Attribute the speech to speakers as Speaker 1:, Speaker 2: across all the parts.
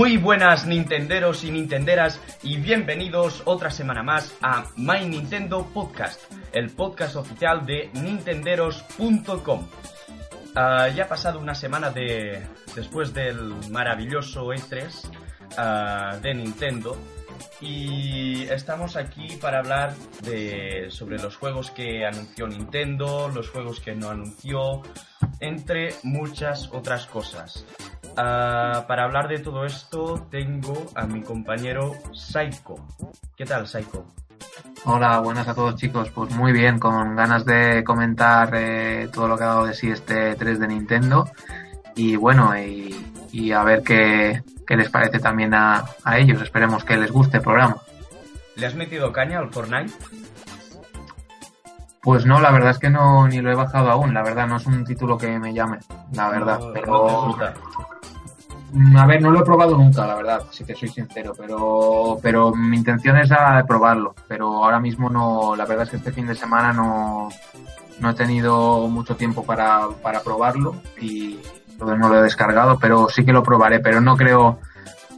Speaker 1: Muy buenas Nintenderos y Nintenderas y bienvenidos otra semana más a My Nintendo Podcast, el podcast oficial de nintenderos.com. Ah, ya ha pasado una semana de después del maravilloso E3 ah, de Nintendo y estamos aquí para hablar de sobre los juegos que anunció Nintendo, los juegos que no anunció, entre muchas otras cosas. Ah, para hablar de todo esto tengo a mi compañero Saiko. ¿Qué tal, Saiko?
Speaker 2: Hola, buenas a todos chicos. Pues muy bien, con ganas de comentar eh, todo lo que ha dado de sí este 3 de Nintendo. Y bueno, y, a ver qué, les parece también a, a, ellos. Esperemos que les guste el programa.
Speaker 1: ¿Le has metido caña al Fortnite?
Speaker 2: Pues no, la verdad es que no ni lo he bajado aún. La verdad no es un título que me llame, la verdad. pero Mm, a ver, no lo he probado nunca, la verdad, si te soy sincero, pero, pero mi intención es a probarlo. Pero ahora mismo no, la verdad es que este fin de semana no, no he tenido mucho tiempo para, para probarlo y no lo he descargado, pero sí que lo probaré, pero no creo,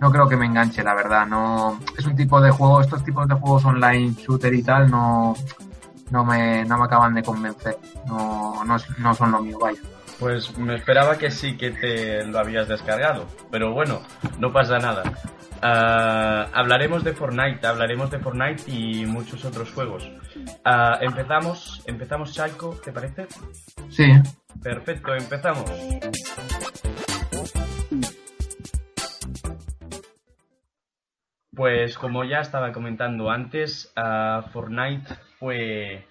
Speaker 2: no creo que me enganche, la verdad. No, es un tipo de juego, estos tipos de juegos online, shooter y tal, no, no me, no me acaban de convencer. No, no, no son lo mío, vaya.
Speaker 1: Pues me esperaba que sí que te lo habías descargado, pero bueno, no pasa nada. Ah, hablaremos de Fortnite, hablaremos de Fortnite y muchos otros juegos. Uh, empezamos, empezamos Chalco, ¿te parece?
Speaker 2: Sí.
Speaker 1: Perfecto, empezamos. Pues como ya estaba comentando antes, uh, Fortnite fue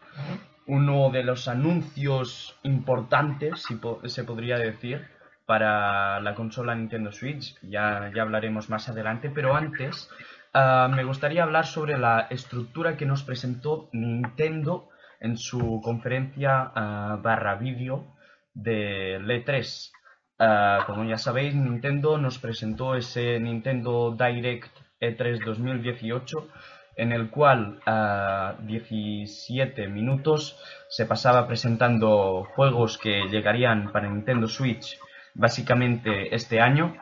Speaker 1: uno de los anuncios importantes, si se podría decir, para la consola Nintendo Switch. Ya, ya hablaremos más adelante, pero antes ah, me gustaría hablar sobre la estructura que nos presentó Nintendo en su conferencia ah, barra vídeo de E3. Ah, como ya sabéis, Nintendo nos presentó ese Nintendo Direct E3 2018 en el cual a 17 minutos se pasaba presentando juegos que llegarían para Nintendo Switch básicamente este año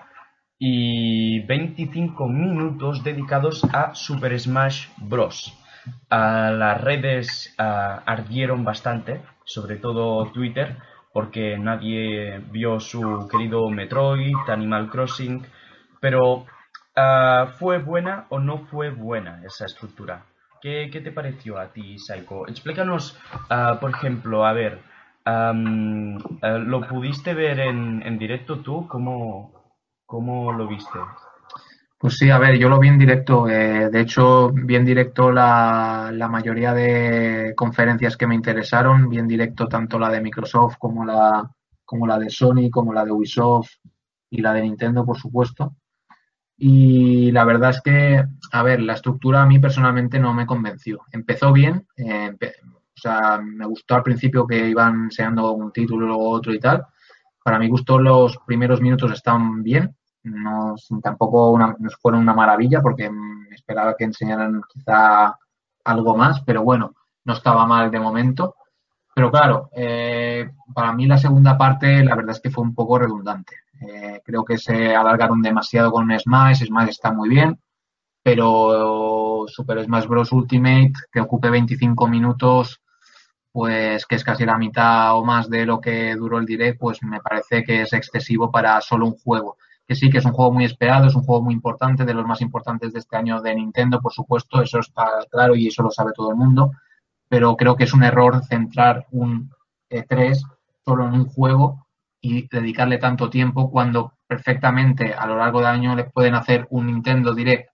Speaker 1: y 25 minutos dedicados a Super Smash Bros. las redes ardieron bastante, sobre todo Twitter, porque nadie vio su querido Metroid, Animal Crossing, pero Ah, ¿Fue buena o no fue buena esa estructura? ¿Qué, te pareció a ti, Saiko? Explícanos, ah, por ejemplo, a ver, ah, ¿lo pudiste ver en, directo tú? ¿Cómo, ¿Cómo, lo viste?
Speaker 2: Pues sí, a ver, yo lo vi en directo. Eh, de hecho, vi en directo la, mayoría de conferencias que me interesaron. Vi en directo tanto la de Microsoft como la, como la de Sony, como la de Ubisoft y la de Nintendo, por supuesto. Y la verdad es que, a ver, la estructura a mí personalmente no me convenció. Empezó bien, eh, o sea, me gustó al principio que iban enseñando un título, luego otro y tal. Para mi gusto los primeros minutos están bien, no tampoco una, no fueron una maravilla porque esperaba que enseñaran quizá algo más, pero bueno, no estaba mal de momento. Pero claro, eh, para mí la segunda parte la verdad es que fue un poco redundante. Eh, creo que se alargaron demasiado con Smash, Smash está muy bien, pero Super Smash Bros. Ultimate, que ocupe 25 minutos, pues que es casi la mitad o más de lo que duró el direct, pues me parece que es excesivo para solo un juego. Que sí, que es un juego muy esperado, es un juego muy importante, de los más importantes de este año de Nintendo, por supuesto, eso está claro y eso lo sabe todo el mundo, pero creo que es un error centrar un E3 solo en un juego y dedicarle tanto tiempo cuando perfectamente a lo largo del año le pueden hacer un Nintendo Direct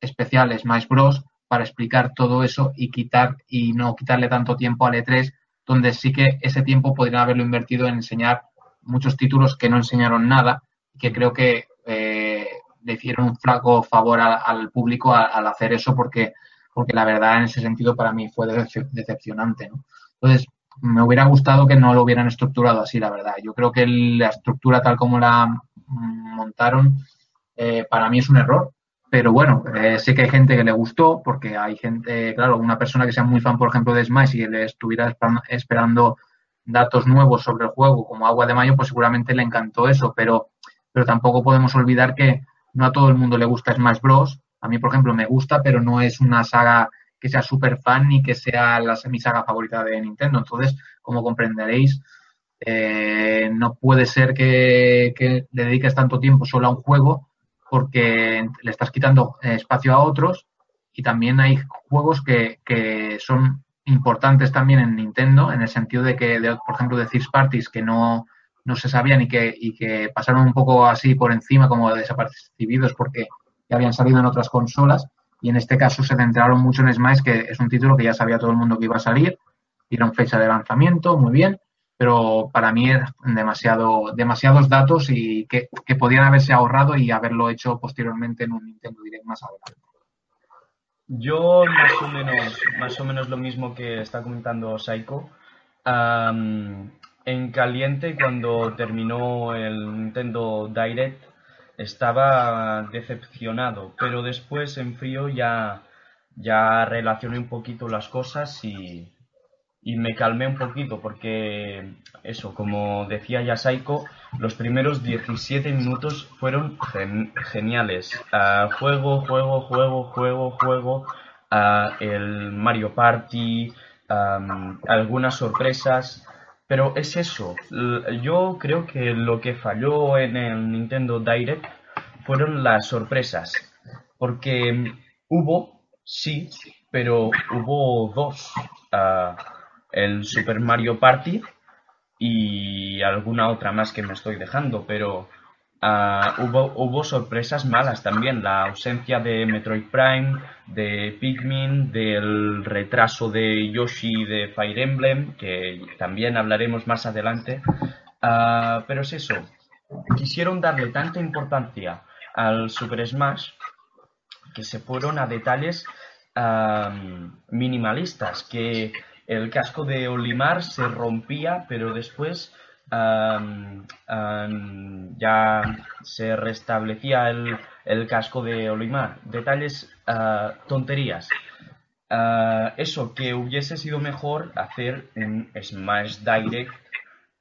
Speaker 2: especial Smash Bros. para explicar todo eso y quitar y no quitarle tanto tiempo al E3 donde sí que ese tiempo podrían haberlo invertido en enseñar muchos títulos que no enseñaron nada que creo que eh, le hicieron un flaco favor al público al, hacer eso porque porque la verdad en ese sentido para mí fue decepcionante ¿no? entonces me hubiera gustado que no lo hubieran estructurado así, la verdad. Yo creo que la estructura tal como la montaron, eh, para mí es un error. Pero bueno, eh, sé que hay gente que le gustó, porque hay gente, claro, una persona que sea muy fan, por ejemplo, de Smash y le estuviera esperando datos nuevos sobre el juego como agua de mayo, pues seguramente le encantó eso. Pero, pero tampoco podemos olvidar que no a todo el mundo le gusta Smash Bros. A mí, por ejemplo, me gusta, pero no es una saga que sea súper fan ni que sea la, mi saga favorita de Nintendo. Entonces, como comprenderéis, eh, no puede ser que, le dediques tanto tiempo solo a un juego porque le estás quitando espacio a otros y también hay juegos que, que son importantes también en Nintendo en el sentido de que, por ejemplo, de Third Parties que no, no se sabían y que, y que pasaron un poco así por encima como desapercibidos porque ya habían salido en otras consolas y en este caso se centraron mucho en Smash que es un título que ya sabía todo el mundo que iba a salir, dieron fecha de lanzamiento, muy bien, pero para mí es demasiado, demasiados datos y que, podían haberse ahorrado y haberlo hecho posteriormente en un Nintendo Direct más adelante.
Speaker 1: Yo más o menos, más o menos lo mismo que está comentando Saiko. En caliente, cuando terminó el Nintendo Direct, estaba decepcionado, pero después en frío ya, ya relacioné un poquito las cosas y, y me calmé un poquito porque eso, como decía ya Saiko, los primeros 17 minutos fueron geniales. Uh, juego, juego, juego, juego, juego, uh, el Mario Party, algunas sorpresas, pero es eso. Yo creo que lo que falló en el Nintendo Direct fueron las sorpresas, porque hubo, sí, pero hubo dos. Uh, el Super Mario Party y alguna otra más que me estoy dejando, pero ah, hubo, hubo sorpresas malas también, la ausencia de Metroid Prime, de Pikmin, del retraso de Yoshi de Fire Emblem, que también hablaremos más adelante, ah, pero es eso, quisieron darle tanta importancia al Super Smash que se fueron a detalles ah, minimalistas, que el casco de Olimar se rompía, pero después ya se restablecía el, casco de Olimar. Detalles, uh, tonterías. Ah, eso, que hubiese sido mejor hacer un Smash Direct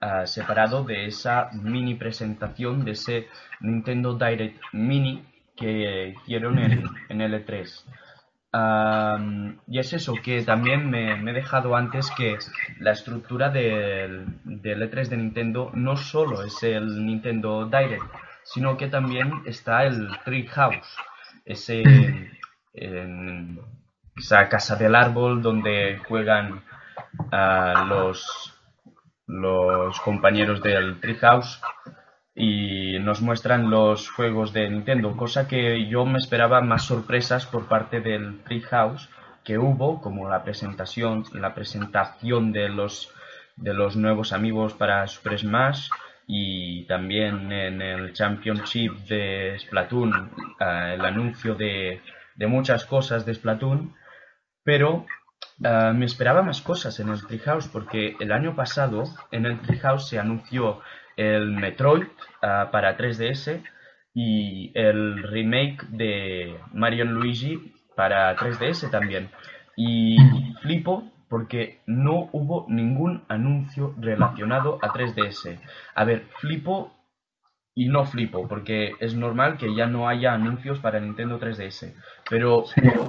Speaker 1: ah, separado de esa mini presentación, de ese Nintendo Direct Mini que hicieron en, en L3 y es eso, que también me, he dejado antes que la estructura del, E3 de Nintendo no solo es el Nintendo Direct, sino que también está el Treehouse, ese, esa casa del árbol donde juegan los, los compañeros del Treehouse y nos muestran los juegos de Nintendo, cosa que yo me esperaba más sorpresas por parte del Treehouse que hubo, como la presentación, la presentación de los de los nuevos amigos para Super Smash y también en el Championship de Splatoon eh, el anuncio de, de, muchas cosas de Splatoon, pero eh, me esperaba más cosas en el Treehouse porque el año pasado en el Treehouse se anunció el Metroid ah, para 3DS y el remake de Mario Luigi para 3DS también. Y flipo porque no hubo ningún anuncio relacionado a 3DS. A ver, flipo y no flipo, porque es normal que ya no haya anuncios para Nintendo 3DS. Pero,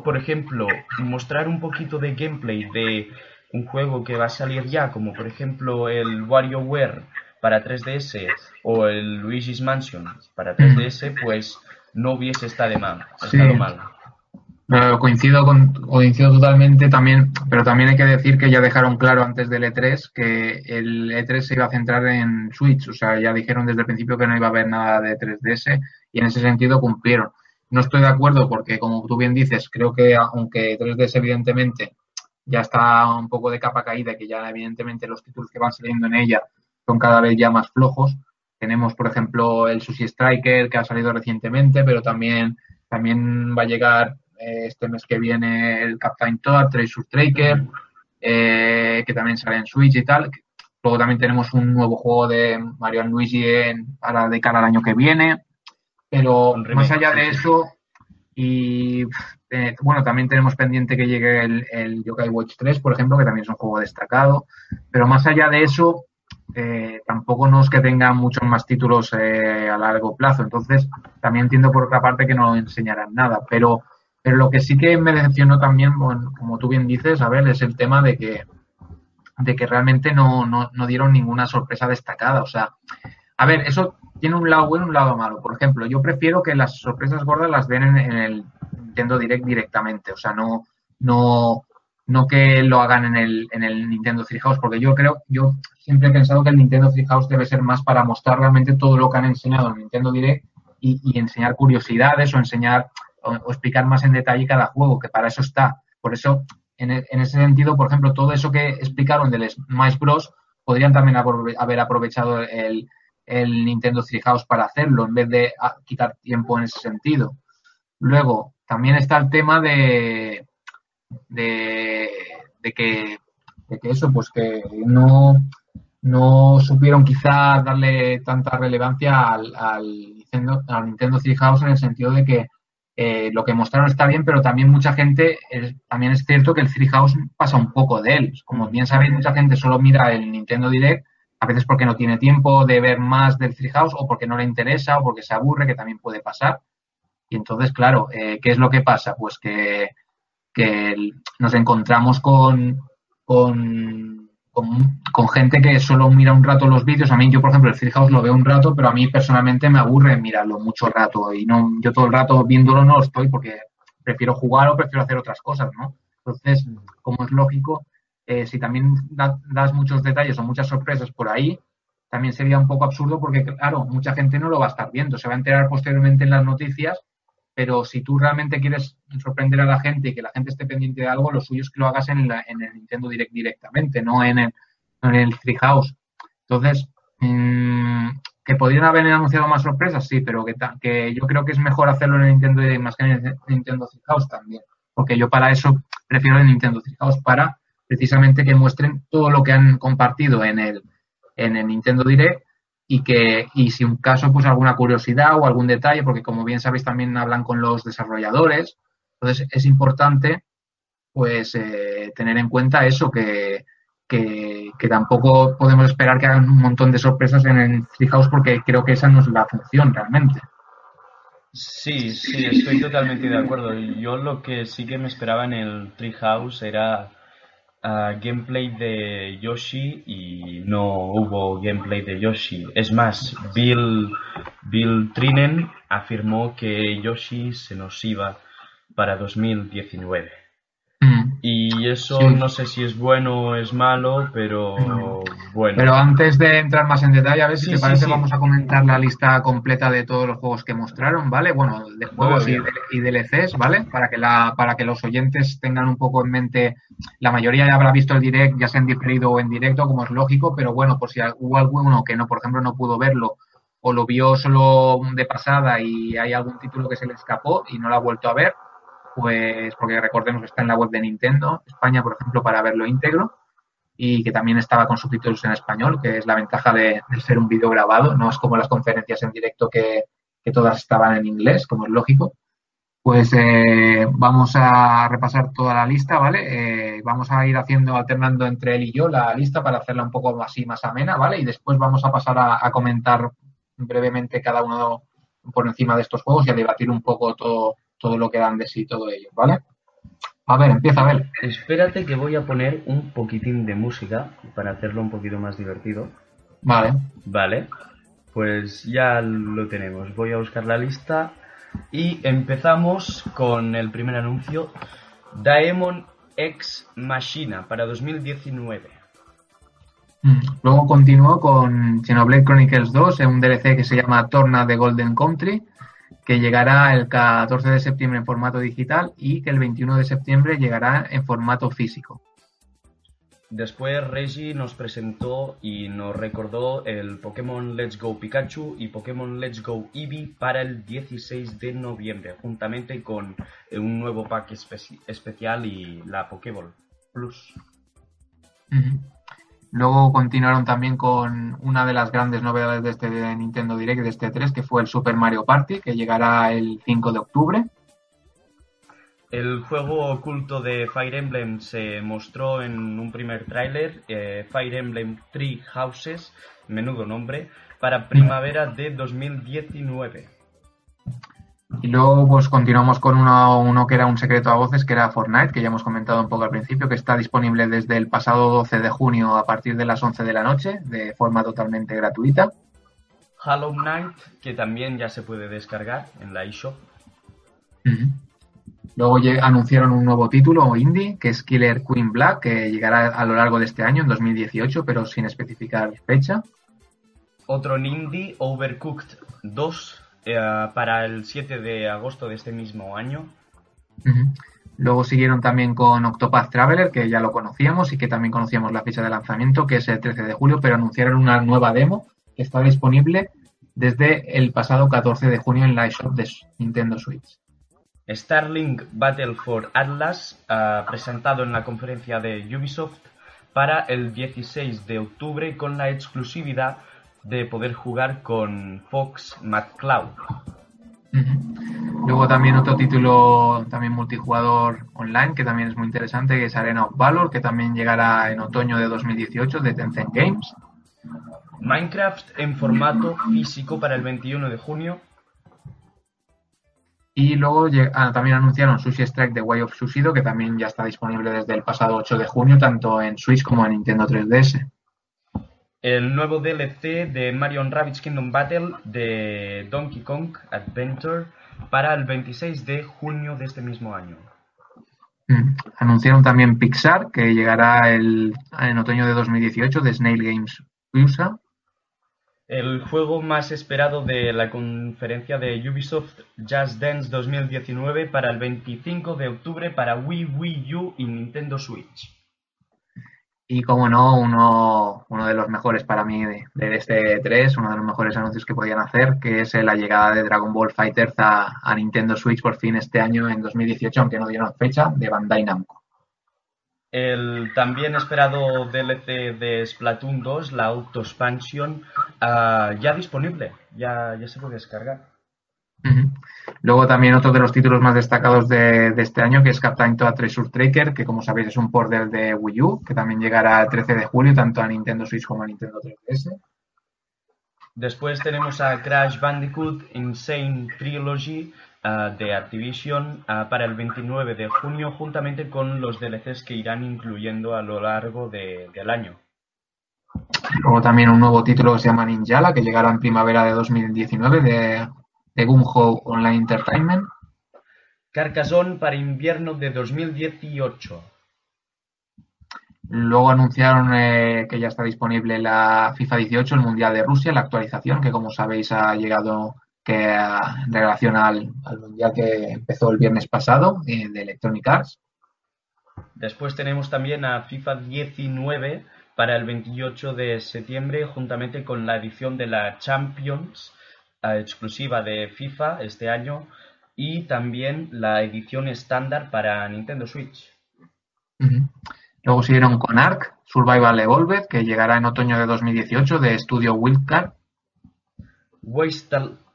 Speaker 1: por ejemplo, mostrar un poquito de gameplay de un juego que va a salir ya, como por ejemplo el WarioWare para 3DS o el Luigi's Mansion para 3DS, pues no hubiese estado mal. Estado mal.
Speaker 2: coincido, con, coincido totalmente también, pero también hay que decir que ya dejaron claro antes del E3 que el E3 se iba a centrar en Switch, o sea, ya dijeron desde el principio que no iba a haber nada de 3DS y en ese sentido cumplieron. No estoy de acuerdo porque, como tú bien dices, creo que aunque 3DS evidentemente ya está un poco de capa caída, que ya evidentemente los títulos que van saliendo en ella son cada vez ya más flojos. Tenemos, por ejemplo, el Sushi Striker que ha salido recientemente, pero también, también va a llegar eh, este mes que viene el Captain Toad, Treasure Striker, eh, que también sale en Switch y tal. Luego también tenemos un nuevo juego de Mario Luigi en, de cara al año que viene. Pero más allá de eso, y eh, bueno, también tenemos pendiente que llegue el, el Yokai Watch 3, por ejemplo, que también es un juego destacado. Pero más allá de eso, eh, tampoco no es que tengan muchos más títulos eh, a largo plazo. Entonces, también entiendo por otra parte que no enseñarán nada. Pero, pero lo que sí que me decepcionó también, como tú bien dices, a ver, es el tema de que, de que realmente no, no, no dieron ninguna sorpresa destacada. O sea, a ver, eso tiene un lado bueno y un lado malo. Por ejemplo, yo prefiero que las sorpresas gordas las den en, el Nintendo Direct directamente. O sea, no, no, no que lo hagan en el, en el Nintendo Treehouse, porque yo creo, yo siempre he pensado que el Nintendo Treehouse debe ser más para mostrar realmente todo lo que han enseñado en Nintendo Direct y, enseñar curiosidades o enseñar o, explicar más en detalle cada juego, que para eso está. Por eso, en, en ese sentido, por ejemplo, todo eso que explicaron del Smash Bros. podrían también haber aprovechado el, el Nintendo Treehouse para hacerlo, en vez de quitar tiempo en ese sentido. Luego, también está el tema de, de, que, de que eso, pues que no, no supieron quizá darle tanta relevancia al, Nintendo, al Nintendo Treehouse en el sentido de que eh, lo que mostraron está bien, pero también mucha gente, también es cierto que el Treehouse pasa un poco de él. Como bien sabéis, mucha gente solo mira el Nintendo Direct a veces porque no tiene tiempo de ver más del Treehouse o porque no le interesa o porque se aburre, que también puede pasar. Y entonces, claro, eh, ¿qué es lo que pasa? Pues que, nos encontramos con, con, con, gente que solo mira un rato los vídeos. A mí, yo, por ejemplo, el Treehouse lo veo un rato, pero a mí personalmente me aburre mirarlo mucho rato. Y no yo todo el rato viéndolo no estoy porque prefiero jugar o prefiero hacer otras cosas, ¿no? Entonces, como es lógico, eh, si también das muchos detalles o muchas sorpresas por ahí, también sería un poco absurdo porque, claro, mucha gente no lo va a estar viendo, se va a enterar posteriormente en las noticias, pero si tú realmente quieres sorprender a la gente y que la gente esté pendiente de algo, lo suyo es que lo hagas en, el Nintendo Direct directamente, no en el, en el Treehouse. Entonces, mm, que podrían haber anunciado más sorpresas, sí, pero que, que yo creo que es mejor hacerlo en el Nintendo Direct más que en el Nintendo Treehouse también, porque yo para eso prefiero el Nintendo Treehouse para precisamente que muestren todo lo que han compartido en el, en el Nintendo Direct y que y si un caso pues alguna curiosidad o algún detalle porque como bien sabéis también hablan con los desarrolladores. Entonces es importante pues eh, tener en cuenta eso que, que, tampoco podemos esperar que hagan un montón de sorpresas en el Treehouse porque creo que esa no es la función realmente.
Speaker 1: Sí sí estoy totalmente de acuerdo. Yo lo que sí que me esperaba en el Treehouse era gameplay de Yoshi y no hubo gameplay de Yoshi. Es más, Bill, Bill Trinen afirmó que Yoshi se nos iba para 2019. Mm. Y eso no sé si es bueno o es malo, pero bueno.
Speaker 2: Pero antes de entrar más en detalle, a ver si te parece, vamos a comentar la lista completa de todos los juegos que mostraron, ¿vale? Bueno, de juegos y, y, DLCs, ¿vale? Para que, la, para que los oyentes tengan un poco en mente, la mayoría ya habrá visto el direct, ya sea en diferido o en directo, como es lógico, pero bueno, por si hubo alguno que no, por ejemplo, no pudo verlo o lo vio solo de pasada y hay algún título que se le escapó y no lo ha vuelto a ver, pues porque recordemos que está en la web de Nintendo España, por ejemplo, para verlo íntegro y que también estaba con subtítulos en español, que es la ventaja de, ser un vídeo grabado, no es como las conferencias en directo que, todas estaban en inglés, como es lógico. Pues eh, vamos a repasar toda la lista, ¿vale? Eh, vamos a ir haciendo, alternando entre él y yo la lista para hacerla un poco así más amena, ¿vale? Y después vamos a pasar a, a comentar brevemente cada uno por encima de estos juegos y a debatir un poco todo, todo lo que dan de sí todo ello, ¿vale? A ver, empieza a ver.
Speaker 1: Espérate que voy a poner un poquitín de música para hacerlo un poquito más divertido.
Speaker 2: Vale.
Speaker 1: Vale. Pues ya lo tenemos. Voy a buscar la lista y empezamos con el primer anuncio. Daemon X Machina para 2019.
Speaker 2: Mm. Luego continuó con Xenoblade Chronicles 2, en un DLC que se llama Torna de Golden Country que llegará el 14 de septiembre en formato digital y que el 21 de septiembre llegará en formato físico.
Speaker 1: Después Reggie nos presentó y nos recordó el Pokémon Let's Go Pikachu y Pokémon Let's Go Eevee para el 16 de noviembre, juntamente con un nuevo pack especial y la Pokéball Plus.
Speaker 2: Luego continuaron también con una de las grandes novedades de este Nintendo Direct de este 3, que fue el Super Mario Party, que llegará el 5 de octubre.
Speaker 1: El juego oculto de Fire Emblem se mostró en un primer tráiler, eh, Fire Emblem Three Houses, menudo nombre, para primavera de 2019.
Speaker 2: Y luego pues continuamos con uno, uno, que era un secreto a voces, que era Fortnite, que ya hemos comentado un poco al principio, que está disponible desde el pasado 12 de junio a partir de las 11 de la noche, de forma totalmente gratuita.
Speaker 1: Hollow Knight, que también ya se puede descargar en la eShop.
Speaker 2: Uh -huh. Luego anunciaron un nuevo título indie, que es Killer Queen Black, que llegará a lo largo de este año, en 2018, pero sin especificar fecha.
Speaker 1: Otro indie, Overcooked 2, eh, para el 7 de agosto de este mismo año.
Speaker 2: Uh -huh. Luego siguieron también con Octopath Traveler, que ya lo conocíamos y que también conocíamos la fecha de lanzamiento, que es el 13 de julio, pero anunciaron una nueva demo que está disponible desde el pasado 14 de junio en la eShop de Nintendo Switch.
Speaker 1: Starlink Battle for Atlas, uh, presentado en la conferencia de Ubisoft para el 16 de octubre con la exclusividad de poder jugar con Fox McCloud.
Speaker 2: Luego también otro título también multijugador online que también es muy interesante que es Arena of Valor que también llegará en otoño de 2018 de Tencent Games.
Speaker 1: Minecraft en formato físico para el 21 de junio.
Speaker 2: Y luego ah, también anunciaron Sushi Strike The Way of Sushido, que también ya está disponible desde el pasado 8 de junio, tanto en Switch como en Nintendo 3DS.
Speaker 1: El nuevo DLC de Mario Rabbids Kingdom Battle de Donkey Kong Adventure para el 26 de junio de este mismo año.
Speaker 2: Mm. Anunciaron también Pixar, que llegará el, en otoño de 2018 de Snail Games USA.
Speaker 1: El juego más esperado de la conferencia de Ubisoft Just Dance 2019 para el 25 de octubre para Wii, Wii U y Nintendo Switch.
Speaker 2: Y como no, uno, uno de los mejores para mí de, de, este 3, uno de los mejores anuncios que podían hacer, que es la llegada de Dragon Ball Fighters a, Nintendo Switch por fin este año en 2018, aunque no dieron fecha, de Bandai Namco.
Speaker 1: El también esperado DLC de Splatoon 2, la Auto Expansion, uh, ya disponible, ya, ya se puede descargar.
Speaker 2: Uh -huh. Luego también otro de los títulos más destacados de, de este año, que es Captain Toad Treasure Tracker, que como sabéis es un port del de Wii U, que también llegará el 13 de julio, tanto a Nintendo Switch como a Nintendo 3DS.
Speaker 1: Después tenemos a Crash Bandicoot Insane Trilogy uh, de Activision uh, para el 29 de junio, juntamente con los DLCs que irán incluyendo a lo largo de, del año.
Speaker 2: Luego también un nuevo título que se llama Ninjala, que llegará en primavera de 2019 de, de Gunho Online Entertainment.
Speaker 1: Carcassonne para invierno de 2018.
Speaker 2: Luego anunciaron eh, que ya está disponible la FIFA 18, el Mundial de Rusia, la actualización, que como sabéis ha llegado que, en relación al, al, Mundial que empezó el viernes pasado eh, de Electronic Arts.
Speaker 1: Después tenemos también a FIFA 19 para el 28 de septiembre, juntamente con la edición de la Champions exclusiva de FIFA este año y también la edición estándar para Nintendo Switch.
Speaker 2: Uh -huh. Luego siguieron con Ark, Survival Evolved, que llegará en otoño de 2018 de estudio Wildcard.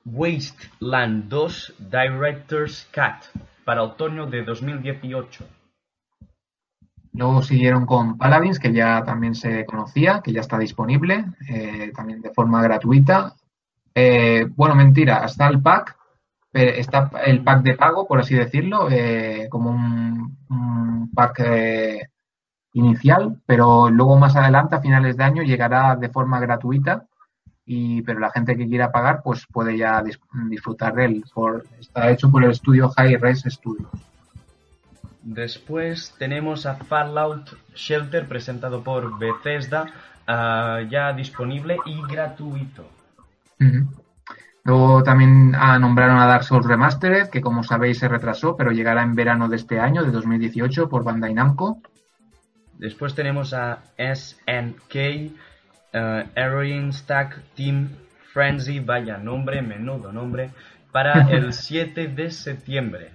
Speaker 1: Wasteland 2 Director's Cut para otoño de 2018.
Speaker 2: Luego siguieron con Paladins, que ya también se conocía, que ya está disponible, eh, también de forma gratuita. Eh, bueno, mentira, está el pack, está el pack de pago, por así decirlo, eh, como un, pack eh, inicial, pero luego más adelante, a finales de año, llegará de forma gratuita, y, pero la gente que quiera pagar pues puede ya dis disfrutar de él. Por, está hecho por el estudio High Res Studios.
Speaker 1: Después tenemos a Fallout Shelter presentado por Bethesda, uh, ya disponible y gratuito.
Speaker 2: Uh -huh. Luego también ah, nombraron a Dark Souls Remastered, que como sabéis se retrasó, pero llegará en verano de este año, de 2018, por Bandai Namco.
Speaker 1: Después tenemos a SNK, uh, Heroine Stack Team Frenzy, vaya nombre, menudo nombre, para el 7 de septiembre.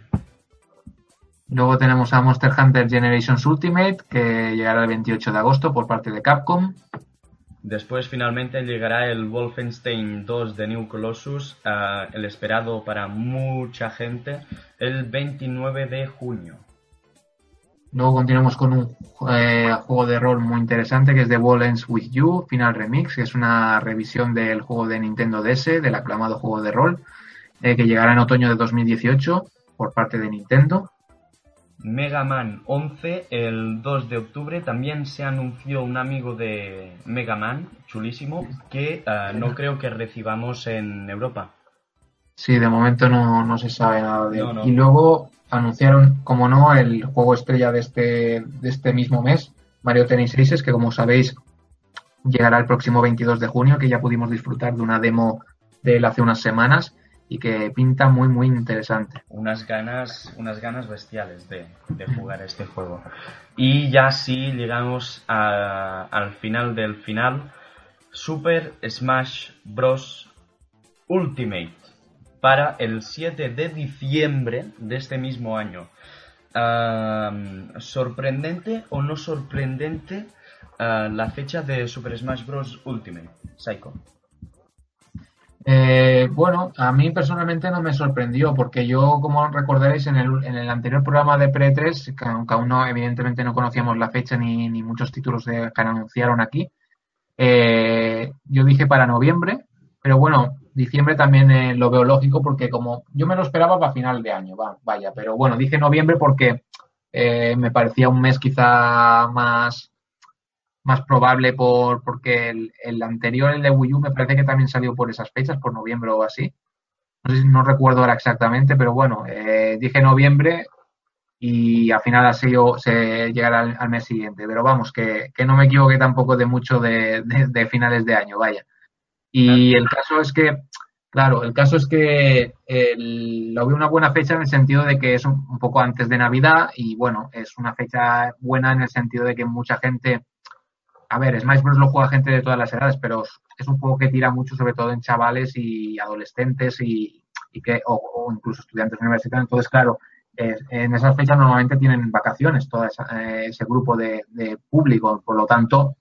Speaker 2: Luego tenemos a Monster Hunter Generations Ultimate, que llegará el 28 de agosto por parte de Capcom.
Speaker 1: Después finalmente llegará el Wolfenstein 2 de New Colossus, uh, el esperado para mucha gente, el 29 de junio.
Speaker 2: Luego continuamos con un eh, juego de rol muy interesante que es The Ends With You, Final Remix, que es una revisión del juego de Nintendo DS, del aclamado juego de rol, eh, que llegará en otoño de 2018 por parte de Nintendo.
Speaker 1: Mega Man 11, el 2 de octubre, también se anunció un amigo de Mega Man, chulísimo, que eh, no creo que recibamos en Europa.
Speaker 2: Sí, de momento no, se sabe nada de él. Y luego anunciaron, como no, el juego estrella de este, de este mismo mes, Mario Tennis Aces, que como sabéis llegará el próximo 22 de junio, que ya pudimos disfrutar de una demo de él hace unas semanas y que pinta muy muy interesante.
Speaker 1: Unas ganas, unas ganas bestiales de, jugar este juego. Y ya sí llegamos al final del final. Super Smash Bros. Ultimate para el 7 de diciembre de este mismo año. ¿Sorprendente o no sorprendente ah, la fecha de Super Smash Bros. Ultimate? Psycho.
Speaker 2: Eh, bueno, a mí personalmente no me sorprendió porque yo, como recordaréis, en el, en el anterior programa de Pre-3, aunque aún no, evidentemente no conocíamos la fecha ni, ni muchos títulos de, que anunciaron aquí, eh, yo dije para noviembre, pero bueno, diciembre también eh, lo veo lógico porque como yo me lo esperaba para final de año, va, vaya, pero bueno, dije noviembre porque eh, me parecía un mes quizá más, más probable por porque el, anterior, el de Wii U, me parece que también salió por esas fechas, por noviembre o así. No, sé, no recuerdo ahora exactamente, pero bueno, eh, dije noviembre y al final ha sido, se llegará al, mes siguiente. Pero vamos, que, no me equivoqué tampoco de mucho de finales de año, vaya. Y el caso es que, claro, el caso es que lo veo una buena fecha en el sentido de que es un, poco antes de Navidad y bueno, es una fecha buena en el sentido de que mucha gente, a ver, Smash Bros. lo juega gente de todas las edades, pero es un juego que tira mucho sobre todo en chavales y adolescentes y, que, o, incluso estudiantes universitarios. Entonces, claro, en esas fechas normalmente tienen vacaciones todo eh, ese grupo de, de, público, por lo tanto,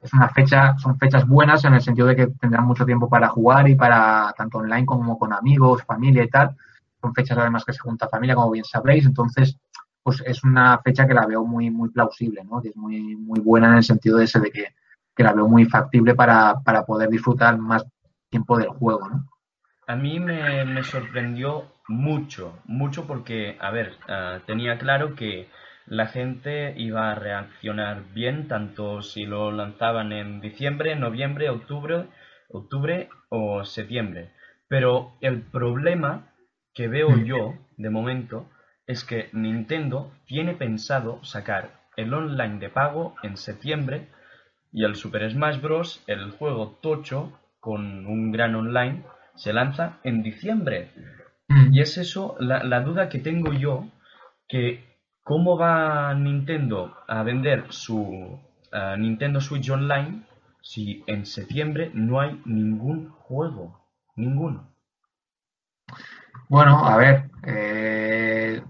Speaker 2: es una fecha, son fechas buenas en el sentido de que tendrán mucho tiempo para jugar y para tanto online como con amigos, familia y tal. Son fechas además que se junta familia, como bien sabréis, entonces pues es una fecha que la veo muy muy plausible, ¿no? Que es muy muy buena en el sentido de ese de que, la veo muy factible para, poder disfrutar más tiempo del juego, ¿no?
Speaker 1: A mí me, sorprendió mucho, mucho porque, a ver, ah, tenía claro que la gente iba a reaccionar bien, tanto si lo lanzaban en diciembre, noviembre, octubre, octubre o septiembre. Pero el problema que veo mm. yo, de momento, es que Nintendo tiene pensado sacar el online de pago en septiembre y el Super Smash Bros., el juego tocho con un gran online, se lanza en diciembre. Mm. Y es eso la, la duda que tengo yo, que ¿Cómo va Nintendo a vender su Nintendo Switch Online si en septiembre no hay ningún juego? Ninguno.
Speaker 2: Bueno, a ver, eh,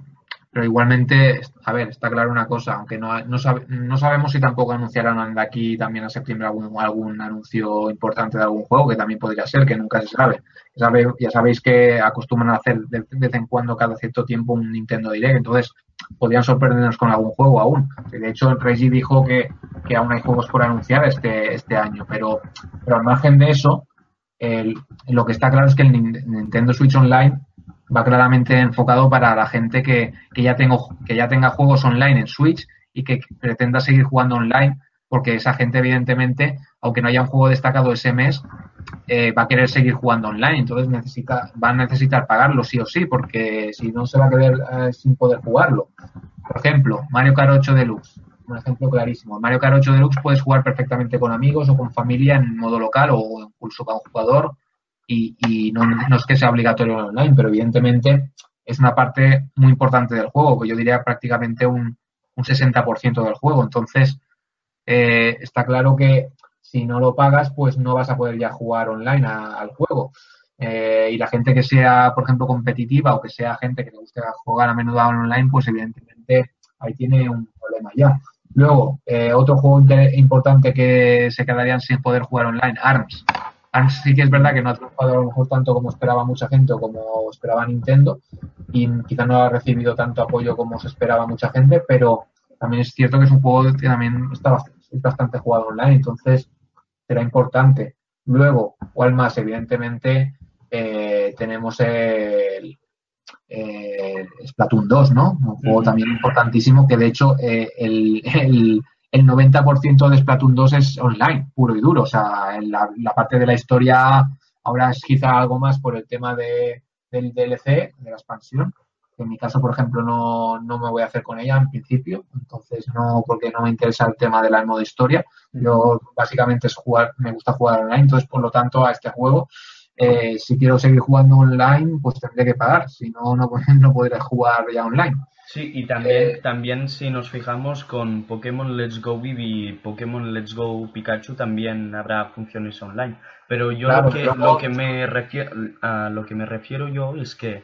Speaker 2: pero igualmente, a ver, está claro una cosa, aunque no, no, no sabemos si tampoco anunciarán de aquí también a septiembre algún, algún anuncio importante de algún juego, que también podría ser, que nunca se sabe. Ya, sabéis que acostumbran a hacer de, vez en cuando, cada cierto tiempo, un Nintendo Direct, entonces podrían sorprendernos con algún juego aún. De hecho, Reggie dijo que, que aún hay juegos por anunciar este, este año, pero, pero al margen de eso, lo que está claro es que el Nintendo Switch Online va claramente enfocado para la gente que, que, ya tengo, que ya tenga juegos online en Switch y que pretenda seguir jugando online, porque esa gente, evidentemente, aunque no haya un juego destacado ese mes, eh, va a querer seguir jugando online. Entonces necesita, va a necesitar pagarlo sí o sí, porque si no se va a quedar eh, sin poder jugarlo. Por ejemplo, Mario Kart 8 Deluxe. Un ejemplo clarísimo. Mario Kart 8 Deluxe puedes jugar perfectamente con amigos o con familia en modo local o incluso con un jugador y, no, es que sea obligatorio online, pero evidentemente es una parte muy importante del juego, que yo diría prácticamente un, un 60% del juego. Entonces, eh, está claro que si no lo pagas, pues no vas a poder ya jugar online al juego. Eh, y la gente que sea, por ejemplo, competitiva o que sea gente que le guste jugar a menudo online, pues evidentemente ahí tiene un problema ya. Luego, eh, otro juego importante que se quedarían sin poder jugar online, ARMS. Sí que es verdad que no ha triunfado a lo mejor tanto como esperaba mucha gente o como esperaba Nintendo y quizá no ha recibido tanto apoyo como se esperaba mucha gente, pero también es cierto que es un juego que también está bastante, jugado online, entonces será importante. Luego, ¿cuál más? Evidentemente eh, tenemos el, Splatoon 2, ¿no? Un juego también importantísimo que de hecho eh, el, el, el 90% de Splatoon 2 es online, puro y duro. O sea, la, la, parte de la historia ahora es quizá algo más por el tema de, del DLC, de la expansión. En mi caso, por ejemplo, no, no me voy a hacer con ella en principio, entonces no, porque no me interesa el tema de la modo historia. Yo básicamente es jugar, me gusta jugar online, entonces por lo tanto a este juego, eh, si quiero seguir jugando online, pues tendré que pagar, si no, no, no podré jugar ya online.
Speaker 1: Sí, y también, eh, también si nos fijamos con Pokémon Let's Go Vivi y Pokémon Let's Go Pikachu también habrá funciones online. Pero yo lo, que, lo, que me refiero, a lo que me refiero yo es que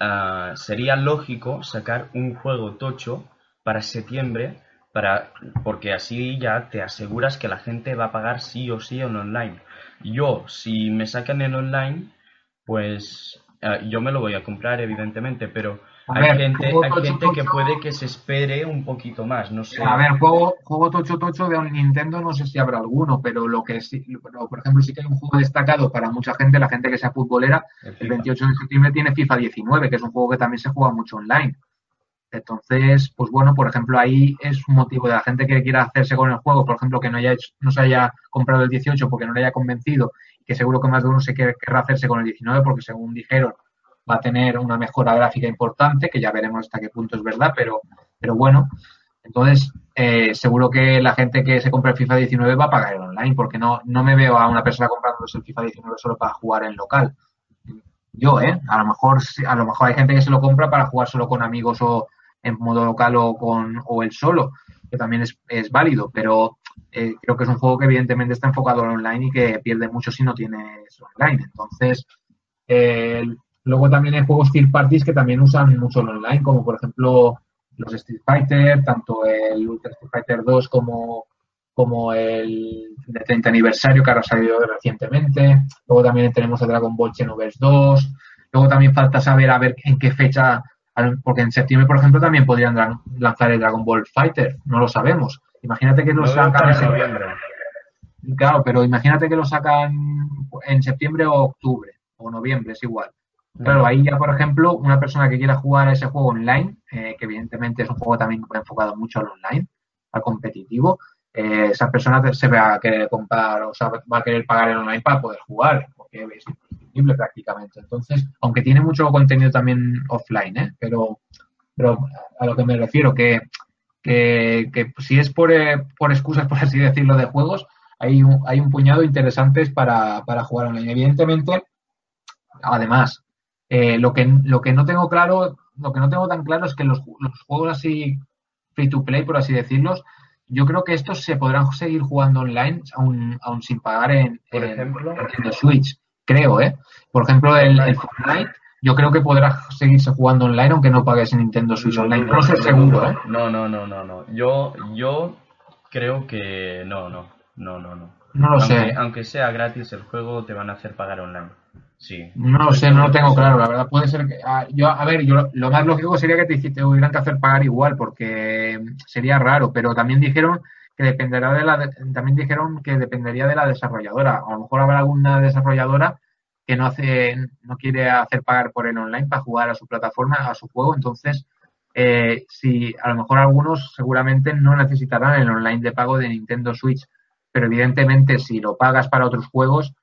Speaker 1: uh, sería lógico sacar un juego tocho para septiembre para porque así ya te aseguras que la gente va a pagar sí o sí en online. Yo, si me sacan en online, pues uh, yo me lo voy a comprar, evidentemente, pero hay gente, hay gente que puede que se espere un poquito más, no sé.
Speaker 2: A ver, juego, juego tocho tocho de un Nintendo no sé si habrá alguno, pero lo que sí, por ejemplo, sí que hay un juego destacado para mucha gente, la gente que sea futbolera, el, 28 de septiembre tiene FIFA 19, que es un juego que también se juega mucho online. Entonces, pues bueno, por ejemplo, ahí es un motivo de la gente que quiera hacerse con el juego, por ejemplo, que no, haya no se haya comprado el 18 porque no le haya convencido, que seguro que más de uno se querrá hacerse con el 19 porque según dijeron, va a tener una mejora gráfica importante, que ya veremos hasta qué punto es verdad, pero, pero bueno, entonces eh, seguro que la gente que se compra el FIFA 19 va a pagar el online, porque no, no me veo a una persona comprándose el FIFA 19 solo para jugar en local. Yo, ¿eh? A lo mejor, a lo mejor hay gente que se lo compra para jugar solo con amigos o en modo local o con o el solo, que también es, es válido, pero eh, creo que es un juego que evidentemente está enfocado en online y que pierde mucho si no tienes online. Entonces, el Luego también hay juegos third parties que también usan mucho el online, como por ejemplo los Street Fighter, tanto el Ultra Street Fighter 2 como, como el de 30 aniversario que ahora ha salido recientemente. Luego también tenemos el Dragon Ball Xenoverse 2. Luego también falta saber a ver en qué fecha, porque en septiembre, por ejemplo, también podrían lanzar el Dragon Ball Fighter, no lo sabemos. Imagínate que lo sacan en septiembre. Claro, pero imagínate que lo sacan en septiembre o octubre o noviembre, es igual. Claro, ahí ya, por ejemplo, una persona que quiera jugar a ese juego online, eh, que evidentemente es un juego también enfocado mucho al online, al competitivo, eh, esa persona se va a querer comprar o sea, va a querer pagar el online para poder jugar, porque es imprescindible prácticamente. Entonces, aunque tiene mucho contenido también offline, ¿eh? pero, pero a lo que me refiero, que, que, si es por, eh, por excusas, por así decirlo, de juegos, hay un, hay un puñado interesantes para, para jugar online. Evidentemente, además, eh, lo, que, lo que no tengo claro, lo que no tengo tan claro es que los, los juegos así free to play, por así decirlos, yo creo que estos se podrán seguir jugando online aún, aún sin pagar en,
Speaker 1: por ejemplo,
Speaker 2: en Switch. Creo, ¿eh? Por ejemplo, el, el, Fortnite, yo creo que podrá seguirse jugando online aunque no pagues en Nintendo Switch Online. No, sé seguro, ¿eh?
Speaker 1: No, no, no, no, no. Yo, yo creo que no, no, no, no, no.
Speaker 2: No lo
Speaker 1: aunque,
Speaker 2: sé.
Speaker 1: Aunque sea gratis el juego, te van a hacer pagar online. Sí.
Speaker 2: No lo sé, no lo tengo claro, la verdad. Puede ser que. Ah, yo, a ver, yo lo más lógico sería que te, te hubieran que hacer pagar igual, porque sería raro, pero también dijeron que dependerá de la. también dijeron que dependería de la desarrolladora. A lo mejor habrá alguna desarrolladora que no hace, no quiere hacer pagar por el online para jugar a su plataforma, a su juego, entonces. Eh, si a lo mejor algunos seguramente no necesitarán el online de pago de Nintendo Switch, pero evidentemente si lo pagas para otros juegos,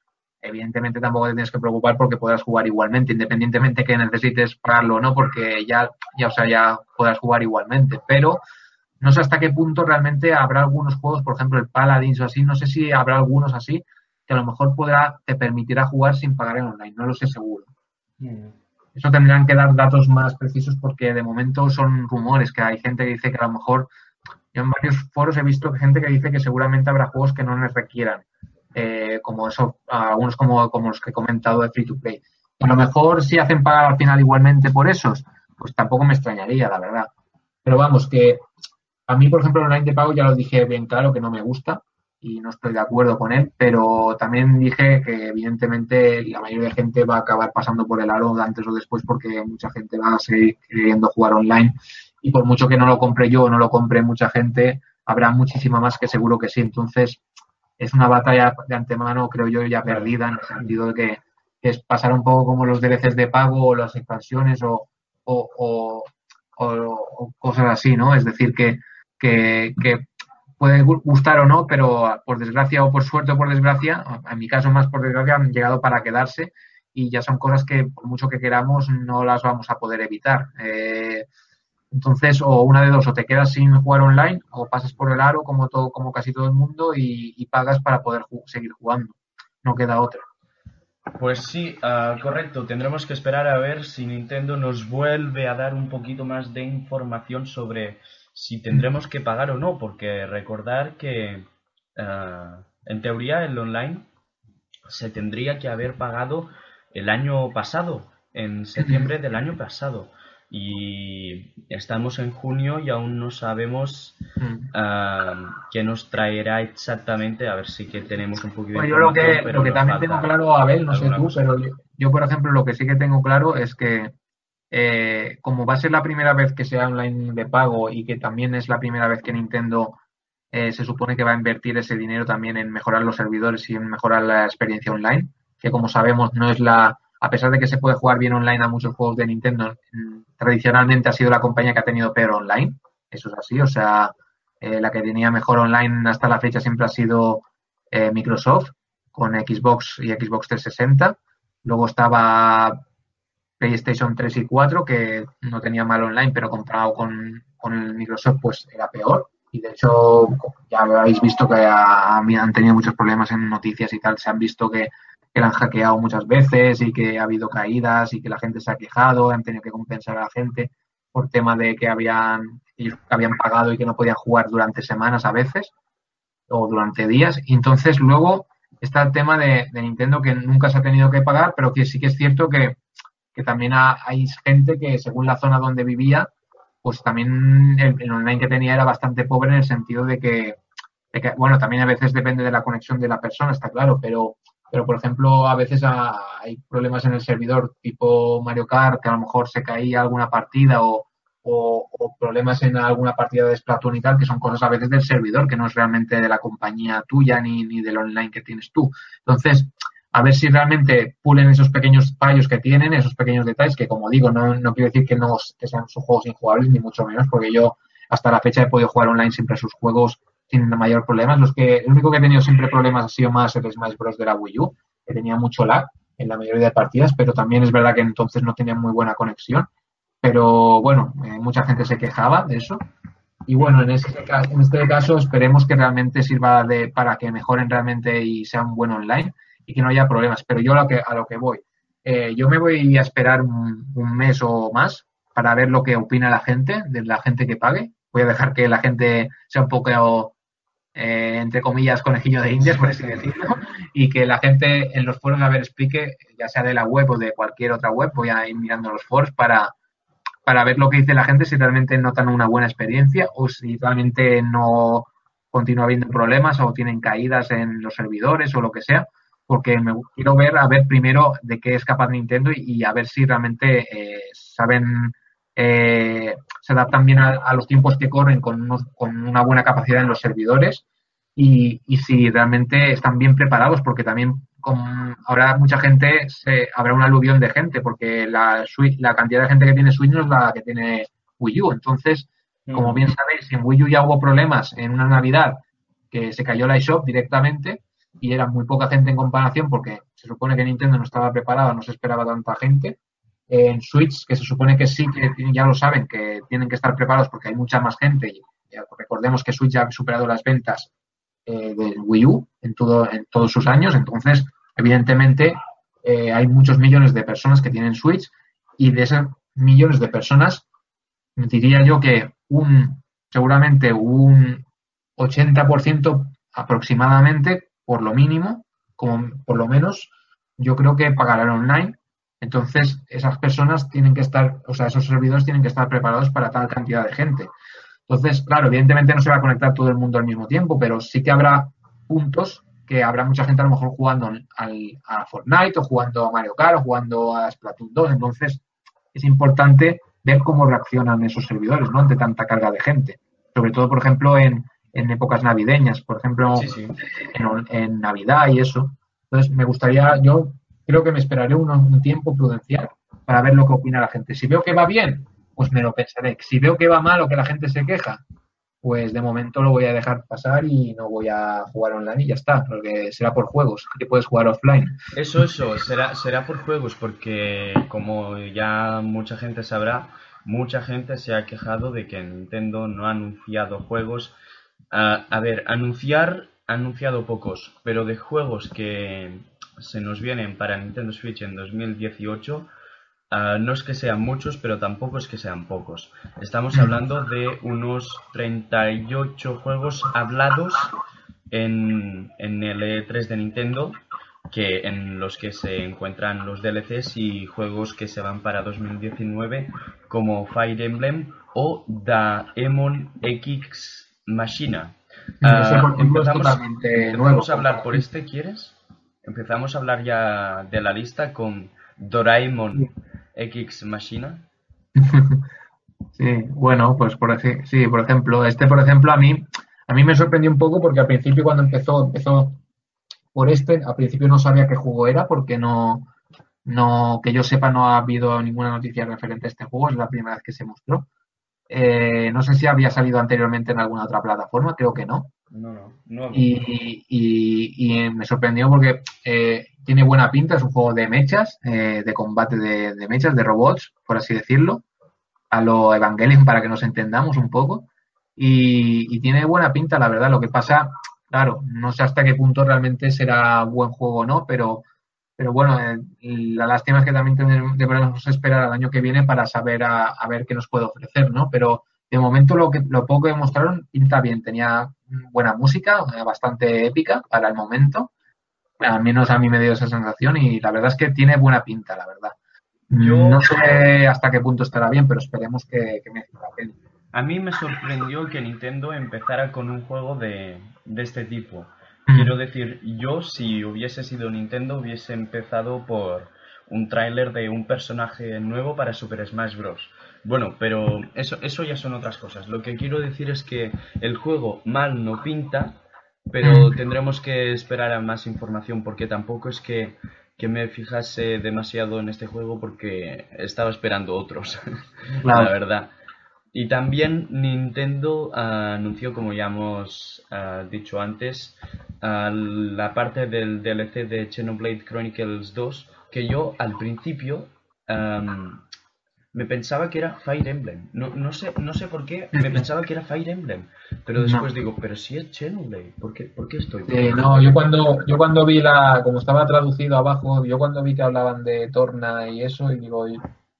Speaker 2: evidentemente tampoco te tienes que preocupar porque podrás jugar igualmente, independientemente que necesites pagarlo o no, porque ya, ya, o sea, ya podrás jugar igualmente. Pero no sé hasta qué punto realmente habrá algunos juegos, por ejemplo el Paladins o así, no sé si habrá algunos así que a lo mejor podrá, te permitirá jugar sin pagar en online, no lo sé seguro. Mm. Eso tendrán que dar datos más precisos porque de momento son rumores, que hay gente que dice que a lo mejor, yo en varios foros he visto gente que dice que seguramente habrá juegos que no les requieran eh, como eso, algunos como, como los que he comentado de free to play. A lo mejor si hacen pagar al final igualmente por esos, pues tampoco me extrañaría, la verdad. Pero vamos, que a mí, por ejemplo, el online de pago ya lo dije bien claro que no me gusta. y no estoy de acuerdo con él, pero también dije que evidentemente la mayoría de gente va a acabar pasando por el aro antes o después porque mucha gente va a seguir queriendo jugar online y por mucho que no lo compre yo o no lo compre mucha gente, habrá muchísima más que seguro que sí. Entonces es una batalla de antemano, creo yo, ya perdida en el sentido de que, es pasar un poco como los DLCs de pago o las expansiones o, o, o, cosas así, ¿no? Es decir, que, que, que puede gustar o no, pero por desgracia o por suerte o por desgracia, en mi caso más por desgracia, han llegado para quedarse y ya son cosas que por mucho que queramos no las vamos a poder evitar. Eh, entonces, o una de dos, o te quedas sin jugar online o pasas por el aro como todo, como casi todo el mundo y, pagas para poder seguir jugando. No queda otra.
Speaker 1: Pues sí, ah, correcto. Tendremos que esperar a ver si Nintendo nos vuelve a dar un poquito más de información sobre si tendremos que pagar o no, porque recordar que eh, en teoría el online se tendría que haber pagado el año pasado, en septiembre del año pasado. Y estamos en junio y aún no sabemos uh, qué nos traerá exactamente. A ver si que tenemos un poquito
Speaker 2: de Yo lo que, lo que también tengo claro, Abel, no sé tú, pero yo, por ejemplo, lo que sí que tengo claro es que eh, como va a ser la primera vez que sea online de pago y que también es la primera vez que Nintendo eh, se supone que va a invertir ese dinero también en mejorar los servidores y en mejorar la experiencia online, que como sabemos no es la, a pesar de que se puede jugar bien online a muchos juegos de Nintendo, mm, tradicionalmente ha sido la compañía que ha tenido peor online, eso es así, o sea, eh, la que tenía mejor online hasta la fecha siempre ha sido Microsoft con Xbox y Xbox 360. Luego estaba PlayStation 3 y 4, que no tenía mal online, pero comparado con, el Microsoft, pues era peor. Y de hecho, ya habéis visto que han tenido muchos problemas en noticias y tal. Se han visto que, que la han hackeado muchas veces y que ha habido caídas y que la gente se ha quejado, han tenido que compensar a la gente por tema de que habían, ellos habían pagado y que no podían jugar durante semanas a veces o durante días. Y entonces luego está el tema de, Nintendo que nunca se ha tenido que pagar, pero que sí que es cierto que que también hay gente que según la zona donde vivía, pues también el, online que tenía era bastante pobre en el sentido de que, bueno, también a veces depende de la conexión de la persona, está claro, pero, pero por ejemplo, a veces hay problemas en el servidor tipo Mario Kart, que a lo mejor se caía alguna partida o, o, problemas en alguna partida de Splatoon y tal, que son cosas a veces del servidor, que no es realmente de la compañía tuya ni, ni del online que tienes tú. Entonces, a ver si realmente pulen esos pequeños fallos que tienen, esos pequeños detalles, que como digo, no, no quiero decir que no que sean sus juegos injugables, ni mucho menos, porque yo hasta la fecha he podido jugar online siempre sus juegos sin mayor problemas. Los que, el único que he tenido siempre problemas ha sido más el Smash Bros. de la Wii U, que tenía mucho lag en la mayoría de partidas, pero también es verdad que entonces no tenía muy buena conexión. Pero bueno, eh, mucha gente se quejaba de eso. Y bueno, en este, en este caso esperemos que realmente sirva de, para que mejoren realmente y sea un buen online y que no haya problemas. Pero yo a lo que, a lo que voy, eh, yo me voy a esperar un, mes o más para ver lo que opina la gente, de la gente que pague. Voy a dejar que la gente sea un poco, eh, entre comillas, conejillo de indias, por así decirlo, y que la gente en los foros, a ver, explique, ya sea de la web o de cualquier otra web, voy a ir mirando los foros para, para ver lo que dice la gente, si realmente notan una buena experiencia o si realmente no continúa habiendo problemas o tienen caídas en los servidores o lo que sea porque me quiero ver, a ver primero de qué es capaz Nintendo y, a ver si realmente eh, saben, eh, se adaptan bien a, los tiempos que corren con, con una buena capacidad en los servidores y, y, si realmente están bien preparados, porque también con, habrá mucha gente, se, habrá un aluvión de gente, porque la, la cantidad de gente que tiene Switch no es la que tiene Wii U. Entonces, como mm. bien sabéis, en Wii U ya hubo problemas en una Navidad que se cayó la eShop directamente, y era muy poca gente en comparación porque se supone que Nintendo no estaba preparada, no se esperaba tanta gente. En Switch, que se supone que sí, que ya lo saben, que tienen que estar preparados porque hay mucha más gente. Y recordemos que Switch ya ha superado las ventas eh, del Wii U en, todo, en todos sus años. Entonces, evidentemente, eh, hay muchos millones de personas que tienen Switch y de esos millones de personas, diría yo que un seguramente un 80% aproximadamente por lo mínimo, como por lo menos, yo creo que pagarán online. Entonces, esas personas tienen que estar, o sea, esos servidores tienen que estar preparados para tal cantidad de gente. Entonces, claro, evidentemente no se va a conectar todo el mundo al mismo tiempo, pero sí que habrá puntos que habrá mucha gente a lo mejor jugando al, a Fortnite o jugando a Mario Kart o jugando a Splatoon 2. Entonces, es importante ver cómo reaccionan esos servidores, ¿no? Ante tanta carga de gente. Sobre todo, por ejemplo, en, en épocas navideñas, por ejemplo, En, en, Navidad y eso. Entonces, me gustaría, yo creo que me esperaré un, tiempo prudencial para ver lo que opina la gente. Si veo que va bien, pues me lo pensaré. Si veo que va mal o que la gente se queja, pues de momento lo voy a dejar pasar y no voy a jugar online y ya está, porque será por juegos, que puedes jugar offline.
Speaker 1: Eso, eso, será, será por juegos, porque como ya mucha gente sabrá, mucha gente se ha quejado de que Nintendo no ha anunciado juegos. a ver, anunciar, ha anunciado pocos, pero de juegos que se nos vienen para Nintendo Switch en 2018 Ah, no es que sean muchos, pero tampoco es que sean pocos. Estamos hablando de unos 38 juegos hablados en, en el E3 de Nintendo, que en los que se encuentran los DLCs y juegos que se van para 2019, como Fire Emblem o Daemon X Machina. Uh, empezamos, a hablar por este, ¿quieres? Empezamos a hablar ya de la lista con Doraemon X Machina?
Speaker 2: sí, bueno, pues por sí, por ejemplo, este por ejemplo a mí a mí me sorprendió un poco porque al principio cuando empezó empezó por este, al principio no sabía qué juego era porque no no que yo sepa no ha habido ninguna noticia referente a este juego, es la primera vez que se mostró. Eh, no sé si había salido anteriormente en alguna otra plataforma, creo que no.
Speaker 1: No, no, no.
Speaker 2: Y, y, me sorprendió porque eh, tiene buena pinta, es un juego de mechas, eh, de combate de, mechas, de robots, por así decirlo, a lo Evangelion para que nos entendamos un poco. Y, tiene buena pinta, la verdad. Lo que pasa, claro, no sé hasta qué punto realmente será buen juego o no, pero, pero bueno, eh, la lástima es que también deberemos esperar al año que viene para saber a, ver qué nos puede ofrecer, ¿no? Pero de momento lo, que, lo poco que mostraron pinta bien, tenía buena música, bastante épica para el momento al menos a mí me dio esa sensación y la verdad es que tiene buena pinta, la verdad. Yo no sé hasta qué punto estará bien, pero esperemos que, me la pena.
Speaker 1: A mí me sorprendió que Nintendo empezara con un juego de, este tipo. Quiero decir, yo si hubiese sido Nintendo hubiese empezado por un tráiler de un personaje nuevo para Super Smash Bros. Bueno, pero eso, eso ya son otras cosas. Lo que quiero decir es que el juego mal no pinta, pero tendremos que esperar a más información porque tampoco es que, me fijase demasiado en este juego porque estaba esperando otros, la verdad. Y también Nintendo anunció, como ya hemos ah, dicho antes, la parte del DLC de Xenoblade Chronicles 2, que yo al principio me pensaba que era Fire Emblem. No, no, sé, no sé por qué me pensaba que era Fire Emblem. Pero después digo, pero si es Xenoblade, ¿por qué, por qué estoy?
Speaker 2: no, yo cuando, yo cuando vi la, como estaba traducido abajo, yo cuando vi que hablaban de Torna y eso, y digo,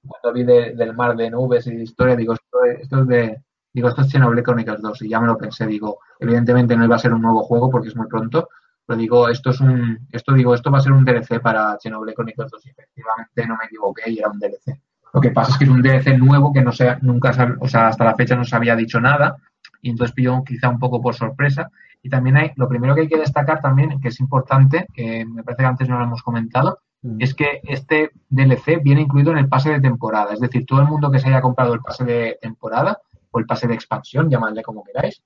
Speaker 2: cuando vi del mar de nubes y de historia, digo, esto, esto es de, digo, esto es Xenoblade Chronicles 2, y ya me lo pensé, digo, evidentemente no iba a ser un nuevo juego porque es muy pronto, pero digo, esto es un, esto digo, esto va a ser un DLC para Xenoblade Chronicles 2, y efectivamente no me equivoqué y era un DLC. Lo que pasa es que es un DLC nuevo que no sea, nunca, o sea, hasta la fecha no se había dicho nada y entonces pilló quizá un poco por sorpresa. Y también hay, lo primero que hay que destacar también, que es importante, que me parece que antes no lo hemos comentado, mm. es que este DLC viene incluido en el pase de temporada. Es decir, todo el mundo que se haya comprado el pase de temporada o el pase de expansión, llamadle como queráis,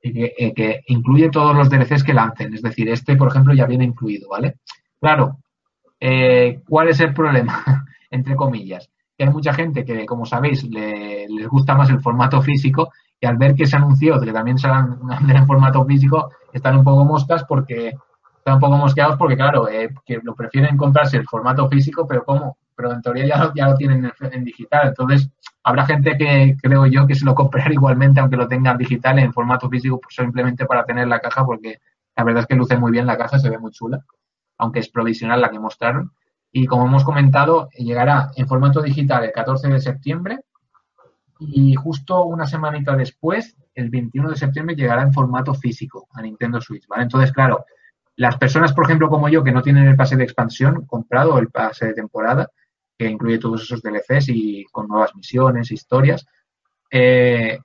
Speaker 2: y que, eh, que incluye todos los DLCs que lancen. Es decir, este, por ejemplo, ya viene incluido, ¿vale? Claro, eh, ¿cuál es el problema? Entre comillas hay mucha gente que, como sabéis, le, les gusta más el formato físico y al ver que se anunció que también se van en formato físico, están un poco moscas porque están un poco mosqueados porque, claro, eh, que lo prefieren comprarse el formato físico, pero ¿cómo? Pero en teoría ya ya lo tienen en, digital. Entonces, habrá gente que, creo yo, que se lo comprará igualmente, aunque lo tenga digital en formato físico, pues simplemente para tener la caja, porque la verdad es que luce muy bien la caja, se ve muy chula, aunque es provisional la que mostraron y como hemos comentado, llegará en formato digital el 14 de septiembre y justo una semanita después, el 21 de septiembre, llegará en formato físico a Nintendo Switch, ¿vale? Entonces, claro, las personas, por ejemplo, como yo, que no tienen el pase de expansión comprado, el pase de temporada, que incluye todos esos DLCs y con nuevas misiones, historias, eh,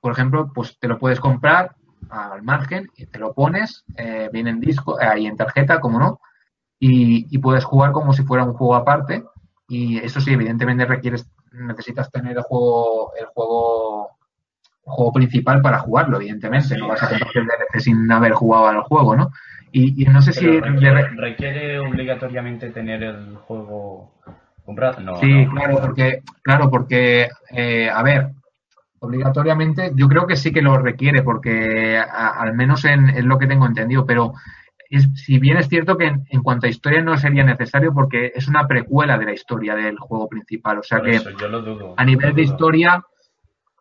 Speaker 2: por ejemplo, pues te lo puedes comprar al margen, y te lo pones, eh, viene en disco, eh, ahí en tarjeta, como no, y, y, puedes jugar como si fuera un juego aparte. Y eso sí, evidentemente requieres, necesitas tener el juego, el juego, el juego principal para jugarlo, evidentemente. No vas a comprar el DLC sin haber jugado al juego, ¿no? Y, y no sé si
Speaker 1: requiere, requiere, obligatoriamente tener el juego comprado. No,
Speaker 2: sí, claro, porque, claro, porque, eh, a ver, obligatoriamente, yo creo que sí que lo requiere, porque a, al menos en, es lo que tengo entendido, pero es, si bien es cierto que en, en, cuanto a historia no sería necesario porque es una precuela de la historia del juego principal, o sea
Speaker 1: Por
Speaker 2: que
Speaker 1: eso, yo lo dudo,
Speaker 2: a nivel
Speaker 1: lo
Speaker 2: de
Speaker 1: dudo.
Speaker 2: historia,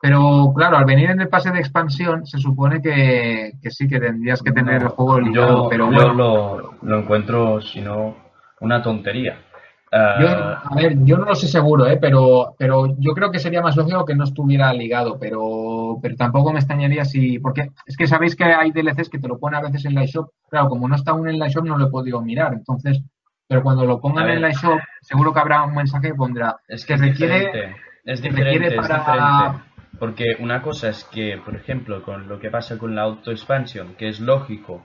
Speaker 2: pero claro, al venir en el pase de expansión se supone que, que sí que tendrías que tener el juego ligado,
Speaker 1: yo,
Speaker 2: pero
Speaker 1: yo
Speaker 2: bueno.
Speaker 1: lo, lo encuentro, si no, una tontería. Ah,
Speaker 2: Yo, a ver, yo no lo sé seguro, ¿eh? pero, pero yo creo que sería más lógico que no estuviera ligado, pero, pero tampoco me extrañaría si, porque es que sabéis que hay DLCs que te lo ponen a veces en la shop, claro, como no está aún en la shop no lo he podido mirar, entonces, pero cuando lo pongan en la shop, seguro que habrá un mensaje que pondrá
Speaker 1: Es
Speaker 2: que
Speaker 1: que es
Speaker 2: requiere,
Speaker 1: diferente. Es
Speaker 2: que
Speaker 1: diferente,
Speaker 2: requiere
Speaker 1: es
Speaker 2: para-
Speaker 1: diferente. Porque una cosa es que, por ejemplo, con lo que pasa con la auto-expansion, que es lógico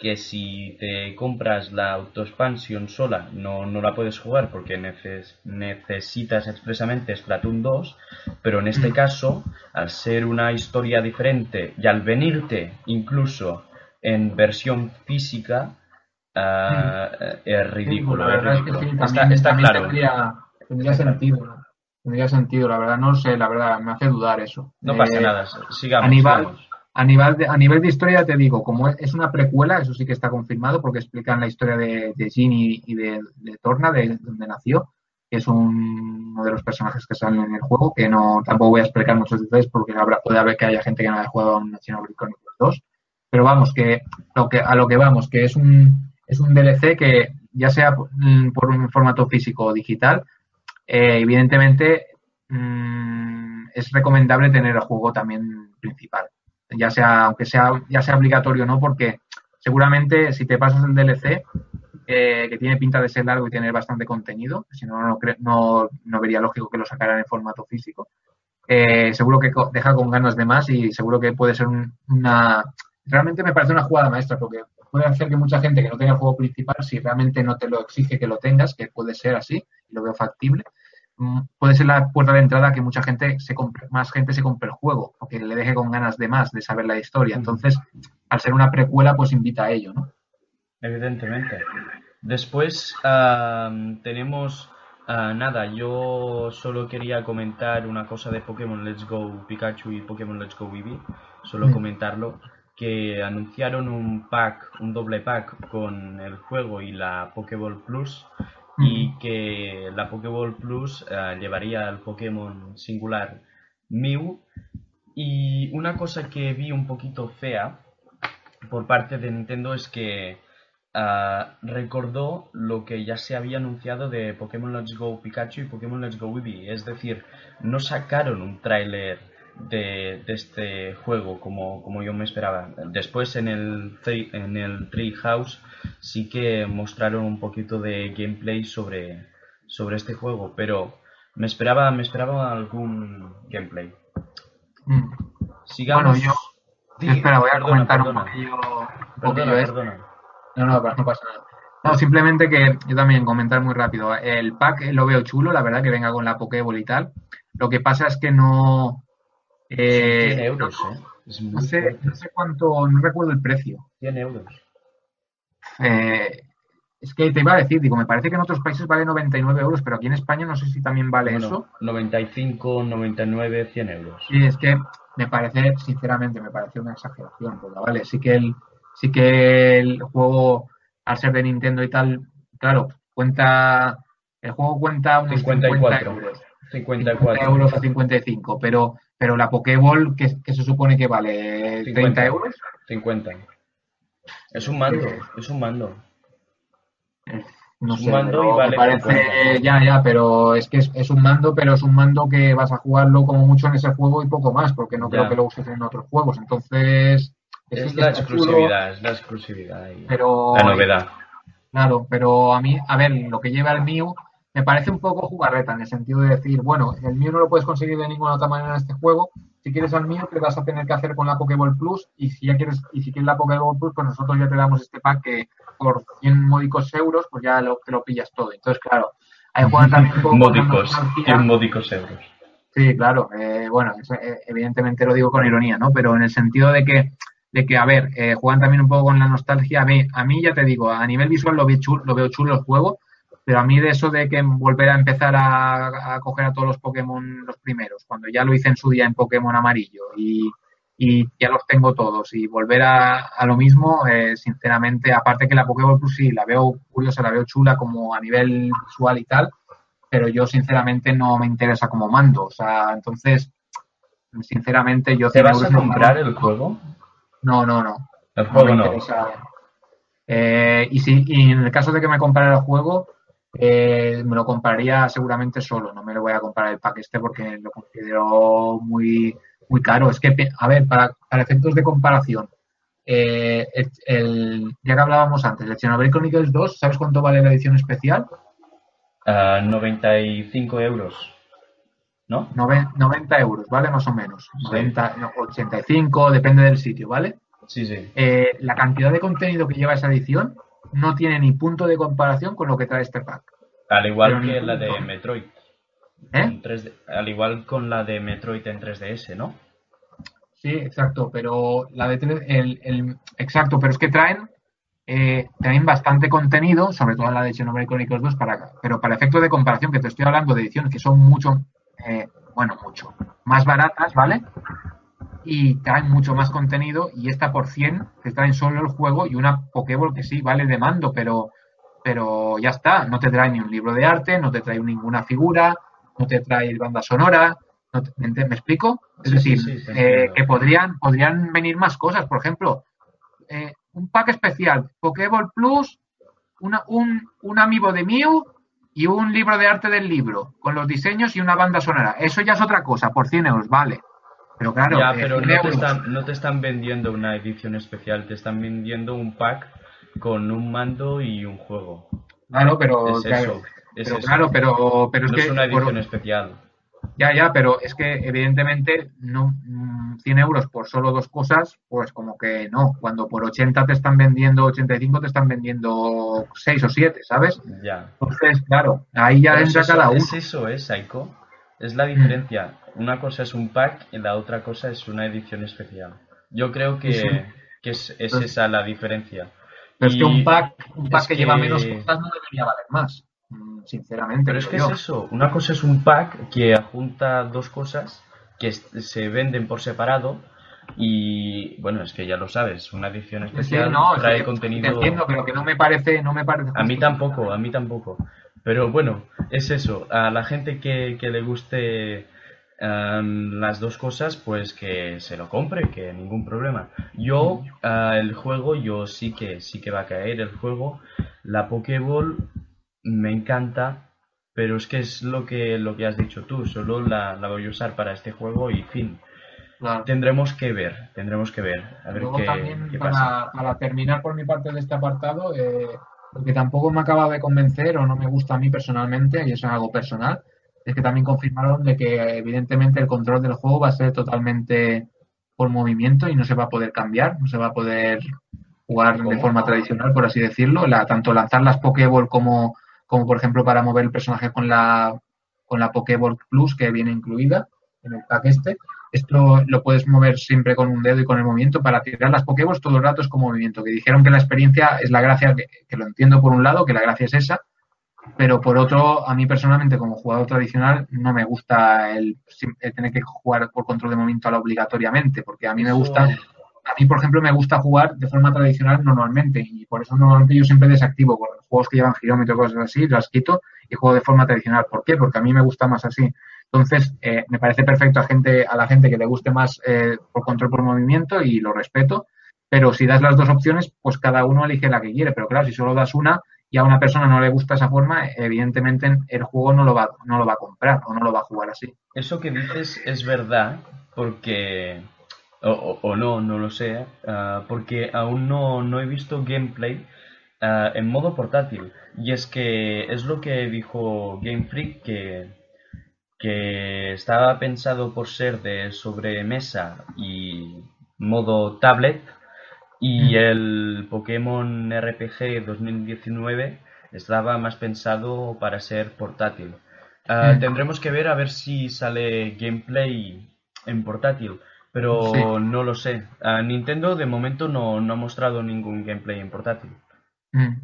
Speaker 1: que si te compras la auto-expansion sola no, no la puedes jugar porque neces- necesitas expresamente Splatoon 2, pero en este
Speaker 2: Mm.
Speaker 1: caso, al ser una historia diferente y al venirte incluso en versión física, ah, es ridículo.
Speaker 2: la
Speaker 1: es
Speaker 2: que sí,
Speaker 1: está, claro.
Speaker 2: tendría, sentido, ¿no? Tendría sentido, la verdad, no sé, la verdad, me hace dudar eso.
Speaker 1: No pasa
Speaker 2: Eh,
Speaker 1: nada, sigamos.
Speaker 2: Aníbal,
Speaker 1: sigamos.
Speaker 2: A nivel, de, a nivel de historia, te digo, como es- una precuela, eso sí que está confirmado, porque explican la historia de, de Ginny y de, de Torna, de donde nació, que es un- uno de los personajes que salen en el juego, que no tampoco voy a explicar muchos detalles porque habrá, puede haber que haya gente que no haya jugado a Xenoblade Chronicles 2. Pero vamos, que, lo que a lo que vamos, que es un, es un DLC que, ya sea mm, por un formato físico o digital, eh, evidentemente mm, es recomendable tener el juego también principal ya sea, aunque sea, ya sea obligatorio o no, porque seguramente si te pasas el DLC, eh, que tiene pinta de ser largo y tener bastante contenido, si no, no, no, vería lógico que lo sacaran en formato físico, eh, seguro que deja con ganas de más y seguro que puede ser un- una... Realmente me parece una jugada maestra, porque puede hacer que mucha gente que no tenga el juego principal, si realmente no te lo exige que lo tengas, que puede ser así, y lo veo factible, puede ser la puerta de entrada a que mucha gente se compre, más gente se compre el juego, o que le deje con ganas de más, de saber la historia. Entonces, al ser una precuela, pues invita a ello, ¿no?
Speaker 1: Evidentemente. Después am, tenemos ah, nada, yo solo quería comentar una cosa de Pokémon Let's Go Pikachu y Pokémon Let's Go Eevee, solo
Speaker 2: Mm.
Speaker 1: comentarlo, que anunciaron un pack, un doble pack con el juego y la Pokéball Plus y que la Pokéball Plus ah, llevaría al Pokémon singular Mew y una cosa que vi un poquito fea por parte de Nintendo es que ah, recordó lo que ya se había anunciado de Pokémon Let's Go Pikachu y Pokémon Let's Go Eevee. Es decir, no sacaron un tráiler de, este juego como, como yo me esperaba. Después en el, Tree- en el Treehouse sí que mostraron un poquito de gameplay sobre, sobre este juego, pero me esperaba, me esperaba algún gameplay.
Speaker 2: Mm.
Speaker 1: Sigamos.
Speaker 2: Bueno, yo-
Speaker 1: Sí,
Speaker 2: Espera, voy a
Speaker 1: perdona,
Speaker 2: comentar
Speaker 1: perdona.
Speaker 2: un poquillo, un
Speaker 1: Perdona,
Speaker 2: poquillo esto.
Speaker 1: perdona.
Speaker 2: No, no, no pasa nada. No, simplemente que yo también comentar muy rápido. El pack lo veo chulo, la verdad, que venga con la Pokéball y tal. Lo que pasa es que no. eh,
Speaker 1: Son 100 euros, ¿eh? Es muy
Speaker 2: no sé,
Speaker 1: fuerte.
Speaker 2: no sé cuánto, no recuerdo el precio.
Speaker 1: 100 euros.
Speaker 2: Eh, es que te iba a decir, digo, me parece que en otros países vale 99 euros, pero aquí en España no sé si también vale
Speaker 1: Bueno,
Speaker 2: eso.
Speaker 1: 95, 99, 100 euros.
Speaker 2: Y es que me parece, sinceramente, me parece una exageración, porque vale, sí que el, sí que el juego, al ser de Nintendo y tal, claro, cuenta, el juego cuenta unos 50
Speaker 1: 54.
Speaker 2: euros. 50
Speaker 1: 54.
Speaker 2: euros a 55, pero, pero la Pokéball, que, que se supone que vale 30
Speaker 1: 50.
Speaker 2: euros,
Speaker 1: 50. Es un mando, es un mando.
Speaker 2: eh, no
Speaker 1: Es un
Speaker 2: sé,
Speaker 1: mando y vale
Speaker 2: me parece,
Speaker 1: 50.
Speaker 2: ya, ya, pero es que es, es un mando, pero es un mando que vas a jugarlo como mucho en ese juego y poco más, porque no
Speaker 1: Ya.
Speaker 2: creo que lo uses en otros juegos, entonces...
Speaker 1: Es la exclusividad, es la exclusividad y
Speaker 2: pero
Speaker 1: la novedad.
Speaker 2: Claro, pero a mí, a ver, lo que lleva el Mew me parece un poco jugarreta en el sentido de decir, bueno, el Mew no lo puedes conseguir de ninguna otra manera en este juego, si quieres al mío, te vas a tener que hacer con la Pokéball Plus y si ya quieres, y si quieres la Pokéball Plus, pues nosotros ya te damos este pack que por 100 módicos euros, pues ya lo, te lo pillas todo. Entonces, claro, hay jugar también un poco
Speaker 1: módicos, 100 módicos euros.
Speaker 2: Sí, claro, eh, bueno, eh, evidentemente lo digo con ironía, ¿no? Pero en el sentido de que, de que a ver, eh, juegan también un poco con la nostalgia. A mí, a mí ya te digo, a nivel visual lo veo chulo, lo veo chulo el juego, pero a mí de eso de que volver a empezar a, coger a todos los Pokémon los primeros, cuando ya lo hice en su día en Pokémon amarillo y, ya los tengo todos y volver a, lo mismo, eh, sinceramente, aparte que la Pokéball Plus sí, la veo curiosa, la veo chula como a nivel visual y tal, pero yo sinceramente no me interesa como mando, o sea, entonces, sinceramente yo...
Speaker 1: ¿Te vas a comprar el juego?
Speaker 2: No, no, no.
Speaker 1: El juego no.
Speaker 2: Eh, y, si, y en el caso de que me comprara el juego, eh, me lo compraría seguramente solo, no me lo voy a comprar el pack este porque lo considero muy, muy caro. Es que, a ver, para, efectos de comparación, eh, el, ya que hablábamos antes, el Xenoblade Chronicles 2, ¿sabes cuánto vale la edición especial?
Speaker 1: 95 ah, euros. ¿No?
Speaker 2: 90 euros, ¿vale? Más o menos. 90, 85, depende del sitio, ¿vale?
Speaker 1: Sí, sí.
Speaker 2: Eh, la cantidad de contenido que lleva esa edición no tiene ni punto de comparación con lo que trae este pack.
Speaker 1: Al igual que la de Metroid. ¿Eh? al igual con la de Metroid en 3DS, ¿no?
Speaker 2: Sí, exacto, pero la de el, exacto, pero es que traen eh, traen bastante contenido, sobre todo la de Xenoblade Chronicles 2, para, pero para efectos de comparación, que te estoy hablando de ediciones que son mucho, eh, bueno, mucho, más baratas, ¿vale? Y traen mucho más contenido y esta por 100 te traen solo el juego y una Pokéball que sí vale de mando, pero, pero ya está, no te trae ni un libro de arte, no te trae ninguna figura, no te trae banda sonora, ¿me, explico? Es decir, eh, que podrían, podrían venir más cosas, por ejemplo, eh, un pack especial, Pokéball Plus, una, un, un amiibo de Mew y un libro de arte del libro, con los diseños y una banda sonora. Eso ya es otra cosa, por 100 euros, vale. Pero claro,
Speaker 1: ya, pero no te, están, no te están vendiendo una edición especial, te están vendiendo un pack con un mando y un juego.
Speaker 2: Claro, pero es eso, pero, claro, pero, pero es
Speaker 1: no
Speaker 2: que
Speaker 1: es una edición especial.
Speaker 2: Ya, ya, pero es que evidentemente no 100 mm, euros por solo dos cosas, pues como que no. Cuando por 80 te están vendiendo, 85 te están vendiendo 6 o 7, ¿sabes?
Speaker 1: Ya.
Speaker 2: Entonces, claro, ahí ya entra cada uno.
Speaker 1: Es eso, ¿eh, Psycho? Es la diferencia. Una cosa es un pack y la otra cosa es una edición especial. Yo creo que, es, es esa la diferencia.
Speaker 2: Pero es que un pack, un pack que, lleva menos cosas no debería valer más, mm, sinceramente.
Speaker 1: Pero es que es eso. Una cosa es un pack que junta dos cosas que se venden por separado y bueno, es que ya lo sabes, una edición especial trae contenido.
Speaker 2: Entiendo, pero que no me parece, no me parece.
Speaker 1: A mí tampoco, a mí tampoco. Pero bueno, es eso. A la gente que, le guste em, las dos cosas, pues que se lo compre, que ningún problema. Yo, uh, el juego, yo sí que sí que va a caer el juego. La Pokéball me encanta, pero es que es lo que lo que has dicho tú. Solo la, voy a usar para este juego y fin. Tendremos que ver, tendremos que ver. A ver qué,
Speaker 2: también para, para, terminar por mi parte de este apartado, eh, lo que tampoco me acaba de convencer o no me gusta a mí personalmente, y eso es algo personal, es que también confirmaron de que evidentemente el control del juego va a ser totalmente por movimiento y no se va a poder cambiar, no se va a poder jugar de forma tradicional, por así decirlo, la, tanto lanzar las Pokéball como, como por ejemplo para mover el personaje con la con la Pokéball Plus que viene incluida en el pack este, esto lo puedes mover siempre con un dedo y con el movimiento. Para tirar las Pokéballs todo el rato es con movimiento. Que dijeron que la experiencia es la gracia, que, lo entiendo por un lado, que la gracia es esa, pero por otro, a mí personalmente como jugador tradicional no me gusta el, tener que jugar por control de movimiento a la obligatoriamente, porque a mí me gusta, a mí por ejemplo me gusta jugar de forma tradicional normalmente y por eso normalmente yo siempre desactivo con los juegos que llevan girómetro cosas así, las quito y juego de forma tradicional. ¿Por qué? Porque a mí me gusta más así. Entonces, eh, me parece perfecto a, gente, a la gente que le guste más eh, por control por movimiento y lo respeto, pero si das las dos opciones, pues cada uno elige la que quiere. Pero claro, si solo das una y a una persona no le gusta esa forma, evidentemente el juego no lo va, no lo va a comprar o no lo va a jugar así.
Speaker 1: Eso que dices es verdad, porque, o, no, no lo sé, ah, porque aún no, no he visto gameplay ah, en modo portátil. Y es que es lo que dijo Game Freak, que que estaba pensado por ser de sobremesa y modo tablet, y el Pokémon RPG 2019 estaba más pensado para ser portátil. Ah, tendremos que ver a ver si sale gameplay en portátil, pero no lo sé. Ah, Nintendo de momento no, ha mostrado ningún gameplay en portátil. Mm.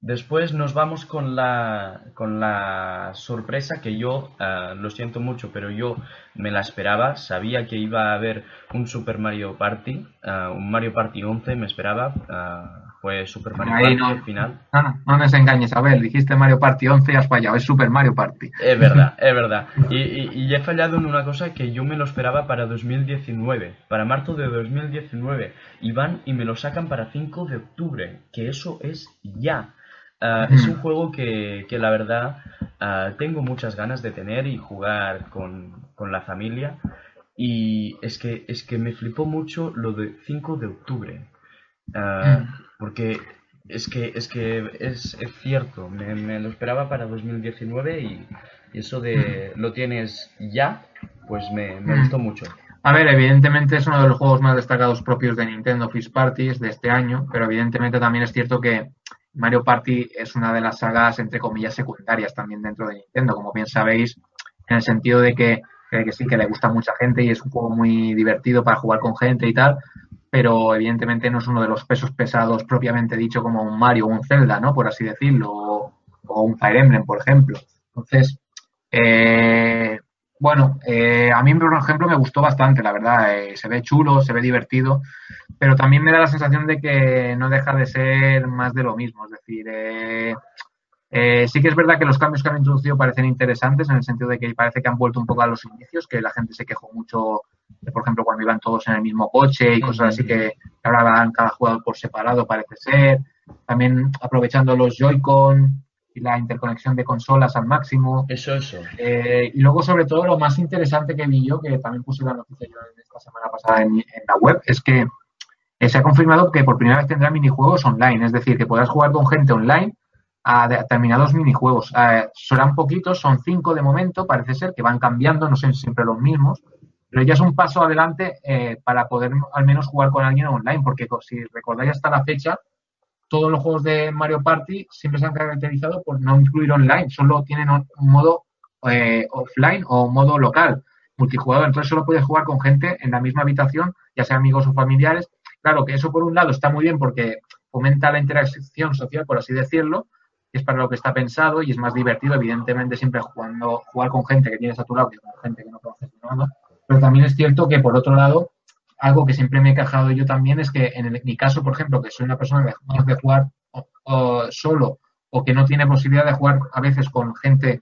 Speaker 1: Después nos vamos con la, con la sorpresa que yo, ah, lo siento mucho, pero yo me la esperaba. Sabía que iba a haber un Super Mario Party, ah, un Mario Party 11 me esperaba. Uh, fue Super Mario Party no, al final.
Speaker 2: No, no, no nos engañes, Abel. Dijiste Mario Party 11 y has fallado. Es Super Mario Party.
Speaker 1: Es verdad, es verdad. Y, y, he fallado en una cosa que yo me lo esperaba para 2019, para marzo de 2019. Y van y me lo sacan para 5 de octubre, que eso es ya. Ah, es un juego que, la verdad ah, tengo muchas ganas de tener y jugar con, la familia. Y es que, es que me flipó mucho lo de 5 de octubre. Ah, porque es que es, que es, cierto, me, lo esperaba para 2019 y, eso de lo tienes ya, pues me, me gustó mucho.
Speaker 2: A ver, evidentemente es uno de los juegos más destacados propios de Nintendo First Parties de este año, pero evidentemente también es cierto que Mario Party es una de las sagas, entre comillas, secundarias también dentro de Nintendo, como bien sabéis, en el sentido de que, que sí, que le gusta a mucha gente y es un juego muy divertido para jugar con gente y tal, pero evidentemente no es uno de los pesos pesados propiamente dicho como un Mario o un Zelda, ¿no? Por así decirlo, o, un Fire Emblem, por ejemplo. Entonces, eh, bueno, eh, a mí, por ejemplo, me gustó bastante, la verdad. Eh, se ve chulo, se ve divertido, pero también me da la sensación de que no deja de ser más de lo mismo. Es decir, eh, sí que es verdad que los cambios que han introducido parecen interesantes en el sentido de que parece que han vuelto un poco a los inicios, que la gente se quejó mucho, de, por ejemplo, cuando iban todos en el mismo coche y cosas así que ahora van cada jugador por separado, parece ser. También aprovechando los Joy-Con y la interconexión de consolas al máximo.
Speaker 1: Eso, eso.
Speaker 2: Eh, y luego, sobre todo, lo más interesante que vi yo, que también puse la noticia yo esta semana pasada en, la web, es que eh, se ha confirmado que por primera vez tendrá minijuegos online, es decir, que podrás jugar con gente online a, determinados minijuegos. Eh, serán poquitos, son cinco de momento, parece ser que van cambiando, no son siempre los mismos, pero ya es un paso adelante para poder al menos jugar con alguien online, porque si recordáis hasta la fecha, todos los juegos de Mario Party siempre se han caracterizado por no incluir online, solo tienen un modo eh, offline o modo local, multijugador. Entonces solo puedes jugar con gente en la misma habitación, ya sea amigos o familiares. Claro que eso por un lado está muy bien porque fomenta la interacción social, por así decirlo, es para lo que está pensado y es más divertido, evidentemente, siempre jugando, jugar con gente que tienes a tu lado que con gente que no conoces nada. Pero también es cierto que por otro lado, algo que siempre me he quejado yo también es que en mi caso, por ejemplo, que soy una persona que de jugar solo o que no tiene posibilidad de jugar a veces con gente,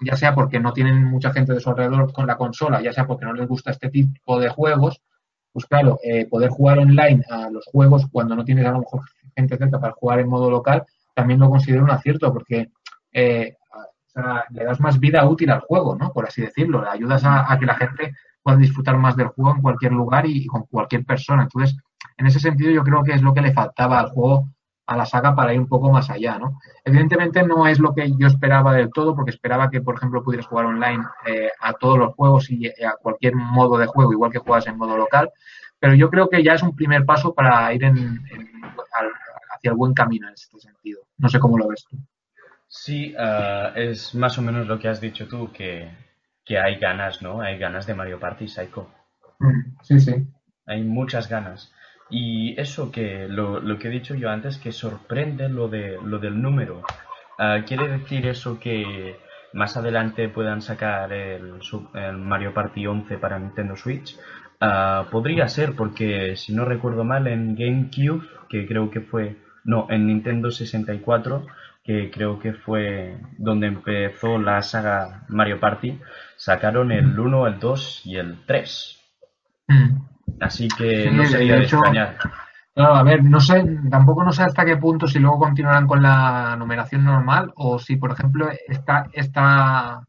Speaker 2: ya sea porque no tienen mucha gente de su alrededor con la consola, ya sea porque no les gusta este tipo de juegos, pues claro, eh, poder jugar online a los juegos cuando no tienes a lo mejor gente cerca para jugar en modo local, también lo considero un acierto porque eh, le das más vida útil al juego, ¿no? Por así decirlo, le ayudas a que la gente puedan disfrutar más del juego en cualquier lugar y, con cualquier persona. Entonces, en ese sentido, yo creo que es lo que le faltaba al juego, a la saga, para ir un poco más allá, ¿no? Evidentemente no es lo que yo esperaba del todo, porque esperaba que, por ejemplo, pudieras jugar online eh, a todos los juegos y a cualquier modo de juego, igual que juegas en modo local, pero yo creo que ya es un primer paso para ir en, hacia el buen camino en este sentido. No sé cómo lo ves tú.
Speaker 1: Sí, ah, es más o menos lo que has dicho tú, que que hay ganas, ¿no? Hay ganas de Mario Party Psycho.
Speaker 2: Mm, sí, sí.
Speaker 1: Hay muchas ganas. Y eso que lo, lo que he dicho yo antes, que sorprende lo, de, lo del número. Ah, ¿Quiere decir eso que más adelante puedan sacar el, Mario Party 11 para Nintendo Switch? Ah, podría ser, porque si no recuerdo mal, en GameCube, que creo que fue. No, en Nintendo 64, que creo que fue donde empezó la saga Mario Party, sacaron el 1, el 2 y el 3. Mm. Así que no sería de, extrañar.
Speaker 2: a ver, no sé, tampoco no sé hasta qué punto si luego continuarán con la numeración normal o si, por ejemplo, esta, esta,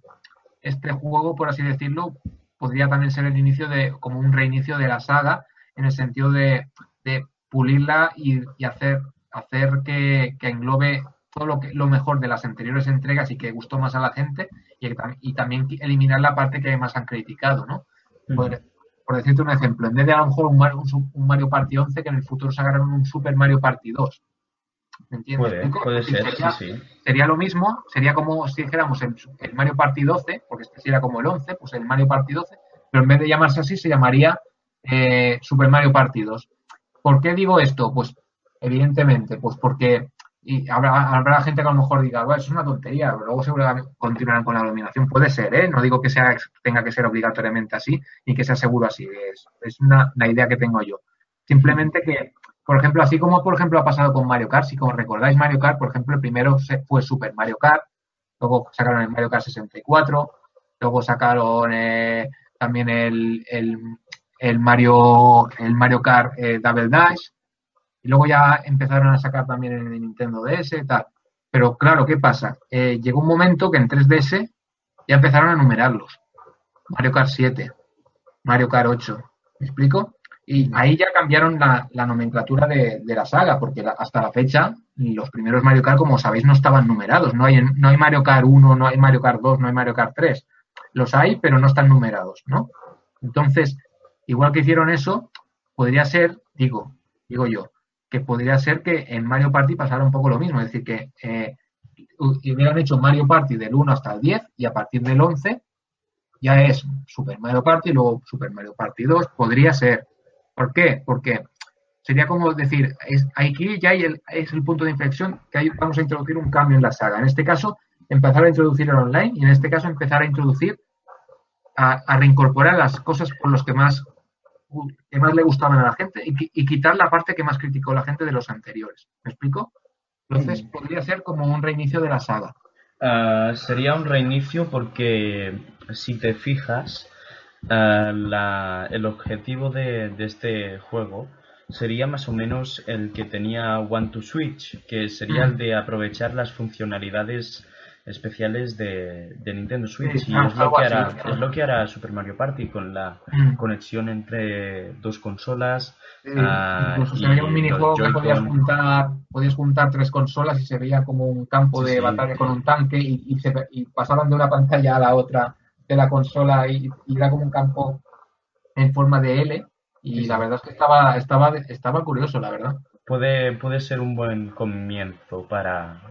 Speaker 2: este juego, por así decirlo, podría también ser el inicio de, como un reinicio de la saga, en el sentido de, de pulirla y, hacer, hacer que, que englobe todo lo, que, lo mejor de las anteriores entregas y que gustó más a la gente y, también eliminar la parte que más han criticado, ¿no? Por, decirte un ejemplo, en vez de a lo mejor un Mario, un Mario Party 11, que en el futuro sacaron un Super Mario Party 2.
Speaker 1: ¿Me entiendes? Puede, ser,
Speaker 2: sería,
Speaker 1: sí, sí.
Speaker 2: Sería lo mismo, sería como si dijéramos el, Mario Party 12, porque este sería como el 11, pues el Mario Party 12, pero en vez de llamarse así se llamaría eh, Super Mario Party 2. ¿Por qué digo esto? Pues evidentemente, pues porque y habrá, habrá gente que a lo mejor diga, bueno, eso es una tontería, pero luego seguramente continuarán con la dominación. Puede ser, ¿eh? No digo que sea tenga que ser obligatoriamente así ni que sea seguro así. Es, es una, la idea que tengo yo. Simplemente que, por ejemplo, así como por ejemplo ha pasado con Mario Kart, si como recordáis Mario Kart, por ejemplo, el primero fue Super Mario Kart, luego sacaron el Mario Kart 64, luego sacaron eh, también el, el, el, Mario el Mario Kart eh, Double Dash, y luego ya empezaron a sacar también en el Nintendo DS y tal. Pero claro, ¿qué pasa? Eh, llegó un momento que en 3DS ya empezaron a numerarlos. Mario Kart 7, Mario Kart 8. ¿Me explico? Y ahí ya cambiaron la, nomenclatura de, la saga, porque hasta la fecha los primeros Mario Kart, como sabéis, no estaban numerados. No hay, no hay Mario Kart 1, no hay Mario Kart 2, no hay Mario Kart 3. Los hay, pero no están numerados, ¿no? Entonces, igual que hicieron eso, podría ser, digo, digo yo, que podría ser que en Mario Party pasara un poco lo mismo, es decir, que eh, hubieran hecho Mario Party del 1 hasta el 10 y a partir del 11 ya es Super Mario Party, luego Super Mario Party 2, podría ser. ¿Por qué? Porque sería como decir, es, aquí ya hay el, es el punto de inflexión que vamos a introducir un cambio en la saga. En este caso, empezar a introducir el online y en este caso empezar a introducir, a, a reincorporar las cosas por los que más que más le gustaban a la gente y, quitar la parte que más criticó la gente de los anteriores. ¿Me explico? Entonces podría ser como un reinicio de la saga.
Speaker 1: Ah, sería un reinicio porque si te fijas, ah, el objetivo de, este juego sería más o menos el que tenía One to Switch, que sería el de aprovechar las funcionalidades especiales de, Nintendo Switch y es, lo que hará, es lo que hará Super Mario Party con la mm. conexión entre dos consolas.
Speaker 2: Ah, incluso se veía un minijuego que podías juntar, podías juntar tres consolas y se veía como un campo de batalla con un tanque y, y, pasaban de una pantalla a la otra de la consola y, y, era como un campo en forma de L y la verdad es que estaba, estaba, estaba curioso, la verdad
Speaker 1: puede, puede ser un buen comienzo para,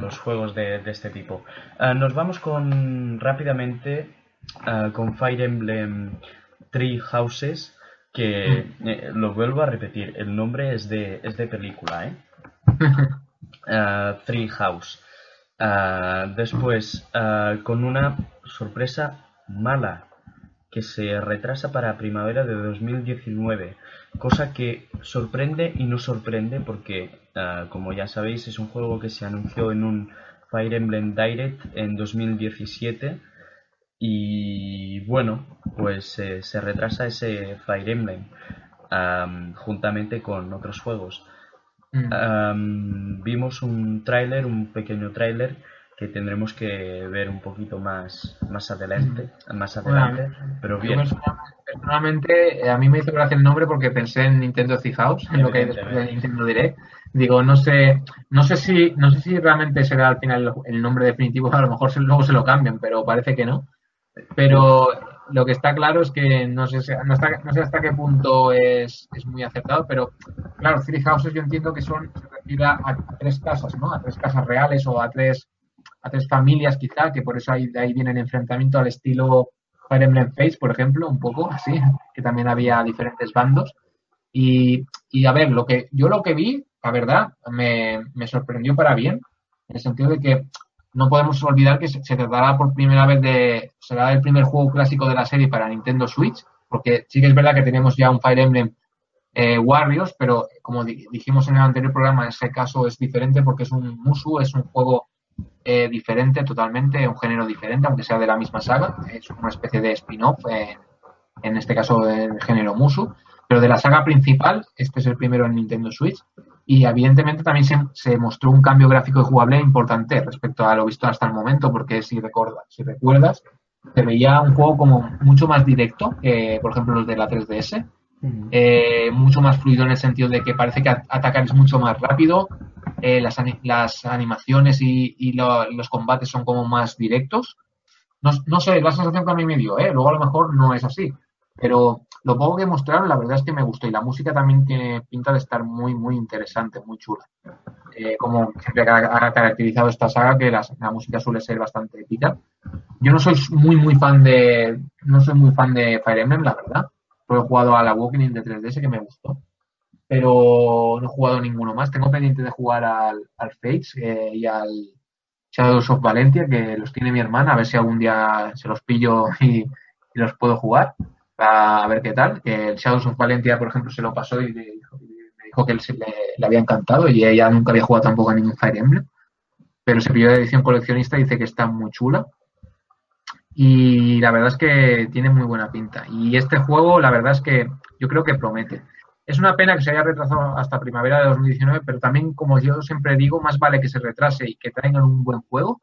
Speaker 1: los juegos de, este tipo. Ah, nos vamos con rápidamente ah, con Fire Emblem Three Houses, que mm. eh, lo vuelvo a repetir, el nombre es de, es de película, ¿eh? Ah, Three House. después, con una sorpresa mala que se retrasa para primavera de 2019, cosa que sorprende y no sorprende porque, ah, como ya sabéis, es un juego que se anunció en un Fire Emblem Direct en 2017 y bueno, pues eh, se retrasa ese Fire Emblem juntamente con otros juegos. Mm. vimos un tráiler, un pequeño tráiler que tendremos que ver un poquito más, más adelante, más adelante, pero bien.
Speaker 2: Personalmente, eh, a mí me hizo gracia el nombre porque pensé en Nintendo House, en lo que hay después de Nintendo Direct. Digo, no sé, no sé si, no sé si realmente será al final el nombre definitivo, a lo mejor luego se lo cambian, pero parece que no. Pero lo que está claro es que no sé, no, no sé hasta qué punto es, es, muy acertado, pero claro, Three Houses yo entiendo que son, se refiere a, a, tres casas, ¿no? A tres casas reales o a tres a tres familias quizá, que por eso ahí, de ahí viene el enfrentamiento al estilo Fire Emblem Face, por ejemplo, un poco así, que también había diferentes bandos. Y, y a ver, lo que yo lo que vi, la verdad, me, me sorprendió para bien, en el sentido de que no podemos olvidar que se, se tratará por primera vez de, será el primer juego clásico de la serie para Nintendo Switch, porque sí que es verdad que tenemos ya un Fire Emblem eh, Warriors, pero como dijimos en el anterior programa, en ese caso es diferente porque es un Musu, es un juego eh, diferente totalmente, un género diferente, aunque sea de la misma saga. Es una especie de spin-off, en este caso del género Musu. Pero de la saga principal, este es el primero en Nintendo Switch. Y evidentemente también se, mostró un cambio gráfico y jugable importante respecto a lo visto hasta el momento, porque si, recuerdas, si recuerdas, se veía un juego como mucho más directo que, por ejemplo, los de la 3DS. Eh, mucho más fluido en el sentido de que parece que atacar es mucho más rápido, eh, las, las, animaciones y, los combates son como más directos no, no sé, la sensación que a mí me dio, ¿eh? luego a lo mejor no es así, pero lo poco que mostraron, la verdad es que me gustó y la música también tiene pinta de estar muy, muy interesante, muy chula. Eh, como siempre ha, caracterizado esta saga, que la, música suele ser bastante épica. Yo no soy muy, muy fan de, no soy muy fan de Fire Emblem, la verdad. Pero he jugado a la Walking de 3DS que me gustó. Pero no he jugado ninguno más. Tengo pendiente de jugar al, al Fates eh, y al Shadows of Valentia, que los tiene mi hermana, a ver si algún día se los pillo y los puedo jugar a ver qué tal. El Shadows of Valentia, por ejemplo, se lo pasó y me dijo, que él se le, había encantado y ella nunca había jugado tampoco a ningún Fire Emblem. Pero se pidió de edición coleccionista y dice que está muy chula. Y la verdad es que tiene muy buena pinta. Y este juego, la verdad es que yo creo que promete. Es una pena que se haya retrasado hasta primavera de 2019, pero también, como yo siempre digo, más vale que se retrase y que traigan un buen juego,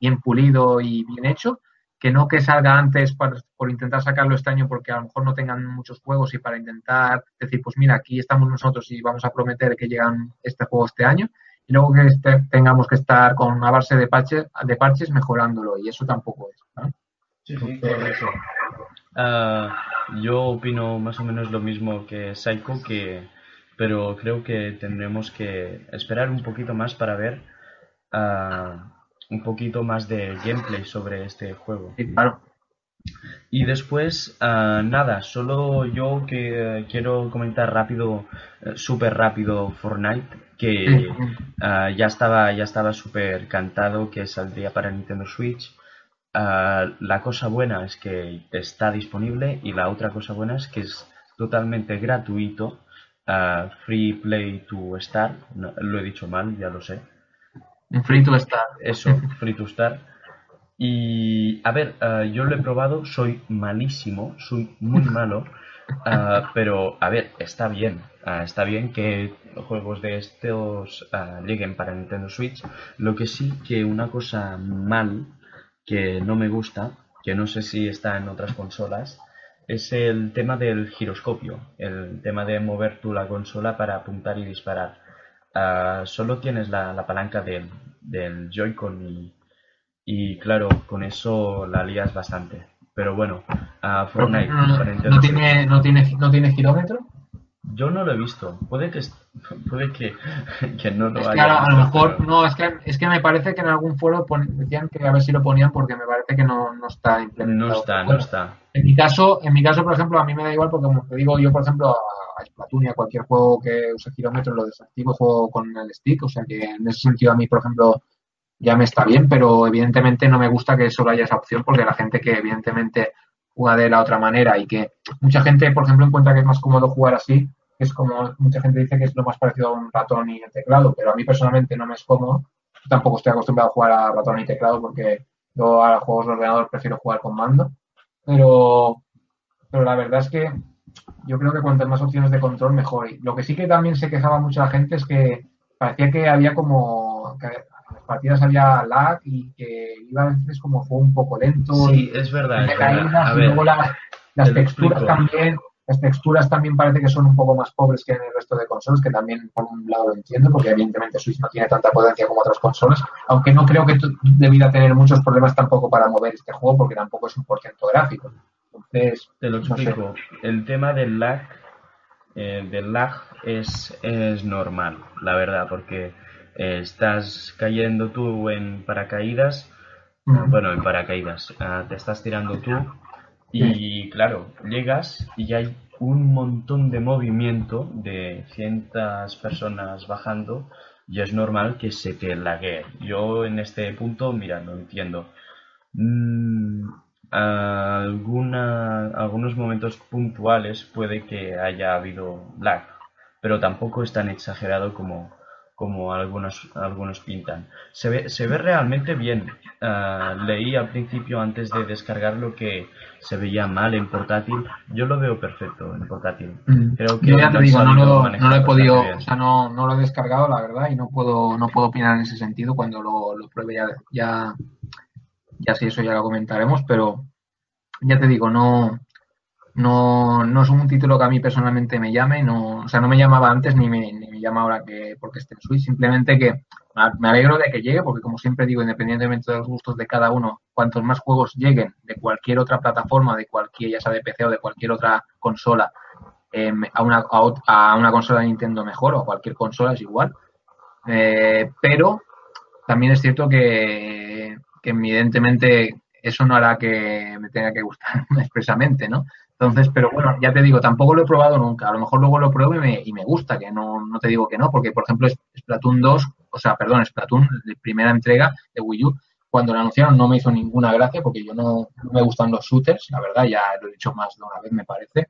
Speaker 2: bien pulido y bien hecho, que no que salga antes por, intentar sacarlo este año porque a lo mejor no tengan muchos juegos y para intentar decir, pues mira, aquí estamos nosotros y vamos a prometer que llegan este juego este año y luego que este, tengamos que estar con una base de parches, de parches mejorándolo y eso tampoco es.
Speaker 1: Sí, sí, correcto. Ah, yo opino más o menos lo mismo que Psycho, que, pero creo que tendremos que esperar un poquito más para ver uh, un poquito más de gameplay sobre este juego.
Speaker 2: claro.
Speaker 1: Y después, ah, nada, solo yo que quiero comentar rápido, eh, súper rápido Fortnite, que ah, ya estaba ya estaba súper cantado que saldría para Nintendo Switch. Ah, la cosa buena es que está disponible y la otra cosa buena es que es totalmente gratuito, free play to start, lo he dicho mal, ya lo sé.
Speaker 2: Free to Start.
Speaker 1: Eso, Free to Start. Y a ver, eh, yo lo he probado, soy malísimo, soy muy malo, pero a ver, está bien. Está bien que juegos de estos lleguen para Nintendo Switch. Lo que sí que una cosa mal que no me gusta, que no sé si está en otras consolas, es el tema del giroscopio, el tema de mover tú la consola para apuntar y disparar. Ah, solo tienes la, palanca del, del Joy-Con y, y, claro, con eso la lías bastante. Pero bueno, uh, Fortnite.
Speaker 2: No, tiene, no, tiene, ¿No tiene kilómetro?
Speaker 1: Yo no lo he visto. Puede que puede que, que no lo
Speaker 2: es
Speaker 1: haya.
Speaker 2: Que a, lo mejor, no, es que, es que me parece que en algún foro decían que a ver si lo ponían porque me parece que no, no está implementado.
Speaker 1: No está, no está.
Speaker 2: En mi caso, en mi caso, por ejemplo, a mí me da igual porque como te digo, yo por ejemplo a Splatoon y a cualquier juego que use kilómetros lo desactivo juego con el stick, o sea que en ese sentido a mí, por ejemplo, ya me está bien, pero evidentemente no me gusta que solo haya esa opción porque la gente que evidentemente juega de la otra manera y que mucha gente, por ejemplo, encuentra que es más cómodo jugar así, es como mucha gente dice que es lo más parecido a un ratón y teclado, pero a mí personalmente no me es cómodo. Yo tampoco estoy acostumbrado a jugar a ratón y teclado porque yo a juegos de ordenador prefiero jugar con mando, pero, pero la verdad es que yo creo que cuantas más opciones de control, mejor. Y lo que sí que también se quejaba mucha gente es que parecía que había como. que en las partidas había lag y que iba a veces como fue un poco lento.
Speaker 1: Sí, es verdad.
Speaker 2: y luego las texturas también. Las texturas también parece que son un poco más pobres que en el resto de consolas, que también por un lado lo entiendo, porque evidentemente Switch no tiene tanta potencia como otras consolas, aunque no creo que debiera tener muchos problemas tampoco para mover este juego, porque tampoco es un porcentaje gráfico.
Speaker 1: Te lo explico. El tema del lag, eh, del lag es, es normal, la verdad, porque eh, estás cayendo tú en paracaídas, bueno, en paracaídas, ah, te estás tirando tú y claro, llegas y hay un montón de movimiento de cientas personas bajando y es normal que se te lague. Yo en este punto, mira, no entiendo. Mm, alguna, algunos momentos puntuales puede que haya habido lag, pero tampoco es tan exagerado como, como algunos, algunos pintan. Se ve, se ve realmente bien. Ah, leí al principio antes de descargarlo que se veía mal en portátil. Yo lo veo perfecto en portátil.
Speaker 2: Mm. Creo que ya te digo, no lo, no lo he podido, o sea, no, no, lo he descargado, la verdad, y no puedo, no puedo opinar en ese sentido. Cuando lo, lo pruebe ya, ya, ya sí, eso ya lo comentaremos, pero ya te digo, no, no, no es un título que a mí personalmente me llame, no, o sea, no me llamaba antes ni me, ni me llama ahora que porque esté en Switch, simplemente que me alegro de que llegue, porque como siempre digo, independientemente de los gustos de cada uno, cuantos más juegos lleguen de cualquier otra plataforma, de cualquier, ya sea de PC o de cualquier otra consola, em, a, una, a, una consola de Nintendo mejor o a cualquier consola es igual. Eh, pero también es cierto que, que evidentemente eso no hará que me tenga que gustar expresamente, ¿no? Entonces, pero bueno, ya te digo, tampoco lo he probado nunca. A lo mejor luego lo pruebo y me, y me gusta, que no, no te digo que no, porque por ejemplo Splatoon 2, o sea, perdón, Splatoon, la primera entrega de Wii U, cuando lo anunciaron no me hizo ninguna gracia porque yo no, me gustan los shooters, la verdad, ya lo he dicho más de una vez, me parece.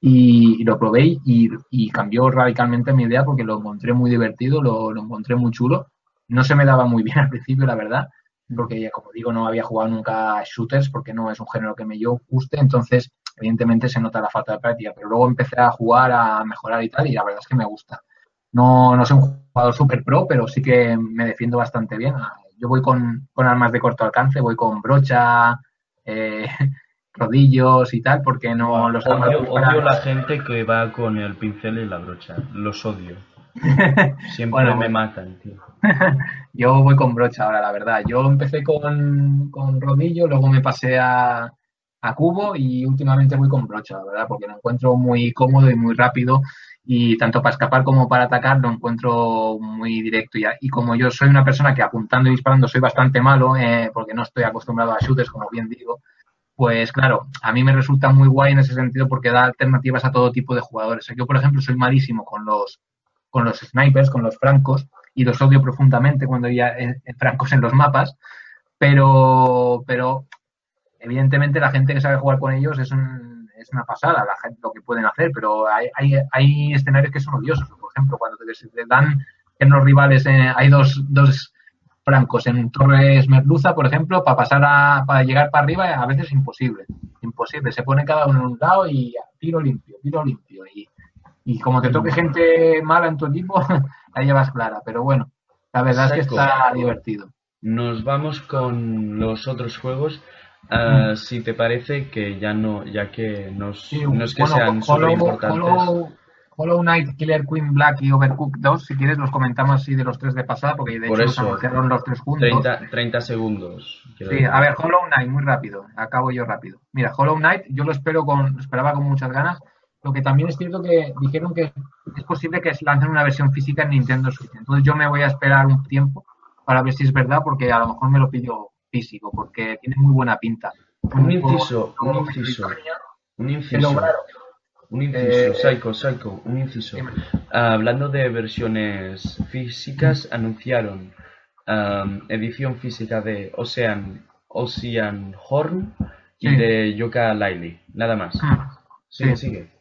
Speaker 2: Y, lo probé y, cambió radicalmente mi idea porque lo encontré muy divertido, lo encontré muy chulo. No se me daba muy bien al principio, la verdad, porque ya como digo, no había jugado nunca shooters porque no es un género que me yo guste, entonces evidentemente se nota la falta de práctica, pero luego empecé a jugar, a mejorar y tal, y la verdad es que me gusta. No, no soy un jugador super pro, pero sí que me defiendo bastante bien. Yo voy con, armas de corto alcance, voy con brocha, eh, rodillos y tal, porque no los
Speaker 1: odio, odio la gente que va con el pincel y la brocha, los odio. Siempre me matan, tío.
Speaker 2: yo voy con brocha ahora, la verdad. Yo empecé con, con rodillo, luego me pasé a, a cubo y últimamente voy con brocha, ¿verdad? Porque lo encuentro muy cómodo y muy rápido y tanto para escapar como para atacar lo encuentro muy directo. Y, y como yo soy una persona que apuntando y disparando soy bastante malo, eh, porque no estoy acostumbrado a shooters, como bien digo, pues claro, a mí me resulta muy guay en ese sentido porque da alternativas a todo tipo de jugadores. Yo, por ejemplo, soy malísimo con los, con los snipers, con los francos, y los odio profundamente cuando hay francos en los mapas, pero, pero evidentemente la gente que sabe jugar con ellos es, es una pasada lo que pueden hacer, pero hay, hay, escenarios que son odiosos. Por ejemplo, cuando te, dan en los rivales, eh, hay dos, dos francos en Torres Merluza, por ejemplo, para pasar a, para llegar para arriba a veces es imposible. Imposible. Se pone cada uno en un lado y tiro limpio, tiro limpio. Y, y como te toque gente mala en tu equipo, la llevas clara. Pero bueno, la verdad es que está divertido.
Speaker 1: Nos vamos con los otros juegos. Uh, si te parece que ya no, ya que nos, no es que sean súper importantes.
Speaker 2: Hollow, Knight, Killer Queen Black y Overcooked 2, si quieres los comentamos así de los tres de pasada, porque de
Speaker 1: Por
Speaker 2: hecho
Speaker 1: eso,
Speaker 2: anunciaron los tres juntos.
Speaker 1: 30, 30 segundos.
Speaker 2: Sí, a ver, Hollow Knight, muy rápido, acabo yo rápido. Mira, Hollow Knight yo lo espero con, lo esperaba con muchas ganas, lo que también es cierto que dijeron que es posible que lancen una versión física en Nintendo Switch, entonces yo me voy a esperar un tiempo para ver si es verdad, porque a lo mejor me lo pido físico, porque tiene muy buena pinta.
Speaker 1: Un inciso, un inciso, un inciso. Un inciso, Psycho, Psycho, un inciso. hablando de versiones físicas, anunciaron edición física de Ocean, Ocean Horn y de Yoka Laili, nada más. Ah, sigue, sigue.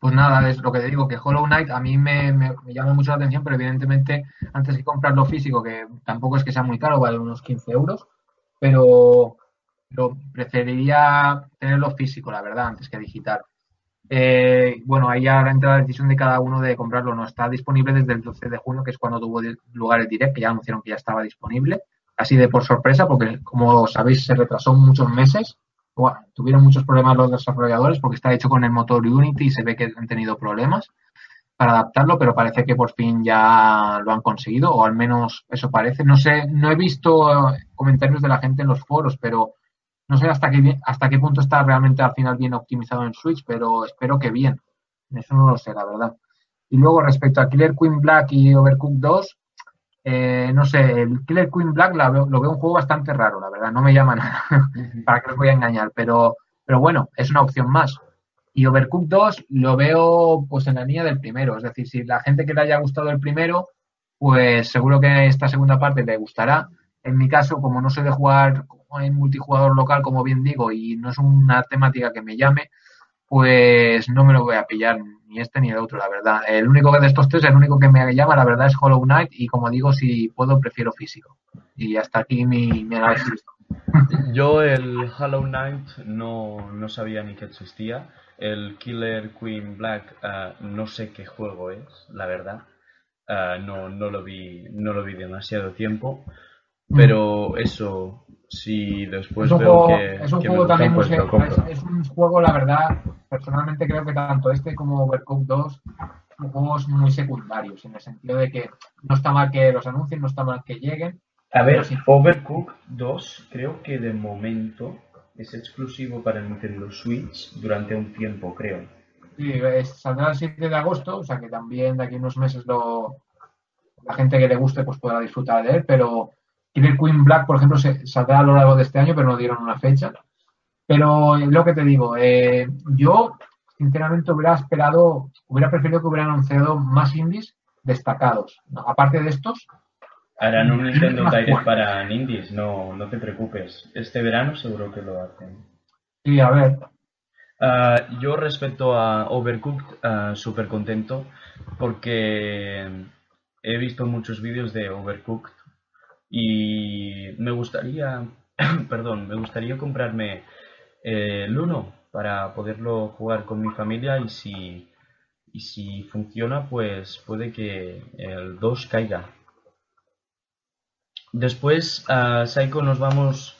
Speaker 2: Pues nada, es lo que te digo, que Hollow Knight a mí me, llama mucho la atención, pero evidentemente antes de comprarlo físico, que tampoco es que sea muy caro, vale unos 15 euros, pero, preferiría tenerlo físico, la verdad, antes que digital. Eh, bueno, ahí ya entra la decisión de cada uno de comprarlo. No está disponible desde el 12 de junio, que es cuando tuvo lugar el direct, que ya anunciaron que ya estaba disponible. Así de por sorpresa, porque como sabéis, se retrasó muchos meses. Tuvieron muchos problemas los desarrolladores porque está hecho con el motor Unity y se ve que han tenido problemas para adaptarlo, pero parece que por fin ya lo han conseguido, o al menos eso parece. No sé, no he visto eh, comentarios de la gente en los foros, pero no sé hasta qué, hasta qué punto está realmente al final bien optimizado en Switch, pero espero que bien. Eso no lo sé, la verdad. Y luego respecto a Killer Queen Black y Overcooked 2, eh, no sé, el Killer Queen Black lo veo un juego bastante raro, la verdad, no me llama nada, para que os voy a engañar, pero, pero bueno, es una opción más. Y Overcooked 2 lo veo pues en la línea del primero. Es decir, si la gente que le haya gustado el primero, pues seguro que esta segunda parte le gustará. En mi caso, como no soy de jugar en multijugador local, como bien digo, y no es una temática que me llame, pues no me lo voy a pillar ni este ni el otro, la verdad. El único de estos tres, el único que me llama, la verdad, es Hollow Knight y como digo, si puedo, prefiero físico. Y hasta aquí mi, mi análisis.
Speaker 1: Yo el Hollow Knight no, no sabía ni que existía. El Killer Queen Black uh, no sé qué juego es, la verdad. Uh, no, no, lo vi, no lo vi demasiado tiempo. Pero eso, si después veo que.
Speaker 2: Es un juego también pues es, un juego, la verdad, personalmente creo que tanto este como Overcooked 2 son juegos muy secundarios, en el sentido de que no está mal que los anuncien, no está mal que lleguen.
Speaker 1: A ver, Overcooked 2 creo que de momento es exclusivo para Nintendo Switch durante un tiempo, creo.
Speaker 2: Sí, saldrá el 7 de agosto, o sea que también de aquí unos meses lo, la gente que le guste pues podrá disfrutar de él, pero Killer Queen Black, por ejemplo, se, saldrá a lo largo de este año, pero no dieron una fecha. Pero lo que te digo, eh, yo sinceramente hubiera esperado, hubiera preferido que hubieran anunciado más indies destacados. Aparte de estos.
Speaker 1: Harán un Nintendo Direct para indies, no, no te preocupes. Este verano seguro que lo hacen.
Speaker 2: Sí, a ver.
Speaker 1: Ah, yo respecto a Overcooked, uh, súper contento porque he visto muchos vídeos de Overcooked y me gustaría, perdón, me gustaría comprarme eh, el 1 para poderlo jugar con mi familia y si, y si funciona pues puede que el 2 caiga. Después a Psycho nos vamos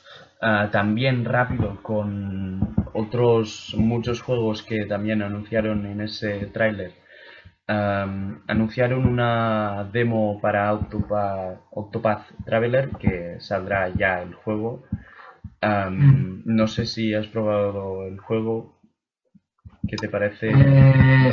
Speaker 1: también rápido con otros muchos juegos que también anunciaron en ese tráiler anunciaron una demo para Octopath, Traveler que saldrá ya el juego. Mm. No sé si has probado el juego. ¿Qué te parece?
Speaker 2: Eh,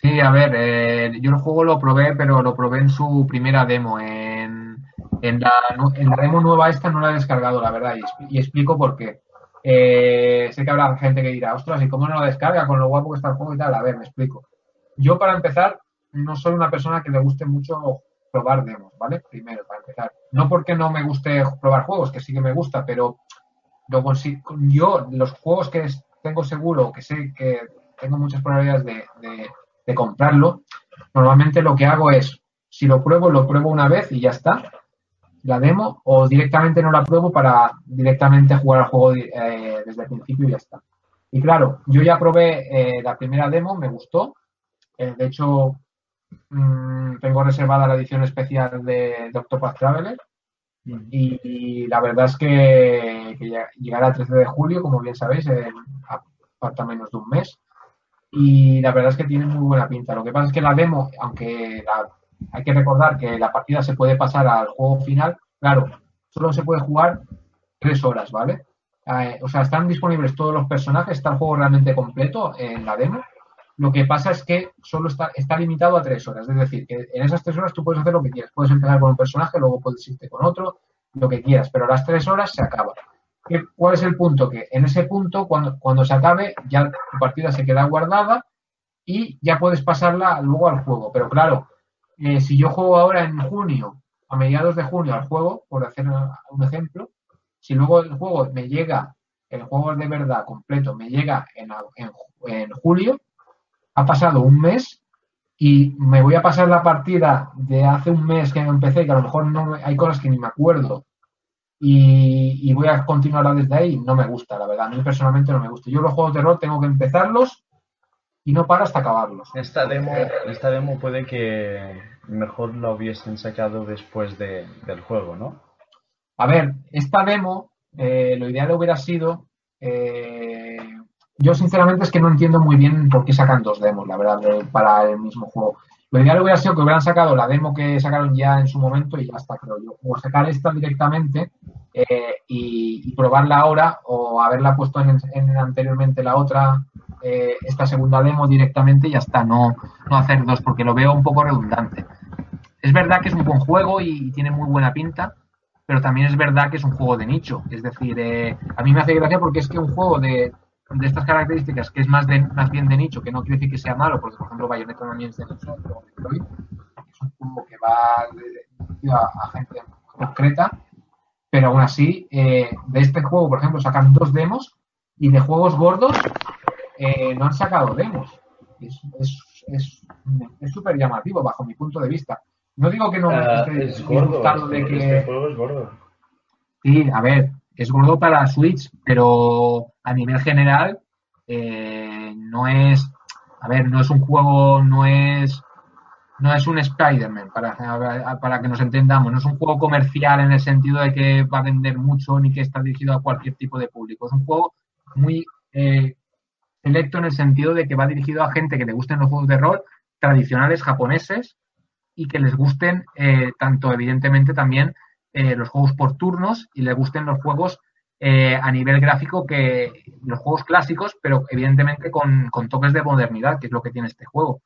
Speaker 2: sí. a ver, eh, yo el juego lo probé, pero lo probé en su primera demo. En, en, la, en la demo nueva esta no la he descargado, la verdad, y, explico por qué. Eh, sé que habrá gente que dirá, ostras, ¿y cómo no la descarga con lo guapo que está el juego y tal? A ver, me explico. Yo, para empezar, no soy una persona que le guste mucho probar demos, ¿vale? Primero, para empezar. No porque no me guste probar juegos, que sí que me gusta, pero yo, los juegos que tengo seguro, que sé que tengo muchas probabilidades de, comprarlo, normalmente lo que hago es, si lo pruebo, lo pruebo una vez y ya está, la demo, o directamente no la pruebo para directamente jugar al juego eh, desde el principio y ya está. Y claro, yo ya probé eh, la primera demo, me gustó, eh, de hecho, mm, tengo reservada la edición especial de, de Octopath Traveler. Y, la verdad es que, llegará el 13 de julio, como bien sabéis, falta menos de un mes. Y la verdad es que tiene muy buena pinta. Lo que pasa es que la demo, aunque hay que recordar que la partida se puede pasar al juego final, claro, solo se puede jugar tres horas, ¿vale? Eh, o sea, están disponibles todos los personajes, está el juego realmente completo en la demo lo que pasa es que solo está, está limitado a tres horas. Es decir, que en esas tres horas tú puedes hacer lo que quieras. Puedes empezar con un personaje, luego puedes irte con otro, lo que quieras, pero a las tres horas se acaba. ¿Cuál es el punto? Que en ese punto, cuando, cuando se acabe, ya tu partida se queda guardada y ya puedes pasarla luego al juego. Pero claro, eh, si yo juego ahora en junio, a mediados de junio al juego, por hacer un ejemplo, si luego el juego me llega, el juego de verdad completo me llega en, en julio, ha pasado un mes y me voy a pasar la partida de hace un mes que empecé, que a lo mejor no hay cosas que ni me acuerdo y, voy a continuarla desde ahí, no me gusta, la verdad. A mí personalmente no me gusta. Yo los juegos de rol tengo que empezarlos y no paro hasta acabarlos.
Speaker 1: Esta demo, esta demo puede que mejor la hubiesen sacado después del juego, ¿no?
Speaker 2: A ver, esta demo, eh, lo ideal hubiera sido eh, yo sinceramente es que no entiendo muy bien por qué sacan dos demos, la verdad, para el mismo juego. Lo ideal hubiera sido que hubieran sacado la demo que sacaron ya en su momento y ya está, creo yo. O sacar esta directamente eh, y, probarla ahora o haberla puesto en, anteriormente la otra, eh, esta segunda demo directamente y ya está, no, no hacer dos porque lo veo un poco redundante. Es verdad que es un buen juego y tiene muy buena pinta, pero también es verdad que es un juego de nicho. Es decir, eh, a mí me hace gracia porque es que un juego de, de estas características, que es más, de, más bien de nicho, que no quiere decir que sea malo, porque por ejemplo Bayonetta también es de nicho, es un juego que va a, gente concreta, pero aún así, eh, de este juego, por ejemplo, sacan dos demos y de juegos gordos eh, no han sacado demos. Es súper es, llamativo bajo mi punto de vista. No digo que no me
Speaker 1: uh, es gordo,
Speaker 2: de
Speaker 1: que... Este juego es gordo.
Speaker 2: Sí, a ver, es gordo para Switch, pero a nivel general eh, no es, a ver, no es un juego, no es, no es un Spider-Man, para, para que nos entendamos, no es un juego comercial en el sentido de que va a vender mucho ni que está dirigido a cualquier tipo de público, es un juego muy, eh, selecto en el sentido de que va dirigido a gente que le gusten los juegos de rol tradicionales japoneses y que les gusten eh, tanto, evidentemente, también eh, los juegos por turnos y les gusten los juegos eh, a nivel gráfico que los juegos clásicos, pero evidentemente con, toques de modernidad, que es lo que tiene este juego.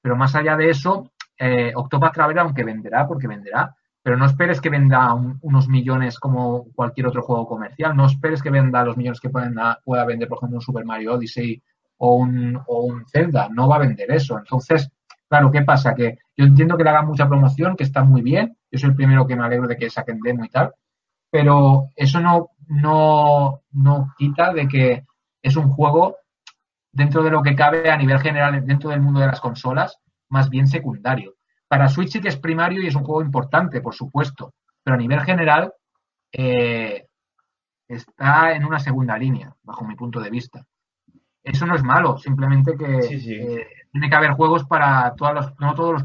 Speaker 2: Pero más allá de eso, eh, Octopath Traveler, aunque venderá, porque venderá, pero no esperes que venda unos millones como cualquier otro juego comercial. No esperes que venda los millones que pueda, pueda vender, por ejemplo, un Super Mario Odyssey o un, o un Zelda. No va a vender eso. Entonces, claro, ¿qué pasa? Que yo entiendo que le hagan mucha promoción, que está muy bien. Yo soy el primero que me alegro de que saquen demo y tal. Pero eso no, no, no quita de que es un juego dentro de lo que cabe a nivel general dentro del mundo de las consolas, más bien secundario. Para Switch sí que es primario y es un juego importante, por supuesto, pero a nivel general eh, está en una segunda línea, bajo mi punto de vista. Eso no es malo, simplemente que eh, tiene que haber juegos para todos los, no todos los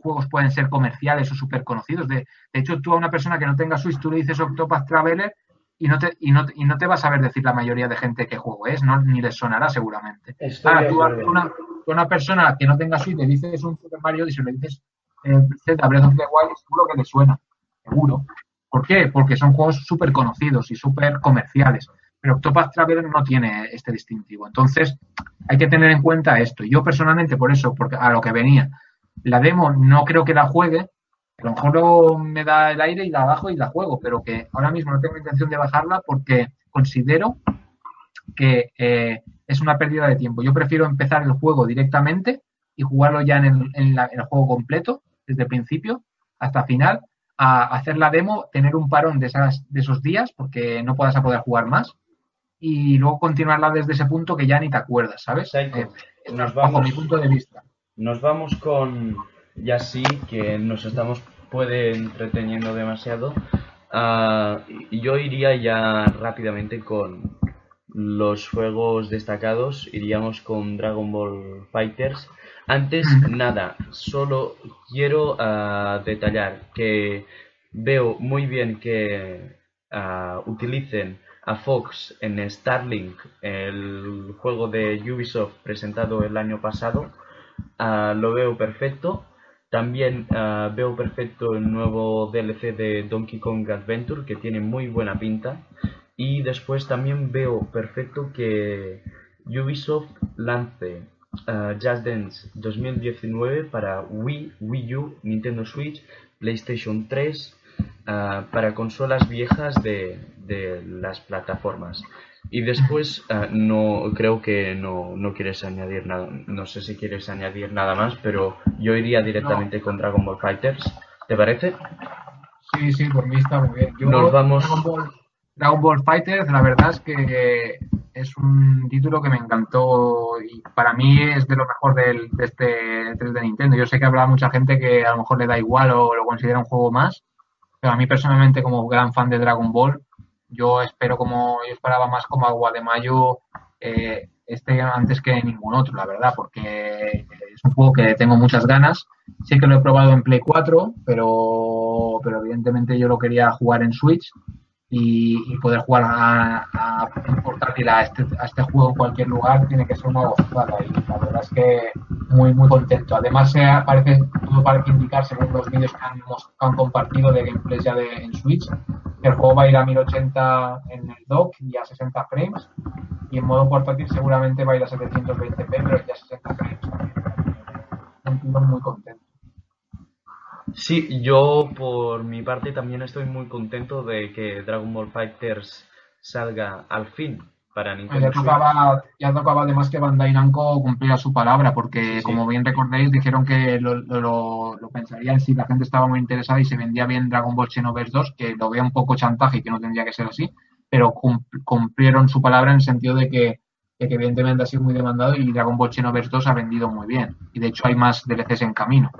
Speaker 2: juegos pueden ser comerciales o súper conocidos. De, hecho, tú a una persona que no tenga Switch, tú le dices Octopath Traveler y no te, y no, y no te vas a ver decir la mayoría de gente qué juego es, ¿no? ni les sonará seguramente. Ahora, tú a una, una, persona que no tenga Switch le dices un Super Mario y le dices Zelda Breath of the Wild, seguro que le suena, seguro. ¿Por qué? Porque son juegos súper conocidos y súper comerciales. Pero Octopath Traveler no tiene este distintivo. Entonces, hay que tener en cuenta esto. Yo personalmente, por eso, porque a lo que venía, la demo no creo que la juegue. A lo mejor luego me da el aire y la bajo y la juego, pero que ahora mismo no tengo intención de bajarla porque considero que eh, es una pérdida de tiempo. Yo prefiero empezar el juego directamente y jugarlo ya en el juego completo desde el principio hasta final, a hacer la demo, tener un parón de, esas, de esos días porque no puedas poder jugar más y luego continuarla desde ese punto que ya ni te acuerdas, ¿sabes?
Speaker 1: Eh, nos vamos, mi punto de vista. Nos vamos con, ya sí, que nos estamos, puede entreteniendo demasiado. Uh, yo iría ya rápidamente con los juegos destacados. Iríamos con Dragon Ball Fighters antes, nada, solo quiero ah, detallar que veo muy bien que ah, utilicen a Fox en Starlink, el juego de Ubisoft presentado el año pasado. Ah, lo veo perfecto. También veo perfecto el nuevo DLC de Donkey Kong Adventure, que tiene muy buena pinta. Y después también veo perfecto que Ubisoft lance uh, Just Dance 2019 para Wii, Wii U, Nintendo Switch, PlayStation 3, uh, para consolas viejas de, de, las plataformas. Y después uh, no creo que no, no, quieres añadir nada, no sé si quieres añadir nada más, pero yo iría directamente con Dragon Ball Fighters. ¿Te parece?
Speaker 2: Sí, sí, por mí está muy bien.
Speaker 1: Nos vamos.
Speaker 2: Dragon Ball Fighters, la verdad es que es un título que me encantó y para mí es de lo mejor del, de este 3 de Nintendo. Yo sé que habrá mucha gente que a lo mejor le da igual o lo considera un juego más, pero a mí personalmente como gran fan de Dragon Ball, yo espero como, yo esperaba más como agua de mayo eh, este antes que ningún otro, la verdad, porque es un juego que tengo muchas ganas. Sé que lo he probado en Play 4, pero, pero evidentemente yo lo quería jugar en Switch y, poder jugar a, a, portátil este, a este juego en cualquier lugar tiene que ser una gozada y la verdad es que muy muy contento. Además se parece, todo parece indicar según los vídeos que han, compartido de gameplay ya de, en Switch que el juego va a ir a 1080 en el dock y a 60 frames y en modo portátil seguramente va a ir a 720p pero ya a 60 frames también. muy contento.
Speaker 1: Sí, yo por mi parte también estoy muy contento de que Dragon Ball Fighters salga al fin para Nintendo.
Speaker 2: Ya tocaba, ya tocaba además que Bandai Namco cumpliera su palabra, porque como bien recordéis, dijeron que lo, lo, lo, pensarían si la gente estaba muy interesada y se vendía bien Dragon Ball Xenoverse 2, que lo veo un poco chantaje y que no tendría que ser así, pero cumplieron su palabra en el sentido de que, de que evidentemente ha sido muy demandado y Dragon Ball Xenoverse 2 ha vendido muy bien. Y de hecho hay más DLCs en camino.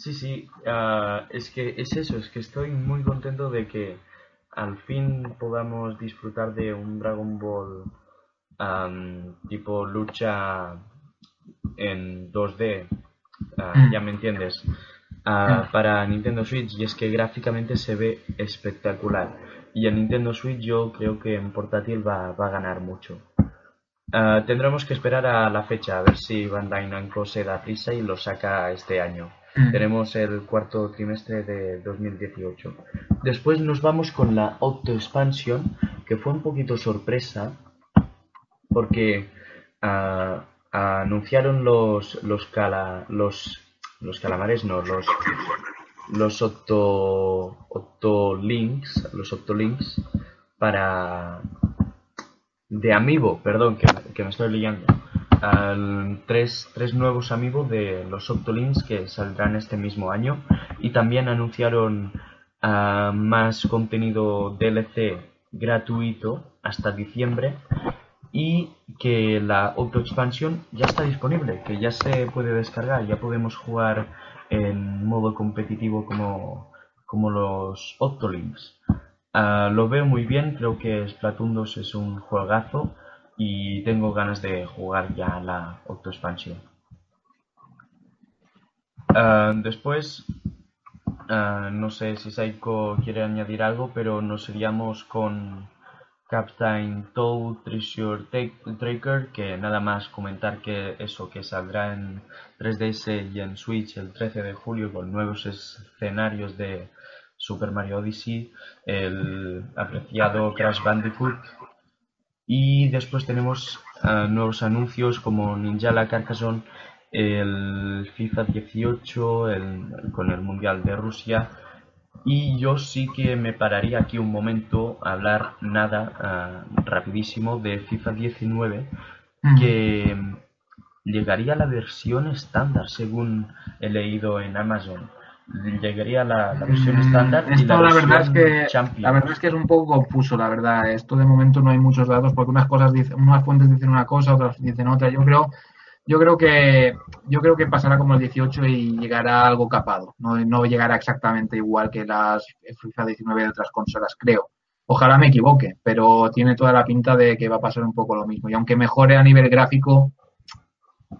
Speaker 1: Sí, sí, uh, es que es eso, es que estoy muy contento de que al fin podamos disfrutar de un Dragon Ball um, tipo lucha en 2D, uh, ah, mm. ya me entiendes, uh, para Nintendo Switch y es que gráficamente se ve espectacular y en Nintendo Switch yo creo que en portátil va, va a ganar mucho. Ah, tendremos que esperar a la fecha, a ver si Bandai Namco se da prisa y lo saca este año.
Speaker 2: Mm.
Speaker 1: Tenemos el cuarto trimestre de 2018. Después nos vamos con la Auto Expansion, que fue un poquito sorpresa, porque ah, anunciaron los los cala, los los calamares, no, los los Octo, Octolinks, los Octolinks para de Amiibo, perdón, que, que me estoy liando. Al- tres, tres nuevos amigos de los Octolinks que saldrán este mismo año. Y también anunciaron ah, más contenido DLC gratuito hasta diciembre y que la auto expansión ya está disponible, que ya se puede descargar, ya podemos jugar en modo competitivo como, como los Octolinks. Ah, lo veo muy bien, creo que Splatoon 2 es un juegazo y tengo ganas de jugar ya la auto expansión. Ah, después, ah, no sé si Saiko quiere añadir algo, pero nos iríamos con Captain Toad Treasure Tracker, que nada más comentar que eso, que saldrá en 3DS y en Switch el 13 de julio con nuevos escenarios de Super Mario Odyssey, el apreciado Crash Bandicoot. Y después tenemos ah, nuevos anuncios como Ninjala Carcassonne, el FIFA 18, el- con el Mundial de Rusia. Y yo sí que me pararía aquí un momento a hablar nada ah, rapidísimo de FIFA 19,
Speaker 2: Mm.
Speaker 1: que llegaría a la versión estándar, según he leído en Amazon. Llegaría la, la versión
Speaker 2: Mm,
Speaker 1: estándar y
Speaker 2: Esto
Speaker 1: la,
Speaker 2: la, verdad es que
Speaker 1: Champions.
Speaker 2: la verdad es que es un poco confuso, la verdad. Esto de momento no hay muchos datos porque unas cosas dicen, unas fuentes dicen una cosa, otras dicen otra. Yo creo, yo creo que yo creo que pasará como el 18 y llegará algo capado. No, no llegará exactamente igual que las FIFA 19 de otras consolas, creo. Ojalá me equivoque, pero tiene toda la pinta de que va a pasar un poco lo mismo. Y aunque mejore a nivel gráfico,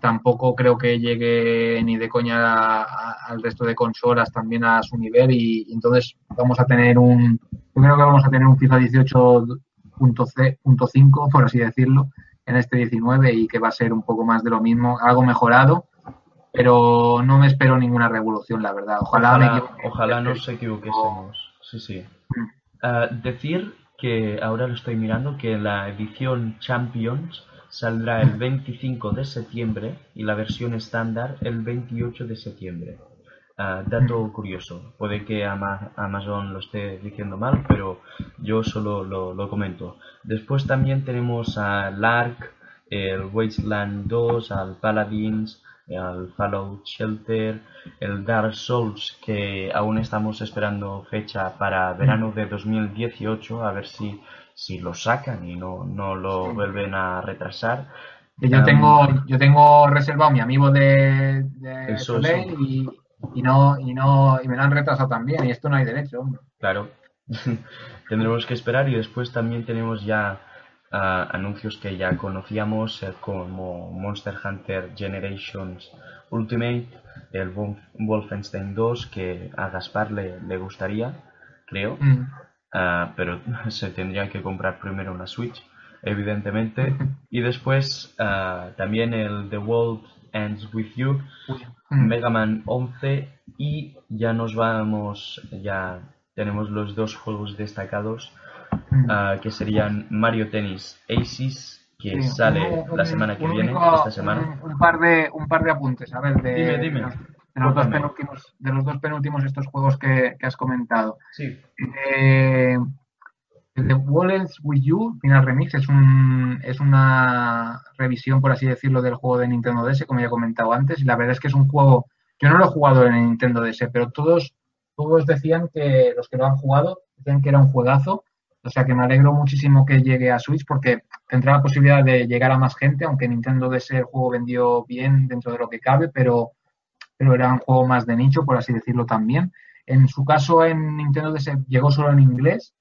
Speaker 2: tampoco creo que llegue ni de coña al resto de consolas también a su nivel y, y entonces vamos a tener un yo creo que vamos a tener un FIFA 18.5 por así decirlo en este 19 y que va a ser un poco más de lo mismo algo mejorado pero no me espero ninguna revolución la verdad ojalá, me
Speaker 1: Ojalá,
Speaker 2: equivoque.
Speaker 1: ojalá nos equivoquésemos. Sí, sí.
Speaker 2: Mm.
Speaker 1: Ah, decir que ahora lo estoy mirando que la edición Champions saldrá el 25 de septiembre y la versión estándar el 28 de septiembre. Ah, dato curioso, puede que Ama- Amazon lo esté diciendo mal, pero yo solo lo, lo comento. Después también tenemos al Ark, el Wasteland 2, al Paladins, al Fallout Shelter, el Dark Souls, que aún estamos esperando fecha para verano de 2018, a ver si, si lo sacan y no, no lo vuelven a retrasar.
Speaker 2: Yo tengo yo tengo reservado mi amigo de, de
Speaker 1: Eso,
Speaker 2: Soleil
Speaker 1: eso.
Speaker 2: y, y no y no y me lo han retrasado también y esto no hay derecho hombre.
Speaker 1: Claro, tendremos que esperar y después también tenemos ya ah, anuncios que ya conocíamos eh, como Monster Hunter Generations Ultimate, el Wolf- Wolfenstein 2 que a Gaspar le, le gustaría, creo,
Speaker 2: Mm.
Speaker 1: Ah, pero se tendría que comprar primero una Switch, evidentemente, y después ah, también el The World Ends With You. Mega Man 11 y ya nos vamos, ya tenemos los dos juegos destacados ah, que serían Mario Tennis Aces que
Speaker 2: Sí,
Speaker 1: sale
Speaker 2: un-
Speaker 1: la semana que
Speaker 2: un
Speaker 1: viene, esta semana.
Speaker 2: Un, un par de, un par de apuntes, a ver, de,
Speaker 1: Dime, dime.
Speaker 2: De los, dos penúltimos, de los dos penúltimos estos juegos que, que has comentado.
Speaker 1: Sí,
Speaker 2: Eh, el de Wallets With You, Final Remix, es, un, es una revisión, por así decirlo, del juego de Nintendo DS, como ya he comentado antes, y la verdad es que es un juego, yo no lo he jugado en el Nintendo DS, pero todos, todos decían que, los que lo han jugado, decían que era un juegazo, o sea que me alegro muchísimo que llegue a Switch porque tendrá la posibilidad de llegar a más gente, aunque Nintendo DS el juego vendió bien dentro de lo que cabe, pero, pero era un juego más de nicho, por así decirlo también. En su caso, en Nintendo llegó solo en inglés.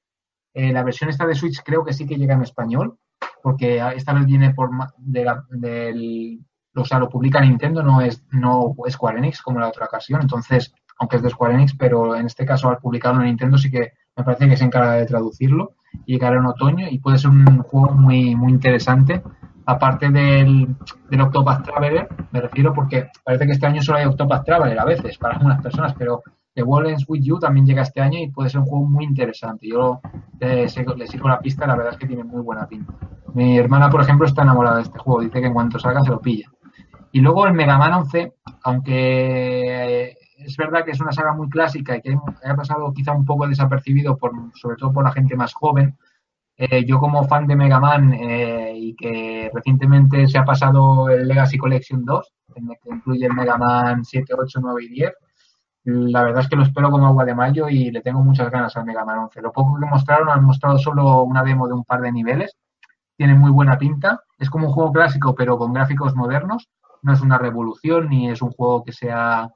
Speaker 2: Eh, la versión esta de Switch creo que sí que llega en español, porque esta vez viene por de la- del, o sea, lo publica Nintendo, no es no Square Enix como la otra ocasión. Entonces, aunque es de Square Enix, pero en este caso al publicarlo en Nintendo sí que me parece que se encarga de traducirlo llegará en otoño y puede ser un juego muy muy interesante aparte del, Octopath Traveler, me refiero porque parece que este año solo hay Octopath Traveler a veces para algunas personas, pero The Wallens With You también llega este año y puede ser un juego muy interesante. Yo le, le sigo la pista, la verdad es que tiene muy buena pinta. Mi hermana, por ejemplo, está enamorada de este juego, dice que en cuanto salga se lo pilla. Y luego el Mega Man 11, aunque es verdad que es una saga muy clásica y que ha pasado quizá un poco desapercibido, por, sobre todo por la gente más joven, eh, yo como fan de Mega Man eh, y que recientemente se ha pasado el Legacy Collection 2, que incluye el Mega Man 7, 8, 9 y 10, la verdad es que lo espero como agua de mayo y le tengo muchas ganas al Mega Man 11. Lo poco que mostraron, han mostrado solo una demo de un par de niveles, tiene muy buena pinta, es como un juego clásico pero con gráficos modernos, no es una revolución ni es un juego que sea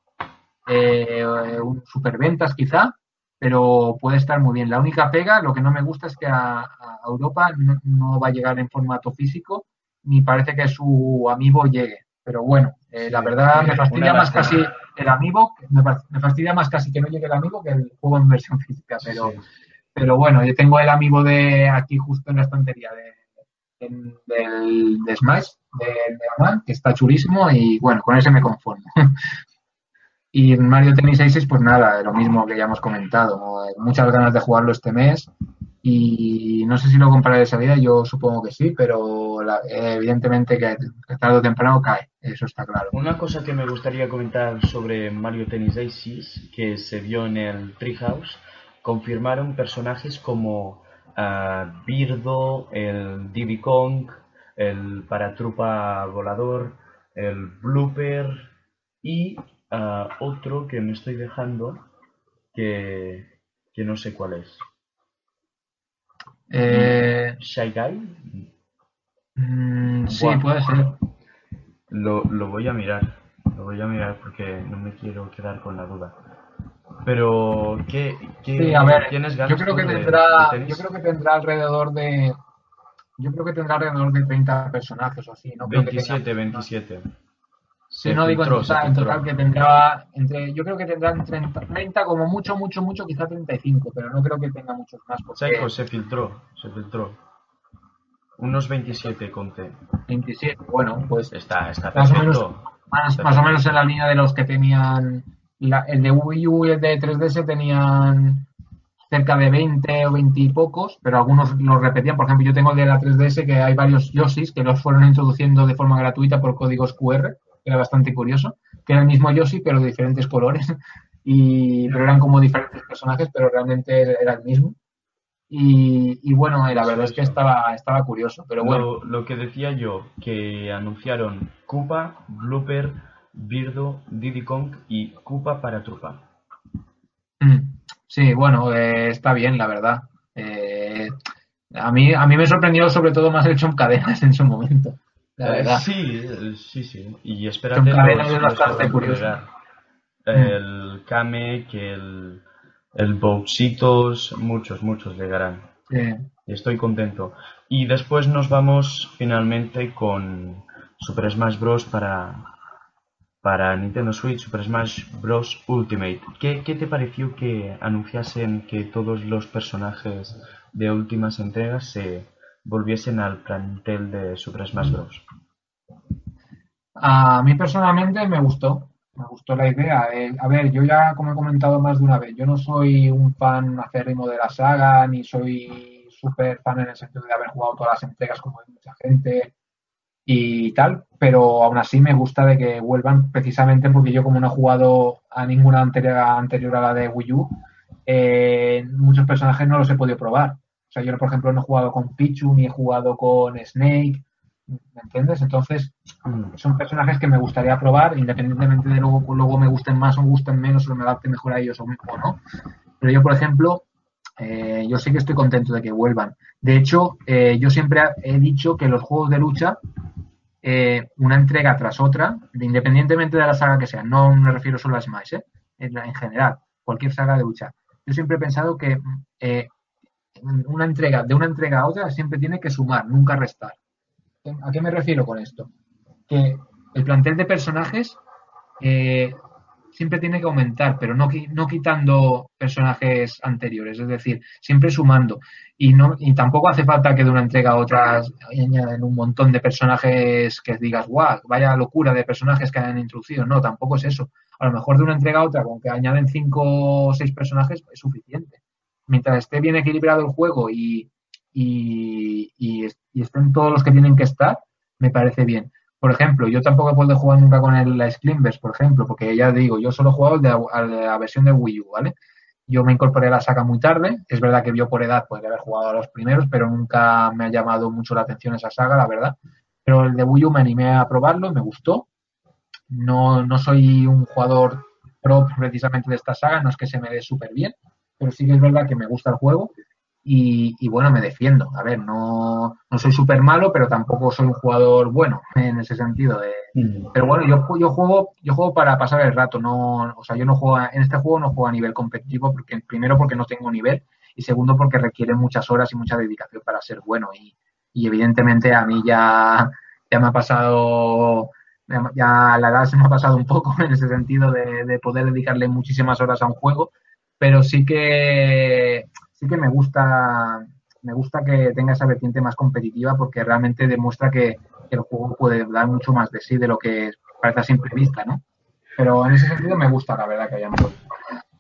Speaker 2: eh, un superventas quizá, pero puede estar muy bien. La única pega, lo que no me gusta es que a, Europa no, va a llegar en formato físico, ni parece que su amiibo llegue. Pero bueno, eh, la verdad me fastidia más casi el amiibo, me, fastidia más casi que no llegue el amiibo que el juego en versión física. Pero, pero bueno, yo tengo el amiibo de aquí justo en la estantería de, del, de Smash, de Man, que está chulísimo y bueno, con ese me conformo. Y en Mario Tennis Aces, pues nada, lo mismo que ya hemos comentado. Muchas ganas de jugarlo este mes. Y no sé si lo compraré de salida, yo supongo que sí, pero evidentemente que tarde o temprano cae, eso está claro.
Speaker 1: Una cosa que me gustaría comentar sobre Mario Tennis Aces, que se vio en el Treehouse, confirmaron personajes como uh, Birdo, el Diddy Kong, el Paratrupa Volador, el Blooper y otro que me estoy dejando que, que no sé cuál es.
Speaker 2: Eh,
Speaker 1: ¿Shy Guy?
Speaker 2: Mm, sí, puede ser.
Speaker 1: Lo, lo voy a mirar. Lo voy a mirar porque no me quiero quedar con la duda. Pero, ¿qué, qué
Speaker 2: a ver, ¿tienes ganas yo creo que tendrá, Yo creo que tendrá alrededor de. Yo creo que tendrá alrededor de 30 personajes o así. No
Speaker 1: 27, 27.
Speaker 2: Si no digo en total, que tendrá entre, yo creo que tendrán 30, 30, como mucho, mucho, mucho, quizá 35, pero no creo que tenga muchos más.
Speaker 1: Porque... se filtró, se filtró. Unos 27 conté.
Speaker 2: 27, bueno, pues
Speaker 1: está, está
Speaker 2: más o menos, más, o menos en la línea de los que tenían la, el de Wii U y el de 3DS tenían cerca de 20 o 20 y pocos, pero algunos los repetían. Por ejemplo, yo tengo el de la 3DS que hay varios Yoshis que los fueron introduciendo de forma gratuita por códigos QR era bastante curioso, que era el mismo Yoshi, pero de diferentes colores, y, pero eran como diferentes personajes, pero realmente era el mismo. Y, bueno, la verdad es que estaba, estaba curioso, pero bueno.
Speaker 1: Lo, que decía yo, que anunciaron Koopa, Blooper, Birdo, Diddy Kong y Koopa para Trupa.
Speaker 2: Mm, sí, bueno, eh, está bien, la verdad. Eh, a, mí, a mí me sorprendió sobre todo más el Chomp Cadenas en su momento.
Speaker 1: Eh, sí, sí, sí. Y espérate los, curioso. El Kame, que el, el muchos, muchos llegarán. Y estoy contento. Y después nos vamos finalmente con Super Smash Bros. para, para Nintendo Switch, Super Smash Bros. Ultimate. ¿Qué, ¿Qué te pareció que anunciasen que todos los personajes de últimas entregas se volviesen al plantel de Super Smash Bros.
Speaker 2: A mí personalmente me gustó, me gustó la idea. Eh, a ver, yo ya, como he comentado más de una vez, yo no soy un fan acérrimo de la saga, ni soy súper fan en el sentido de haber jugado todas las entregas como hay mucha gente y tal, pero aún así me gusta de que vuelvan precisamente porque yo como no he jugado a ninguna entrega anterior a la de Wii U, eh, muchos personajes no los he podido probar. O sea, yo, por ejemplo, no he jugado con Pichu ni he jugado con Snake, ¿me entiendes? Entonces, mm, son personajes que me gustaría probar, independientemente de luego, luego me gusten más o me gusten menos o me adapte mejor a ellos o, no. Pero yo, por ejemplo, eh, yo sí que estoy contento de que vuelvan. De hecho, eh, yo siempre he dicho que los juegos de lucha, eh, una entrega tras otra, independientemente de la saga que sea, no me refiero solo a Smash, en, en general, cualquier saga de lucha, yo siempre he pensado que una entrega, de una entrega a otra siempre tiene que sumar, nunca restar. ¿A qué me refiero con esto? Que el plantel de personajes eh, siempre tiene que aumentar, pero no, no quitando personajes anteriores, es decir, siempre sumando. Y, no, y tampoco hace falta que de una entrega a otra añaden un montón de personajes que digas, guau, vaya locura de personajes que hayan introducido. No, tampoco es eso. A lo mejor de una entrega a otra, con que añaden cinco o seis personajes, es suficiente. Mientras esté bien equilibrado el juego y, y, y, estén todos los que tienen que estar, me parece bien. Por ejemplo, yo tampoco he podido jugar nunca con el, Sclimverse, por ejemplo, porque ya digo, yo solo he jugado de, la versión de Wii U, ¿vale? Yo me incorporé a la saga muy tarde. Es verdad que yo por edad podría haber jugado a los primeros, pero nunca me ha llamado mucho la atención esa saga, la verdad. Pero el de Wii U me animé a probarlo, me gustó. No, no soy un jugador pro precisamente de esta saga, no es que se me dé súper bien, pero sí que es verdad que me gusta el juego y, bueno, me defiendo. A ver, no, no soy súper malo, pero tampoco soy un jugador bueno en ese sentido. De, mm. Pero bueno, yo, yo juego yo juego para pasar el rato. no O sea, yo no juego en este juego no juego a nivel competitivo, porque primero porque no tengo nivel y segundo porque requiere muchas horas y mucha dedicación para ser bueno. Y, y evidentemente a mí ya, ya me ha pasado ya la edad se me ha pasado un poco en ese sentido de, de, poder dedicarle muchísimas horas a un juego, pero sí que sí que me gusta, me gusta que tenga esa vertiente más competitiva porque realmente demuestra que, el juego puede dar mucho más de sí de lo que parece a simple vista, ¿no? Pero en ese sentido me gusta, la verdad, que hayan vuelto.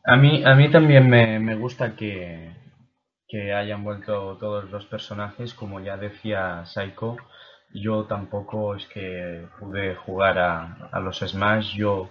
Speaker 1: A mí, a mí también me, gusta que, que hayan vuelto todos los personajes, como ya decía Saiko, yo tampoco es que pude jugar a, a, los Smash, yo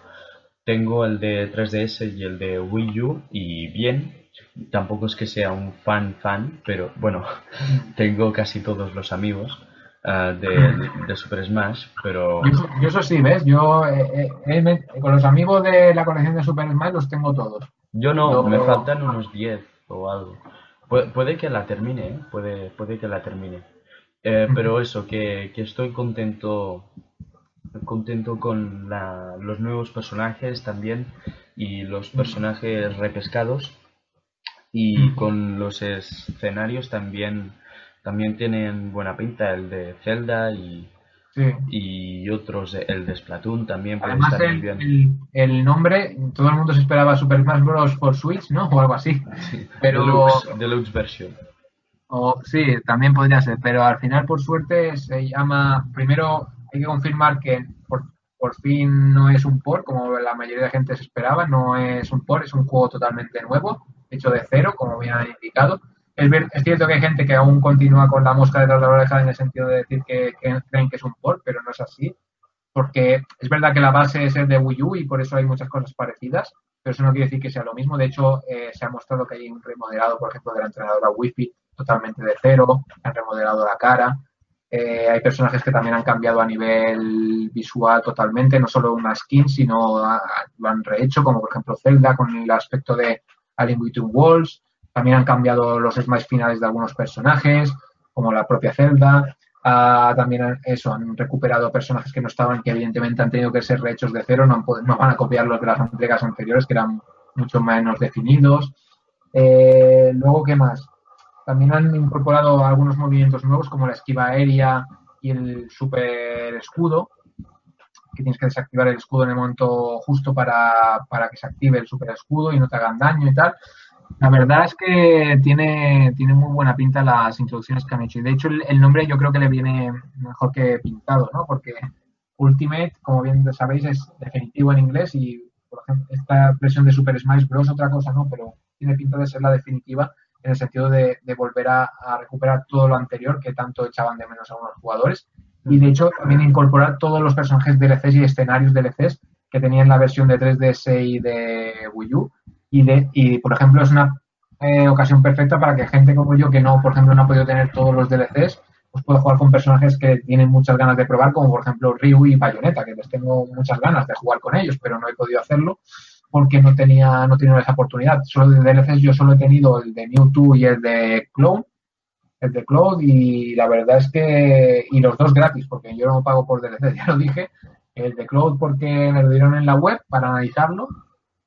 Speaker 1: tengo el de 3DS y el de Wii U y bien, tampoco es que sea un fan fan, pero bueno, tengo casi todos los amigos uh, de, de, Super Smash, pero...
Speaker 2: Yo, eso sí, ¿ves? Yo eh, eh, con los amigos de la colección de Super Smash los tengo todos.
Speaker 1: Yo no, me faltan unos 10 o algo. puede que la termine, ¿eh? puede, puede que la termine. Eh, pero eso, que, que, estoy contento contento con la, los nuevos personajes también y los personajes repescados. Y con los escenarios también también tienen buena pinta el de Zelda y y otros el de Splatoon también
Speaker 2: Además, el, El, nombre todo el mundo se esperaba Super Smash Bros. por Switch no o algo así. Pero
Speaker 1: deluxe, deluxe version.
Speaker 2: O, sí también podría ser pero al final por suerte se llama primero hay que confirmar que por, fin no es un port como la mayoría de gente se esperaba no es un port es un juego totalmente nuevo hecho de cero, como bien han indicado. Es, es, cierto que hay gente que aún continúa con la mosca detrás de la oreja en el sentido de decir que, creen que es un port, pero no es así. Porque es verdad que la base es el de Wii U y por eso hay muchas cosas parecidas, pero eso no quiere decir que sea lo mismo. De hecho, eh, se ha mostrado que hay un remodelado, por ejemplo, de la entrenadora Wi-Fi totalmente de cero, han remodelado la cara. Eh, hay personajes que también han cambiado a nivel visual totalmente, no solo una skin, sino lo han rehecho, como por ejemplo Zelda con el aspecto de Alien Between Walls. También han cambiado los smash finales de algunos personajes, como la propia Zelda. Ah, también han, eso, han recuperado personajes que no estaban, que evidentemente han tenido que ser rehechos de cero, no, no van a copiar los de las entregas anteriores, que eran mucho menos definidos. Eh, luego, ¿qué más? También han incorporado algunos movimientos nuevos, como la esquiva aérea y el super escudo, que tienes que desactivar el escudo en el momento justo para, que se active el super escudo y no te hagan daño y tal. La verdad es que tiene, tiene muy buena pinta las introducciones que han hecho. Y de hecho el, nombre yo creo que le viene mejor que pintado, ¿no? Porque Ultimate, como bien sabéis, es definitivo en inglés y, por ejemplo, esta versión de Super Smash Bros. otra cosa, ¿no? Pero tiene pinta de ser la definitiva en el sentido de, volver a, a, recuperar todo lo anterior que tanto echaban de menos a unos jugadores y de hecho también incorporar todos los personajes DLCs y escenarios DLCs que tenían la versión de 3DS y de Wii U. Y, de, y por ejemplo, es una eh, ocasión perfecta para que gente como yo, que no, por ejemplo, no ha podido tener todos los DLCs, pues pueda jugar con personajes que tienen muchas ganas de probar, como por ejemplo Ryu y Bayonetta, que les tengo muchas ganas de jugar con ellos, pero no he podido hacerlo porque no tenía no tenía esa oportunidad. Solo de DLCs yo solo he tenido el de Mewtwo y el de Clone, el de Cloud y la verdad es que, y los dos gratis, porque yo no pago por DLC, ya lo dije, el de Cloud porque me lo dieron en la web para analizarlo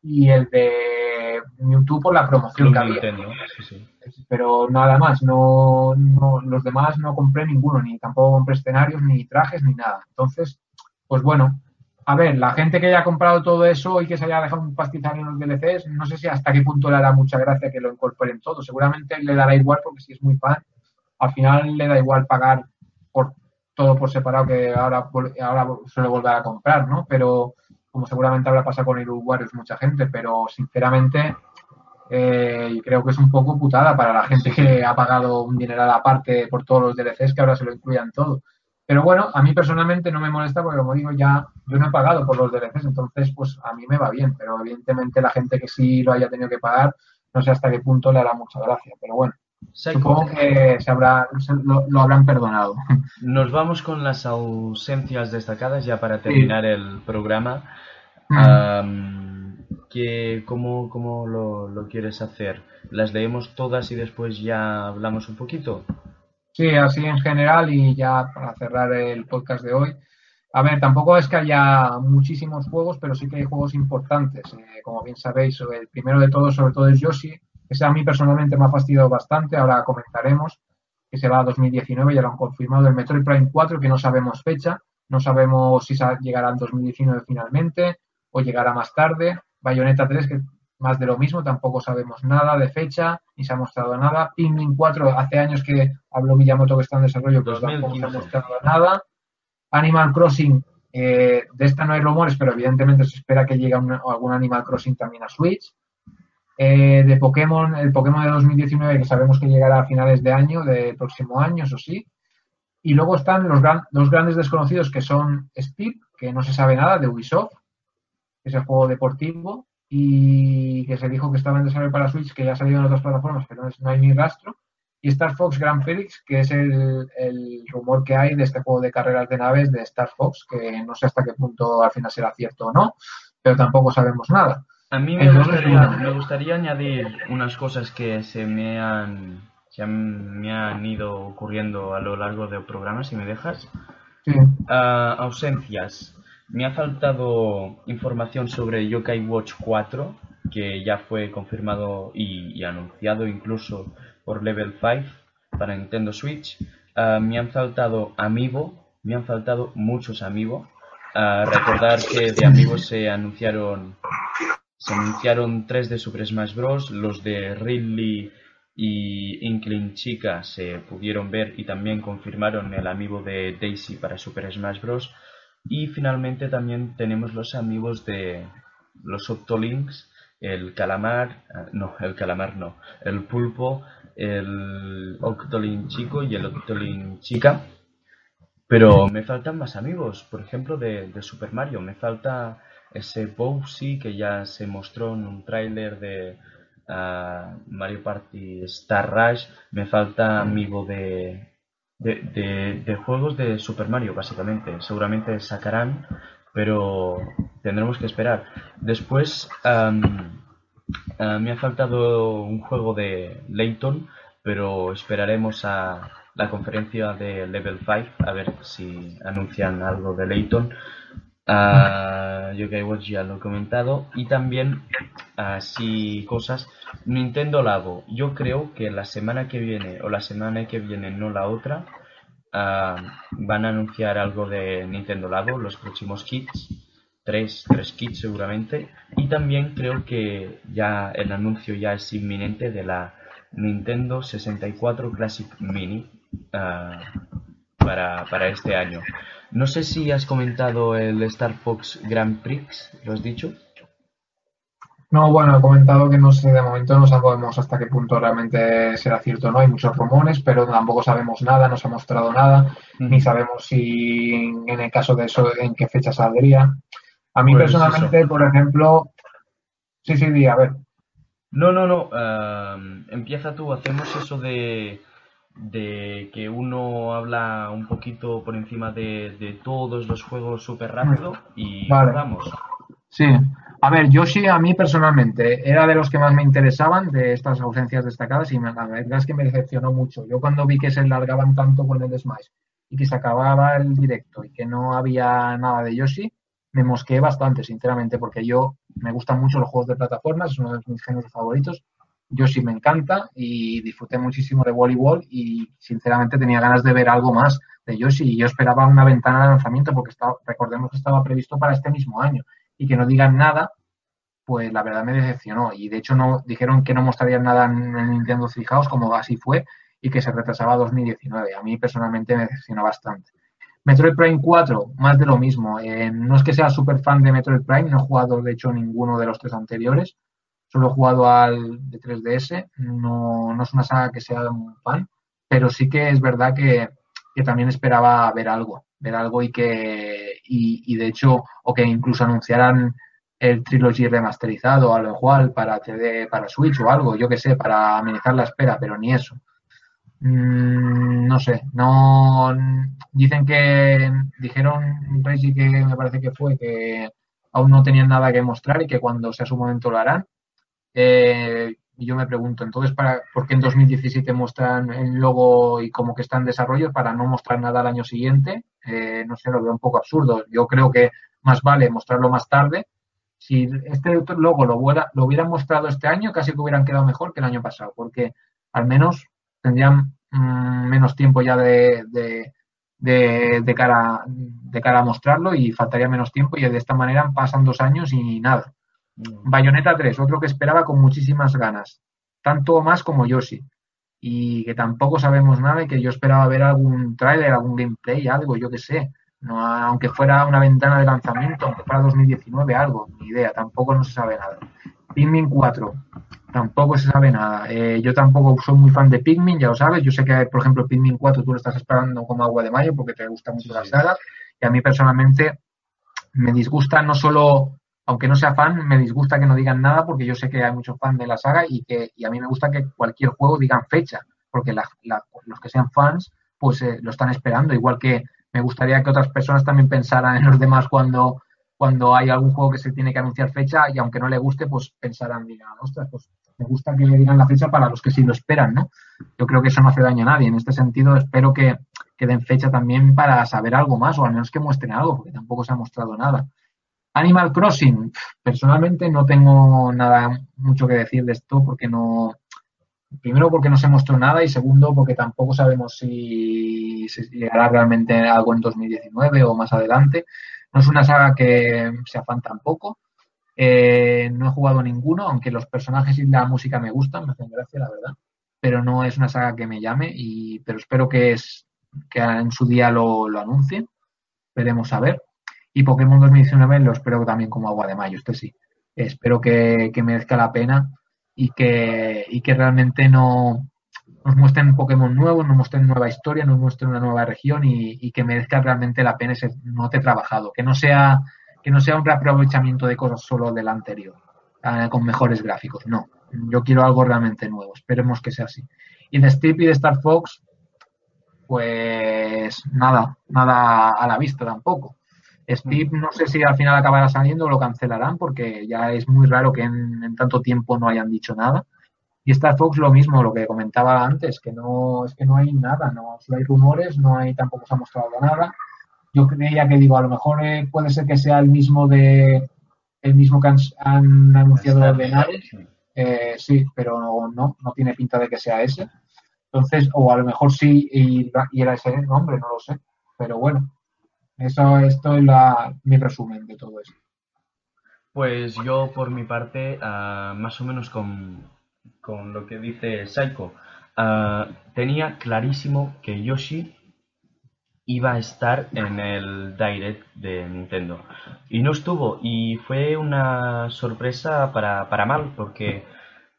Speaker 2: y el de YouTube por la promoción que había. Pero nada más, no, no, los demás no compré ninguno, ni tampoco compré escenarios, ni trajes, ni nada. Entonces, pues bueno, a ver, la gente que haya comprado todo eso y que se haya dejado un pastizal en los DLCs, no sé si hasta qué punto le hará mucha gracia que lo incorporen todo. Seguramente le dará igual porque si es muy fan, al final le da igual pagar por todo por separado que ahora, ahora suele volver a comprar, ¿no? Pero como seguramente habrá pasado con el Warriors mucha gente, pero sinceramente eh, creo que es un poco putada para la gente que ha pagado un dineral aparte por todos los DLCs que ahora se lo incluyan todo. Pero bueno, a mí personalmente no me molesta porque, como digo, ya yo no he pagado por los DLCs, entonces pues a mí me va bien, pero evidentemente la gente que sí lo haya tenido que pagar, no sé hasta qué punto le hará mucha gracia, pero bueno. Supongo que se habrá, lo, habrán perdonado.
Speaker 1: Nos vamos con las ausencias destacadas ya para terminar el programa. Mm. ¿Cómo, cómo lo, lo, quieres hacer? ¿Las leemos todas y después ya hablamos un poquito?
Speaker 2: Sí, así en general y ya para cerrar el podcast de hoy. A ver, tampoco es que haya muchísimos juegos, pero sí que hay juegos importantes. Eh, como bien sabéis, el primero de todos, sobre todo, es Yoshi. Ese a mí personalmente me ha fastidiado bastante. Ahora comentaremos que se va a 2019, ya lo han confirmado. El Metroid Prime 4, que no sabemos fecha. No sabemos si llegará en 2019 finalmente o llegará más tarde. Bayonetta 3, que más de lo mismo, tampoco sabemos nada de fecha, ni se ha mostrado nada. Pikmin 4, hace años que habló Miyamoto que está en desarrollo, pero tampoco se ha mostrado nada. Animal Crossing, eh, de esta no hay rumores, pero evidentemente se espera que llegue algún Animal Crossing también a Switch. Eh, de Pokémon, el Pokémon de 2019, que sabemos que llegará a finales de año, del próximo año, eso sí. Y luego están los, dos grandes desconocidos que son Steep, que no se sabe nada, de Ubisoft, que es el juego deportivo, y que se dijo que estaba en desarrollo para Switch, que ya ha salido en otras plataformas, pero no, hay ni rastro. Y Star Fox Grand Prix, que es el, rumor que hay de este juego de carreras de naves de Star Fox, que no sé hasta qué punto al final será cierto o no, pero tampoco sabemos nada.
Speaker 1: A mí me, gustaría, me gustaría, añadir unas cosas que se me han, se me han ido ocurriendo a lo largo del programa, si me dejas. Sí. Ah, ausencias. Me ha faltado información sobre Yokai Watch 4, que ya fue confirmado y, anunciado incluso por Level 5 para Nintendo Switch. Ah, me han faltado Amiibo, me han faltado muchos Amiibo. Uh, recordar que de Amiibo se anunciaron se anunciaron tres de Super Smash Bros. Los de Ridley y Inkling Chica se pudieron ver y también confirmaron el amiibo de Daisy para Super Smash Bros. Y finalmente también tenemos los amigos de los Octolinks, el calamar, ah, no, el calamar no, el pulpo, el Octolink chico y el Octolink chica. Pero me faltan más amigos, por ejemplo de, Super Mario, me falta ese Bowsy que ya se mostró en un tráiler de ah, Mario Party Star Rush, me falta amigo de de, de, juegos de Super Mario, básicamente. Seguramente sacarán, pero tendremos que esperar. Después me ha faltado un juego de Layton, pero esperaremos a la conferencia de Level 5 a ver si anuncian algo de Layton. Uh, Watch ya lo he comentado. Y también así cosas. Nintendo Labo. Yo creo que la semana que viene, o la semana que viene, no la otra, ah, van a anunciar algo de Nintendo Labo, los próximos kits. Tres, tres kits seguramente. Y también creo que ya el anuncio ya es inminente de la Nintendo 64 Classic Mini ah, para, para este año. No sé si has comentado el Star Fox Grand Prix, ¿lo has dicho?
Speaker 2: No, bueno, he comentado que no sé, de momento no sabemos hasta qué punto realmente será cierto o no. Hay muchos rumores, pero tampoco sabemos nada, no se ha mostrado nada, ni sabemos si en el caso de eso, en qué fecha saldría. A mí pues personalmente, por ejemplo, sí, sí, di, a ver.
Speaker 1: No, no, no, empieza tú, hacemos eso de, de que uno habla un poquito por encima de, todos los juegos súper rápido y vamos.
Speaker 2: Sí, a ver, Yoshi a mí personalmente era de los que más me interesaban de estas ausencias destacadas y la verdad es que me decepcionó mucho. Yo cuando vi que se largaban tanto con el Smash y que se acababa el directo y que no había nada de Yoshi, me mosqueé bastante, sinceramente, porque yo me gustan mucho los juegos de plataformas, es uno de mis géneros favoritos Yoshi me encanta y disfruté muchísimo de voleibol y sinceramente tenía ganas de ver algo más de Yoshi y yo esperaba una ventana de lanzamiento porque estaba, recordemos que estaba previsto para este mismo año y que no digan nada, pues la verdad me decepcionó y de hecho no dijeron que no mostrarían nada en el Nintendo Treehouse como así fue y que se retrasaba a 2019. A mí personalmente me decepcionó bastante. Metroid Prime 4, más de lo mismo. Eh, no es que sea súper fan de Metroid Prime, no he jugado de hecho ninguno de los tres anteriores. Solo he jugado al de 3DS. No, no es una saga que sea un fan, pero sí que es verdad que, que también esperaba ver algo. Ver algo y que, y, de hecho, o que incluso anunciaran el Trilogy remasterizado o algo igual para CD, para Switch o algo, yo que sé, para amenizar la espera, pero ni eso. Mm, no sé, no dicen que dijeron Reggie que me parece que fue que aún no tenían nada que mostrar y que cuando sea su momento lo harán. Eh, y yo me pregunto, entonces, para, ¿por qué en 2017 muestran el logo y como que está en desarrollo para no mostrar nada al año siguiente? Eh, no sé, lo veo un poco absurdo. Yo creo que más vale mostrarlo más tarde. Si este logo lo, hubiera, lo hubieran mostrado este año, casi que hubieran quedado mejor que el año pasado, porque al menos tendrían mmm, menos tiempo ya de, de, de, de, cara, de cara a mostrarlo y faltaría menos tiempo y de esta manera pasan dos años y nada. Mm. Bayonetta 3, otro que esperaba con muchísimas ganas, tanto más como Yoshi. Y que tampoco sabemos nada y que yo esperaba ver algún tráiler, algún gameplay, algo, yo que sé. No, aunque fuera una ventana de lanzamiento, aunque fuera 2019, algo, ni idea, tampoco no se sabe nada. Pikmin 4, tampoco se sabe nada. Eh, yo tampoco soy muy fan de Pikmin, ya lo sabes. Yo sé que, por ejemplo, Pikmin 4 tú lo estás esperando como agua de mayo porque te gusta mucho sí. la saga. Y a mí personalmente me disgusta no solo, aunque no sea fan, me disgusta que no digan nada porque yo sé que hay muchos fans de la saga y que y a mí me gusta que cualquier juego digan fecha, porque la, la, los que sean fans pues eh, lo están esperando. Igual que me gustaría que otras personas también pensaran en los demás cuando cuando hay algún juego que se tiene que anunciar fecha y aunque no le guste, pues pensarán, digan, ostras, pues me gusta que le digan la fecha para los que sí lo esperan, ¿no? Yo creo que eso no hace daño a nadie. En este sentido, espero que, que den fecha también para saber algo más, o al menos que muestren algo, porque tampoco se ha mostrado nada. Animal Crossing, personalmente no tengo nada mucho que decir de esto porque no. Primero porque no se mostró nada y segundo porque tampoco sabemos si, si llegará realmente algo en 2019 o más adelante. No es una saga que sea fan tampoco. Eh, no he jugado ninguno, aunque los personajes y la música me gustan, me hacen gracia, la verdad. Pero no es una saga que me llame, y, pero espero que, es, que en su día lo, lo anuncien. Veremos a ver. Y Pokémon 2019 lo espero también como agua de mayo, este sí. Espero que, que merezca la pena y que, y que realmente no nos muestren Pokémon nuevos, nos muestren nueva historia, nos muestren una nueva región y, que merezca realmente la pena ese note trabajado. Que no sea que no sea un reaprovechamiento de cosas solo del anterior, eh, con mejores gráficos. No, yo quiero algo realmente nuevo. Esperemos que sea así. Y de Steve y de Star Fox, pues nada, nada a la vista tampoco. Steve no sé si al final acabará saliendo o lo cancelarán porque ya es muy raro que en, tanto tiempo no hayan dicho nada. Y Star Fox lo mismo, lo que comentaba antes, que no es que no hay nada, no solo hay rumores, no hay tampoco se ha mostrado nada yo creía que digo, a lo mejor eh, puede ser que sea el mismo de el mismo que han, han anunciado de Nares, eh, sí, pero no, no, no tiene pinta de que sea ese. Entonces, o a lo mejor sí y, y era ese nombre, no lo sé. Pero bueno, eso esto es la, mi resumen de todo eso.
Speaker 1: Pues yo por mi parte, uh, más o menos con, con, lo que dice Saiko, uh, tenía clarísimo que Yoshi iba a estar en el Direct de Nintendo. Y no estuvo, y fue una sorpresa para, para mal, porque,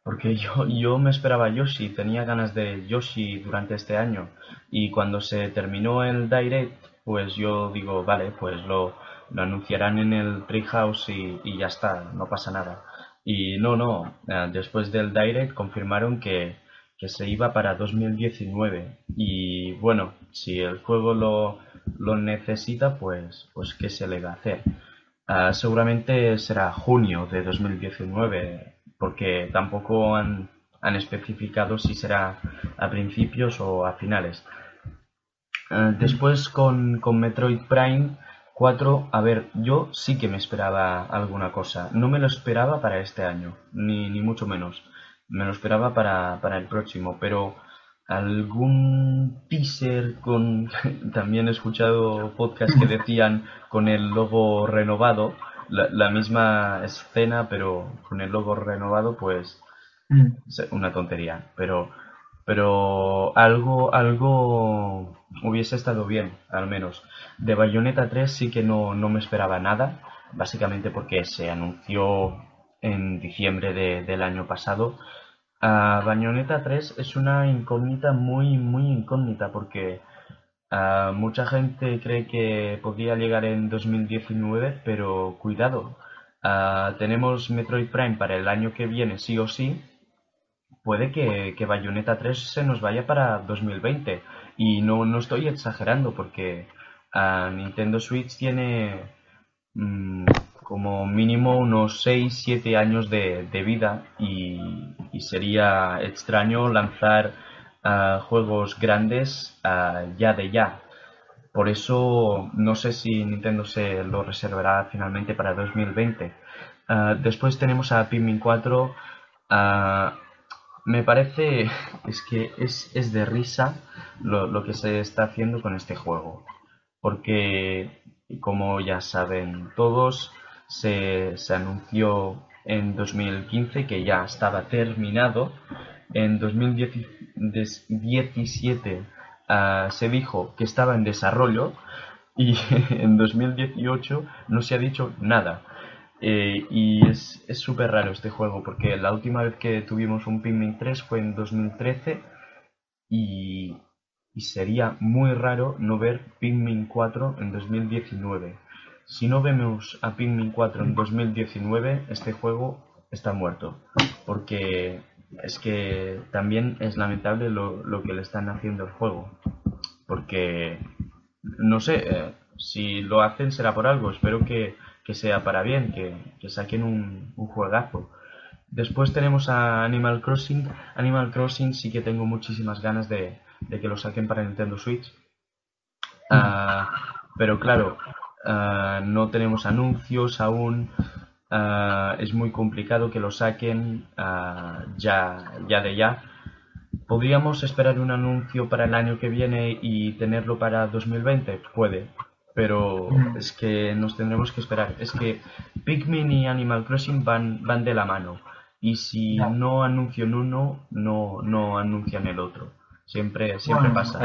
Speaker 1: porque yo, yo me esperaba Yoshi, tenía ganas de Yoshi durante este año. Y cuando se terminó el Direct, pues yo digo, vale, pues lo, lo anunciarán en el Treehouse y, y ya está, no pasa nada. Y no, no, eh, después del Direct confirmaron que, que se iba para 2019 y bueno, si el juego lo, lo necesita, pues, pues ¿qué se le va a hacer? Uh, seguramente será junio de 2019 porque tampoco han, han, especificado si será a principios o a finales. Uh, después con, con Metroid Prime 4, a ver, yo sí que me esperaba alguna cosa. No me lo esperaba para este año, ni, ni mucho menos me lo esperaba para, para el próximo, pero algún teaser con también he escuchado podcasts que decían con el logo renovado la, misma escena pero con el logo renovado pues mm. una tontería pero pero algo algo hubiese estado bien al menos de Bayonetta 3 sí que no, no me esperaba nada básicamente porque se anunció en diciembre del año pasado Uh, Bayonetta 3 es una incógnita muy, muy incógnita porque ah, mucha gente cree que podría llegar en 2019, pero cuidado, ah, tenemos Metroid Prime para el año que viene sí o sí. Puede que, que Bayonetta 3 se nos vaya para 2020. Y no, no estoy exagerando porque Nintendo Switch tiene mm, como mínimo unos 6-7 años de, vida y, sería extraño lanzar ah, juegos grandes ah, ya de ya. Por eso no sé si Nintendo se lo reservará finalmente para 2020. Ah, después tenemos a Pikmin 4. Me parece es que es, es de risa lo, lo que se está haciendo con este juego. Porque, como ya saben todos, se, anunció en 2015 que ya estaba terminado. En 2017 ah, se dijo que estaba en desarrollo y en 2018 no se ha dicho nada. Eh, y es súper raro este juego porque la última vez que tuvimos un Pikmin 3 fue en 2013 y, y sería muy raro no ver Pikmin 4 en 2019. Si no vemos a Pikmin 4 en 2019, este juego está muerto. Porque es que también es lamentable lo, que le están haciendo al juego. Porque, no sé, eh, si lo hacen será por algo. Espero que, sea para bien, que, saquen un, juegazo. Después tenemos a Animal Crossing. Animal Crossing sí que tengo muchísimas ganas de, que lo saquen para Nintendo Switch. Ah, pero claro, Ah, no tenemos anuncios aún, ah, es muy complicado que lo saquen ya, ya de ya. ¿Podríamos esperar un anuncio para el año que viene y tenerlo para 2020? Puede, pero mm. es que nos tendremos que esperar. Es que Pikmin y Animal Crossing van, van de la mano. Y si no anuncian uno, no, no anuncian el otro. Siempre, siempre pasa.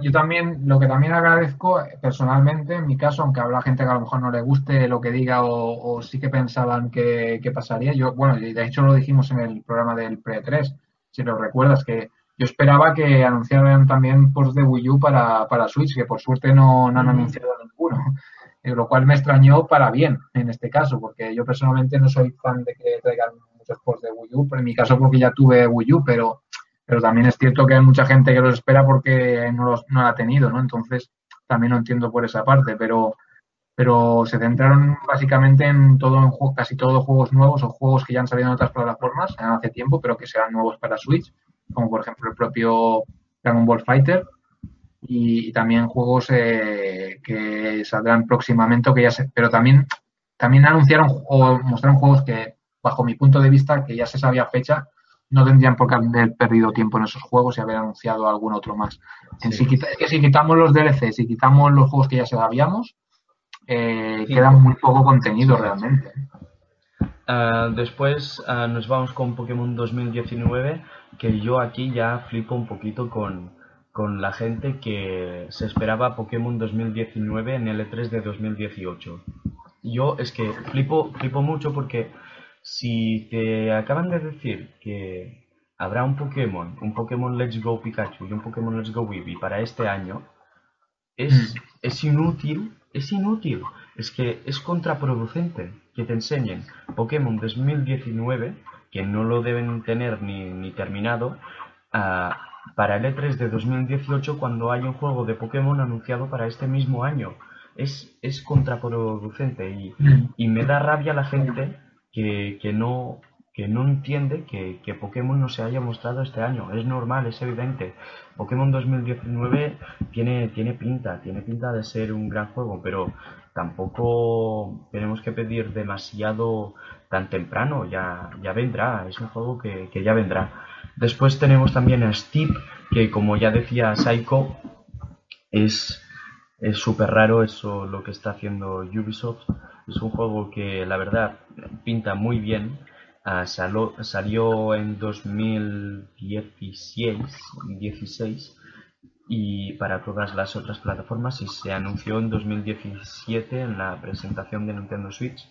Speaker 2: yo también, lo que también agradezco personalmente, en mi caso, aunque habrá gente que a lo mejor no le guste lo que diga o, sí que pensaban que, pasaría, yo, bueno, de hecho lo dijimos en el programa del Pre-3, si lo recuerdas, que yo esperaba que anunciaran también post de Wii U para, para Switch, que por suerte no, no han anunciado ninguno, eh, lo cual me extrañó para bien en este caso, porque yo personalmente no soy fan de que traigan muchos posts de Wii U, pero en mi caso porque ya tuve Wii U, pero pero también es cierto que hay mucha gente que los espera porque no, los, no la ha tenido, ¿no? Entonces, también lo entiendo por esa parte, pero, pero se centraron básicamente en todo en casi todos juegos nuevos o juegos que ya han salido en otras plataformas hace tiempo, pero que serán nuevos para Switch, como por ejemplo el propio Dragon Ball Fighter y, también juegos eh, que saldrán próximamente, que ya se, pero también también anunciaron o mostraron juegos que bajo mi punto de vista que ya se sabía fecha no tendrían por qué haber perdido tiempo en esos juegos y haber anunciado algún otro más. Si, que si quitamos los DLC, si quitamos los juegos que ya sabíamos, eh, queda muy poco contenido realmente.
Speaker 1: Ah, después ah, nos vamos con Pokémon 2019, que yo aquí ya flipo un poquito con, con la gente que se esperaba Pokémon 2019 en el E3 de 2018. Yo es que flipo, flipo mucho porque si te acaban de decir que habrá un Pokémon, un Pokémon Let's Go Pikachu y un Pokémon Let's Go Eevee para este año, es, mm. es inútil, es inútil. Es que es contraproducente que te enseñen Pokémon 2019, que no lo deben tener ni, ni terminado, para el E3 de 2018 cuando hay un juego de Pokémon anunciado para este mismo año. Es, es contraproducente y, y me da rabia la gente que, que no que no entiende que, que, Pokémon no se haya mostrado este año. Es normal, es evidente. Pokémon 2019 tiene, tiene pinta, tiene pinta de ser un gran juego, pero tampoco tenemos que pedir demasiado tan temprano. Ya, ya vendrá, es un juego que, que ya vendrá. Después tenemos también a Steve, que como ya decía Psycho, es súper raro eso lo que está haciendo Ubisoft. Es un juego que la verdad pinta muy bien Uh, salió en 2016 16, y para todas las otras plataformas y se anunció en 2017 en la presentación de Nintendo Switch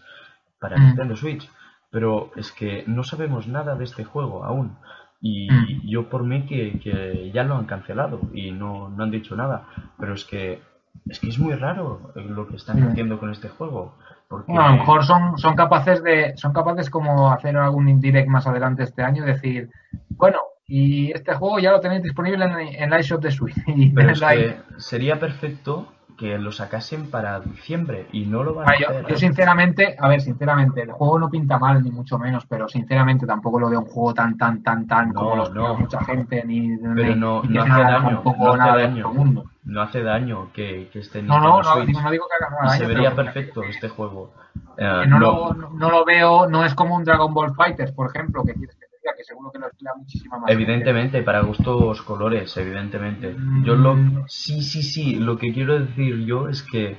Speaker 1: para mm. Nintendo Switch. Pero es que no sabemos nada de este juego aún. Y mm. yo por mí que, que, ya lo han cancelado y no, no han dicho nada. Pero es que es que es muy raro lo que están haciendo con este juego. Porque...
Speaker 2: a lo mejor son, son capaces de, son capaces como hacer algún indirect más adelante este año, decir, bueno, y este juego ya lo tenéis disponible en, en iShop de Switch.
Speaker 1: Pero es que sería perfecto que lo sacasen para diciembre y no lo van a
Speaker 2: ah, hacer. Yo, sinceramente, a ver, sinceramente, el juego no pinta mal ni mucho menos, pero sinceramente tampoco lo veo un juego tan, tan, tan, tan como los no. mucha gente ni,
Speaker 1: pero no, no hace daño, no hace daño, mundo. no hace daño que, que esté
Speaker 2: no, no, no, digo, no digo que haga
Speaker 1: nada. Se vería perfecto este juego.
Speaker 2: Uh, no, lo, no lo veo, no es como un Dragon Ball Fighters, por ejemplo, que quieres que que seguro que lo estila muchísima más.
Speaker 1: Evidentemente, para gustos colores, evidentemente. Yo lo mm. sí, sí, sí, lo que quiero decir yo es que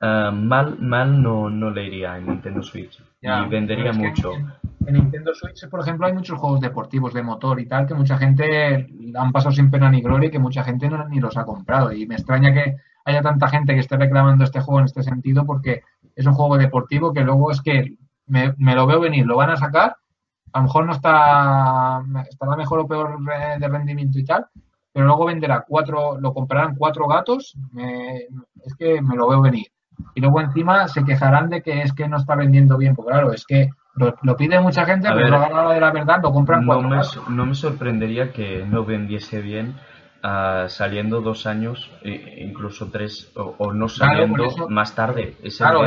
Speaker 1: uh, mal, mal no, no le iría en Nintendo Switch y vendería mucho.
Speaker 2: En, Nintendo Switch, por ejemplo, hay muchos juegos deportivos de motor y tal que mucha gente han pasado sin pena ni gloria y que mucha gente no, ni los ha comprado. Y me extraña que haya tanta gente que esté reclamando este juego en este sentido porque es un juego deportivo que luego es que me, me lo veo venir, lo van a sacar a lo mejor no está estará mejor o peor de rendimiento y tal, pero luego venderá cuatro, lo comprarán cuatro gatos, es que me lo veo venir. Y luego encima se quejarán de que es que no está vendiendo bien, porque claro, es que lo, pide mucha gente, pero a la hora de la verdad lo compran
Speaker 1: cuatro me, No me sorprendería que no vendiese bien saliendo dos años, incluso tres, o, no saliendo más tarde.
Speaker 2: claro,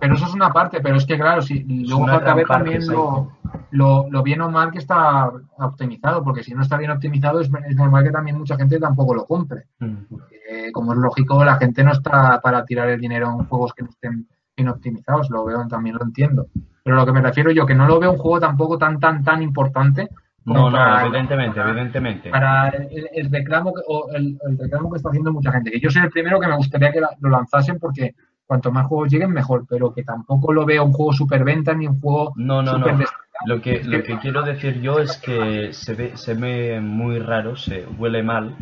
Speaker 2: pero eso es una parte, pero es que claro, si luego falta ver también lo, lo, bien o mal que está optimizado, porque si no está bien optimizado es, normal que también mucha gente tampoco lo compre. Mm. Porque, como es lógico, la gente no está para tirar el dinero en juegos que no estén bien optimizados, lo veo, también lo entiendo. Pero lo que me refiero yo, que no lo veo un juego tampoco tan, tan, tan importante
Speaker 1: no, no, evidentemente, evidentemente.
Speaker 2: Para el, reclamo que, o el, reclamo que está haciendo mucha gente. Que yo soy el primero que me gustaría que lo lanzasen porque cuanto más juegos lleguen, mejor. Pero que tampoco lo veo un juego superventa ni un juego.
Speaker 1: No, no, no. Lo que, lo que quiero decir yo es que se ve, se ve muy raro, se huele mal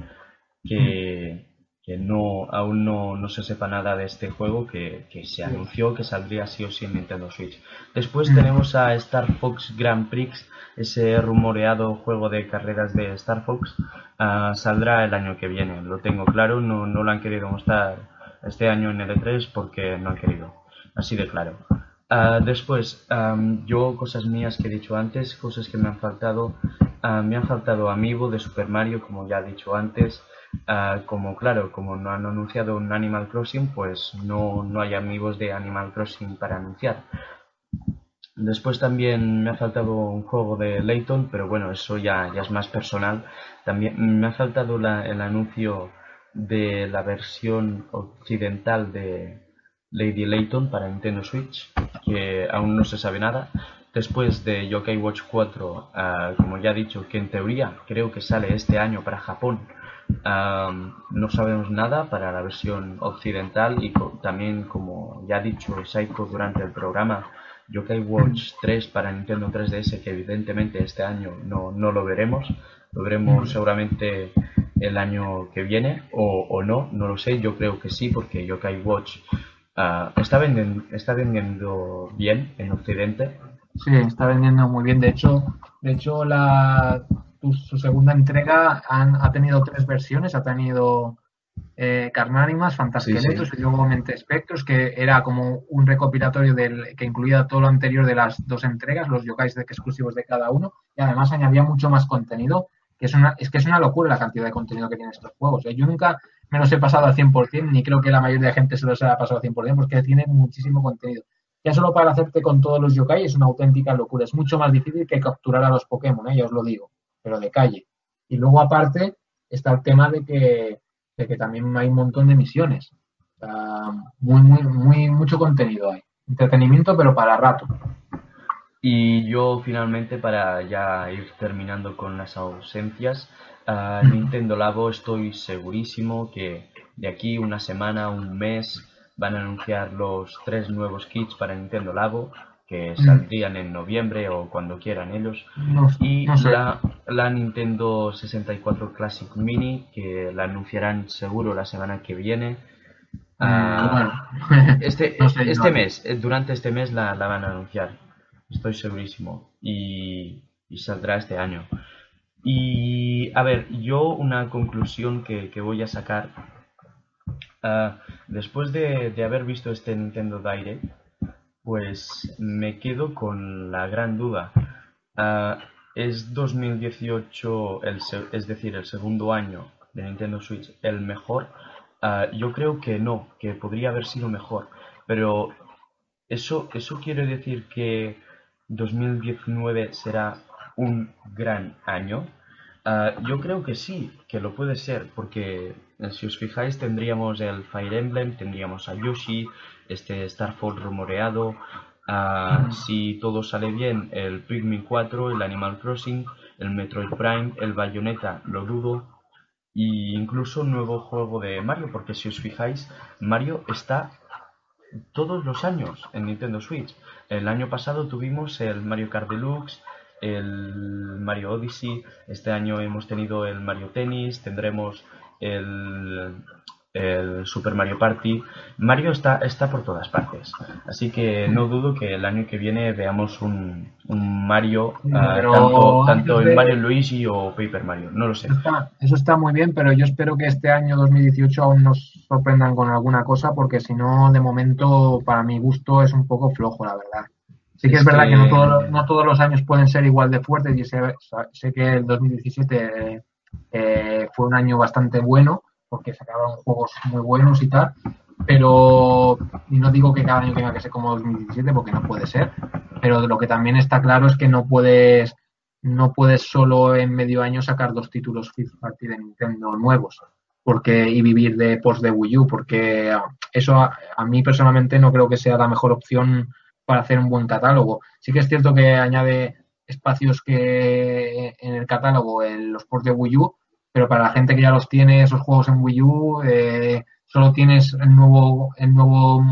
Speaker 1: que, que no aún no, no, se sepa nada de este juego que, que, se anunció que saldría sí o sí en Nintendo Switch. Después mm. tenemos a Star Fox Grand Prix, ese rumoreado juego de carreras de Star Fox, uh, saldrá el año que viene, lo tengo claro, no, no lo han querido mostrar este año en L3 porque no han querido, así de claro. Uh, después, um, yo cosas mías que he dicho antes, cosas que me han faltado, uh, me han faltado Amiibo de Super Mario, como ya he dicho antes, Ah, como claro, como no han anunciado un Animal Crossing, pues no, no hay amigos de Animal Crossing para anunciar. Después también me ha faltado un juego de Layton, pero bueno, eso ya, ya es más personal. También me ha faltado el anuncio de la versión occidental de Lady Layton para Nintendo Switch, que aún no se sabe nada. Después de Yokai Watch 4, ah, como ya he dicho, que en teoría creo que sale este año para Japón, no sabemos nada para la versión occidental y también, como ya ha dicho Saiko durante el programa, Yokai Watch 3 para Nintendo 3DS, que evidentemente este año no, no lo veremos, lo veremos seguramente el año que viene o, o, no, no lo sé, yo creo que sí, porque Yokai Watch uh, está, vendiendo, está vendiendo bien en Occidente.
Speaker 2: Sí, está vendiendo muy bien, de hecho, de hecho la su segunda entrega ha tenido tres versiones, ha tenido eh, Carnánimas, Fantasqueletos y luego Mente Espectros, que era como un recopilatorio del que incluía todo lo anterior de las dos entregas, los yokais de, exclusivos de cada uno, y además añadía mucho más contenido, que es una, es que es una locura la cantidad de contenido que tienen estos juegos. ¿eh? Yo nunca me los he pasado al 100%, ni creo que la mayoría de gente se los haya pasado al 100%, porque tienen muchísimo contenido. ya solo para hacerte con todos los yokai es una auténtica locura. Es mucho más difícil que capturar a los Pokémon, ¿eh? ya os lo digo, pero de calle. Y luego aparte está el tema de que, de que también hay un montón de misiones. muy, muy, muy, mucho contenido hay. Entretenimiento, pero para rato.
Speaker 1: Y yo finalmente, para ya ir terminando con las ausencias, uh, Nintendo Labo estoy segurísimo que de aquí una semana, un mes, van a anunciar los tres nuevos kits para Nintendo Labo que saldrían en noviembre o cuando quieran ellos. y la, la, Nintendo 64 Classic Mini, que la anunciarán seguro la semana que viene. Mm, ah, este, este mes, durante este mes la, la, van a anunciar. Estoy segurísimo. Y, y, saldrá este año. Y a ver, yo una conclusión que, que voy a sacar. Uh, después de, de haber visto este Nintendo Direct, pues me quedo con la gran duda. Ah, ¿Es 2018, el es decir, el segundo año de Nintendo Switch, el mejor? Ah, yo creo que no, que podría haber sido mejor. Pero ¿eso, eso quiere decir que 2019 será un gran año? Ah, yo creo que sí, que lo puede ser, porque si os fijáis tendríamos el Fire Emblem, tendríamos a Yoshi, este Starfall rumoreado, ah, si todo sale bien, el Pikmin 4, el Animal Crossing, el Metroid Prime, el Bayonetta, lo dudo, y incluso un nuevo juego de Mario, porque si os fijáis, Mario está todos los años en Nintendo Switch. El año pasado tuvimos el Mario Kart Deluxe, el Mario Odyssey, este año hemos tenido el Mario Tennis, tendremos el, el Super Mario Party. Mario está, está por todas partes. Así que no dudo que el año que viene veamos un, un Mario, ah, tanto, tanto en Mario Luigi o Paper Mario. No lo sé.
Speaker 2: eso está muy bien, pero yo espero que este año 2018 aún nos sorprendan con alguna cosa, porque si no, de momento, para mi gusto, es un poco flojo, la verdad. Sí que es, verdad que, no, no, todos los años pueden ser igual de fuertes y sé, sé que el 2017 eh, fue un año bastante bueno porque sacaron juegos muy buenos y tal, pero no digo que cada año tenga que ser como 2017 porque no puede ser, pero lo que también está claro es que no puedes no puedes solo en medio año sacar dos títulos fifth party de Nintendo nuevos porque y vivir de post de Wii U porque eso a, a mí personalmente no creo que sea la mejor opción para hacer un buen catálogo. Sí que es cierto que añade espacios que en el catálogo en los ports de Wii U, pero para la gente que ya los tiene esos juegos en Wii U, eh, solo tienes el nuevo, el nuevo,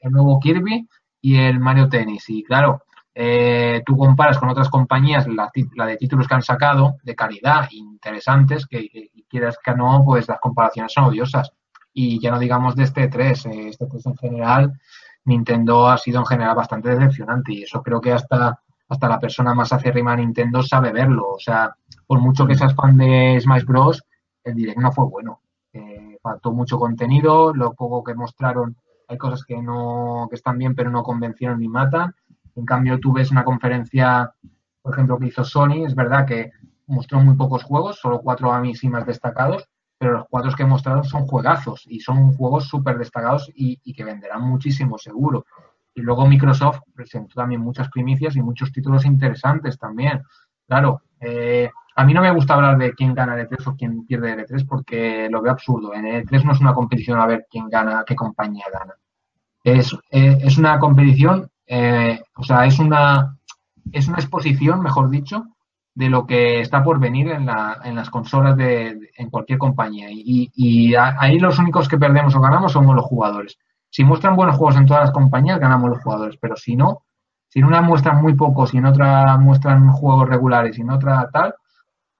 Speaker 2: el nuevo Kirby y el Mario Tennis. Y claro, eh, tú comparas con otras compañías la, la, de títulos que han sacado de calidad interesantes, que, quieras que no, pues las comparaciones son odiosas. Y ya no digamos de este 3, eh, este 3 en general, Nintendo ha sido en general bastante decepcionante y eso creo que hasta, hasta la persona más acérrima de Nintendo sabe verlo. O sea, por mucho que seas fan de Smash Bros., el direct no fue bueno. Eh, faltó mucho contenido, lo poco que mostraron, hay cosas que no que están bien pero no convencieron ni matan. En cambio, tú ves una conferencia, por ejemplo, que hizo Sony, es verdad que mostró muy pocos juegos, solo cuatro a mí sí más destacados, pero los cuatro que he mostrado son juegazos y son juegos súper destacados y, que venderán muchísimo seguro. Y luego Microsoft presentó también muchas primicias y muchos títulos interesantes también. Claro, eh, a mí no me gusta hablar de quién gana el E3 o quién pierde el E3 porque lo veo absurdo. En el E3 no es una competición a ver quién gana, qué compañía gana. Es, eh, es una competición, eh, o sea, es una, es una exposición, mejor dicho, de lo que está por venir en, la, en las consolas de, en cualquier compañía. Y, y, ahí los únicos que perdemos o ganamos somos los jugadores. Si muestran buenos juegos en todas las compañías, ganamos los jugadores, pero si no, si en una muestran muy pocos y en otra muestran juegos regulares y en otra tal,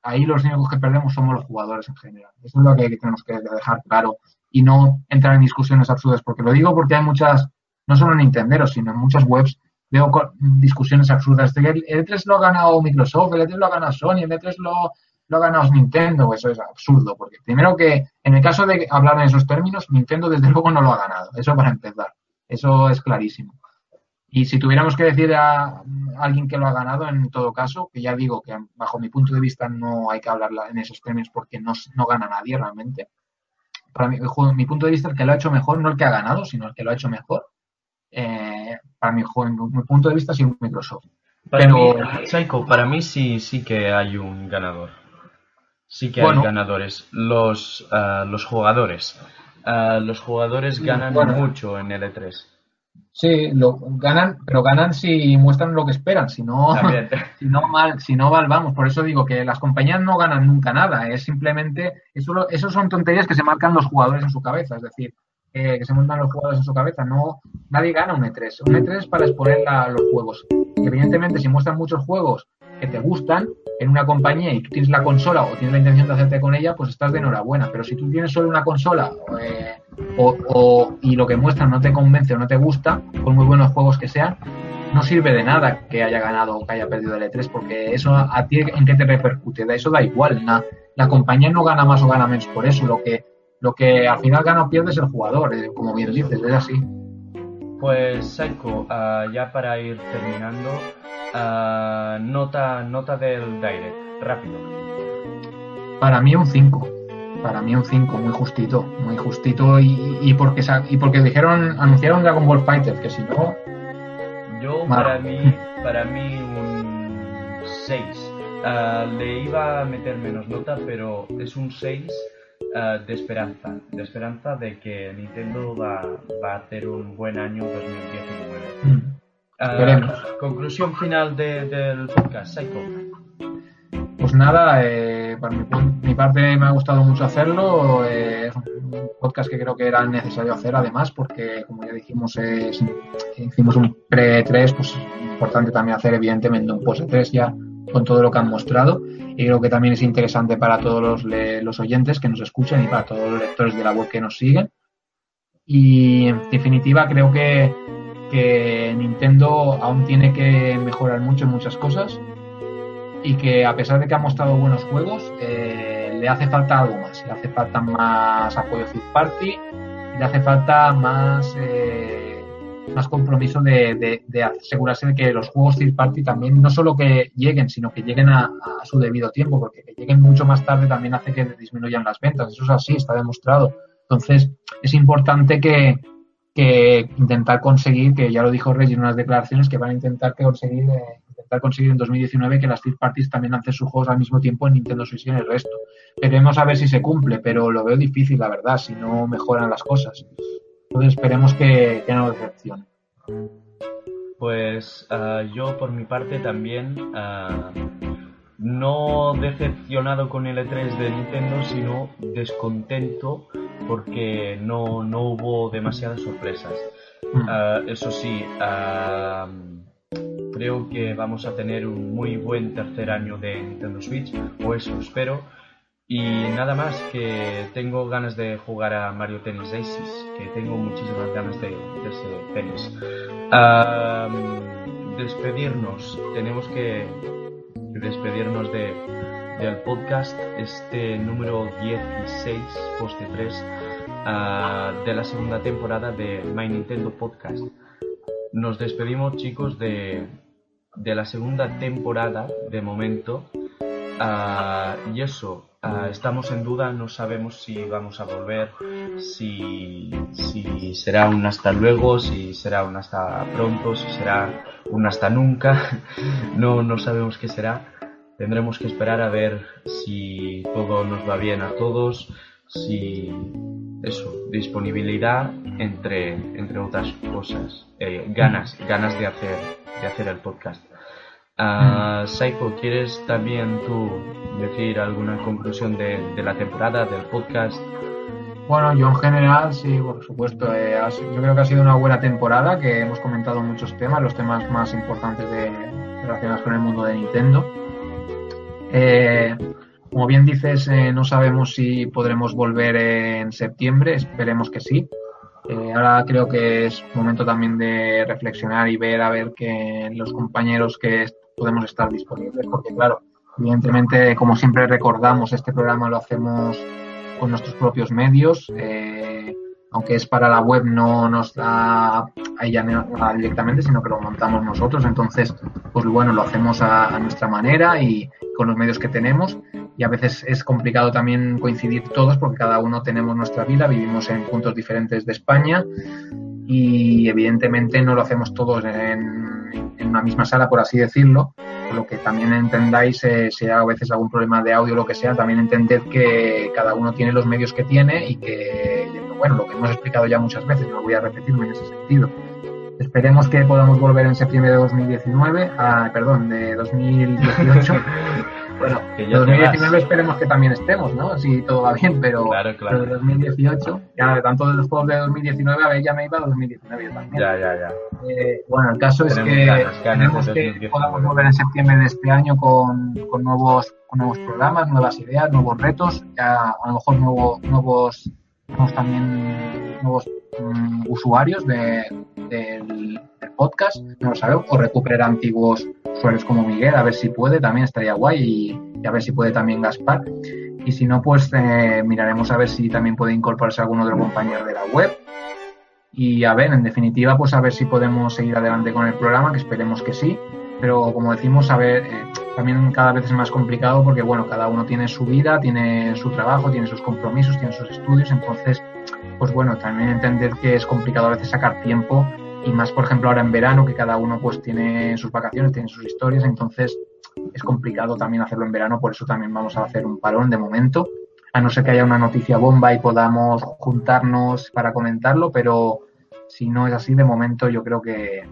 Speaker 2: ahí los únicos que perdemos somos los jugadores en general. Eso es lo que tenemos que dejar claro y no entrar en discusiones absurdas, porque lo digo porque hay muchas, no solo en Nintendo, sino en muchas webs veo discusiones absurdas de el E3 lo ha ganado Microsoft, el E3 lo ha ganado Sony, el E3 lo, lo ha ganado Nintendo, eso es absurdo, porque primero que en el caso de hablar en esos términos, Nintendo desde luego no lo ha ganado, eso para empezar, eso es clarísimo. Y si tuviéramos que decir a alguien que lo ha ganado, en todo caso, que ya digo que bajo mi punto de vista no hay que hablar en esos términos porque no, no gana nadie realmente. Para mi, mi punto de vista, el que lo ha hecho mejor, no el que ha ganado, sino el que lo ha hecho mejor, eh, para mi, mi punto de vista, ha sido Microsoft.
Speaker 1: Para mí, Psycho, para mí sí, sí que hay un ganador. Sí que hay ganadores. Los, ah, los jugadores. Ah, los jugadores ganan mucho en L3.
Speaker 2: Sí, lo ganan, pero ganan si muestran lo que esperan, si no, si no mal, si no mal vamos. Por eso digo que las compañías no ganan nunca nada, es simplemente, eso, eso son tonterías que se marcan los jugadores en su cabeza, es decir, eh, que se montan los jugadores en su cabeza. No, nadie gana un E3. Un E3 es para exponer los juegos. evidentemente, si muestran muchos juegos que te gustan en una compañía y tú tienes la consola o tienes la intención de hacerte con ella, pues estás de enhorabuena. Pero si tú tienes solo una consola eh, o, y lo que muestran no te convence o no te gusta, por muy buenos juegos que sean, no sirve de nada que haya ganado o que haya perdido el E3, porque eso a ti en qué te repercute, de eso da igual. La, la compañía no gana más o gana menos por eso. Lo que lo que al final gana o pierde es el jugador, eh, como bien dices, es así.
Speaker 1: Pues Psycho, ah, ya para ir terminando, ah, nota, nota del Direct, rápido.
Speaker 2: Para mí un 5. Para mí un 5, muy justito, muy justito y, porque y porque dijeron, anunciaron Dragon Ball Fighter, que si no...
Speaker 1: Yo para mí, para mí un 6. Ah, le iba a meter menos nota, pero es un 6 eh, de esperanza, de esperanza de que Nintendo va, va a hacer un buen año 2019. Mm. Eh, conclusión final del podcast, Psycho.
Speaker 2: Pues nada, eh, por mi, parte me ha gustado mucho hacerlo. es un podcast que creo que era necesario hacer además porque, como ya dijimos, hicimos un pre-3, pues importante también hacer evidentemente un post-3 ya con todo lo que han mostrado y creo que también es interesante para todos los, oyentes que nos escuchan y para todos los lectores de la web que nos siguen. Y en definitiva creo que, que Nintendo aún tiene que mejorar mucho en muchas cosas y que a pesar de que ha mostrado buenos juegos, eh, le hace falta algo más. Le hace falta más apoyo third party, le hace falta más... Eh, más compromiso de, asegurarse de que los juegos third party también no solo que lleguen, sino que lleguen a, su debido tiempo, porque que lleguen mucho más tarde también hace que disminuyan las ventas. Eso es así, está demostrado. Entonces, es importante que, intentar conseguir, que ya lo dijo Reggie en unas declaraciones, que van a intentar que conseguir, eh, intentar conseguir en 2019 que las third parties también lancen sus juegos al mismo tiempo en Nintendo Switch y en el resto. Veremos a ver si se cumple, pero lo veo difícil, la verdad, si no mejoran las cosas. Entonces esperemos que, no decepcione.
Speaker 1: Pues ah, yo por mi parte también ah, no decepcionado con el E3 de Nintendo, sino descontento porque no, no hubo demasiadas sorpresas. Mm. Ah, eso sí, creo que vamos a tener un muy buen tercer año de Nintendo Switch, o eso espero y nada más que tengo ganas de jugar a Mario Tennis Aces, que tengo muchísimas ganas de, ese tenis. despedirnos, tenemos que despedirnos de, del podcast, este número 16, poste 3, ah, de la segunda temporada de My Nintendo Podcast. Nos despedimos chicos de, de la segunda temporada de momento. Ah, y eso, Ah, estamos en duda, no sabemos si vamos a volver, si, si será un hasta luego, si será un hasta pronto, si será un hasta nunca, no, no sabemos qué será. Tendremos que esperar a ver si todo nos va bien a todos, si eso, disponibilidad entre, entre otras cosas, eh, ganas, ganas de hacer, de hacer el podcast. Uh, ¿quieres también tú decir alguna conclusión de, la temporada, del podcast?
Speaker 2: Bueno, yo en general sí, por supuesto. Eh, yo creo que ha sido una buena temporada, que hemos comentado muchos temas, los temas más importantes de, relacionados con el mundo de Nintendo. Eh, como bien dices, eh, no sabemos si podremos volver en septiembre, esperemos que sí. ahora creo que es momento también de reflexionar y ver a ver que los compañeros que podemos estar disponibles, porque claro, evidentemente, como siempre recordamos, este programa lo hacemos con nuestros propios medios. Eh, aunque es para la web, no nos da a ella directamente, sino que lo montamos nosotros. Entonces, pues bueno, lo hacemos a, nuestra manera y con los medios que tenemos. Y a veces es complicado también coincidir todos porque cada uno tenemos nuestra vida, vivimos en puntos diferentes de España y evidentemente no lo hacemos todos en, en una misma sala, por así decirlo, por lo que también entendáis, eh, si hay a veces algún problema de audio o lo que sea, también entended que cada uno tiene los medios que tiene y que, bueno, lo que hemos explicado ya muchas veces, no voy a repetirme en ese sentido. Esperemos que podamos volver en septiembre de 2019, ah, perdón, de 2018 Bueno, en 2019 esperemos que también estemos, ¿no? Si todo va bien, pero, claro, claro. 2018, ya tanto de los juegos de 2019, a ver, ya me iba a 2019 también.
Speaker 1: Ya, ya, ya.
Speaker 2: Eh, bueno, el caso es que tenemos que podamos volver en septiembre de este año con, con, nuevos, con nuevos programas, nuevas ideas, nuevos retos, ya a lo mejor nuevo, nuevos, nuevos también nuevos mm, usuarios de, del, podcast, no lo sabemos, o recuperar antiguos usuarios como Miguel, a ver si puede, también estaría guay, y, a ver si puede también Gaspar. Y si no, pues eh, miraremos a ver si también puede incorporarse alguno de los compañeros de la web. Y a ver, en definitiva, pues a ver si podemos seguir adelante con el programa, que esperemos que sí. Pero como decimos, a ver, eh, también cada vez es más complicado porque, bueno, cada uno tiene su vida, tiene su trabajo, tiene sus compromisos, tiene sus estudios. Entonces, pues bueno, también entender que es complicado a veces sacar tiempo y más por ejemplo ahora en verano que cada uno pues tiene sus vacaciones, tiene sus historias, entonces es complicado también hacerlo en verano, por eso también vamos a hacer un parón de momento, a no ser que haya una noticia bomba y podamos juntarnos para comentarlo, pero si no es así de momento yo creo que,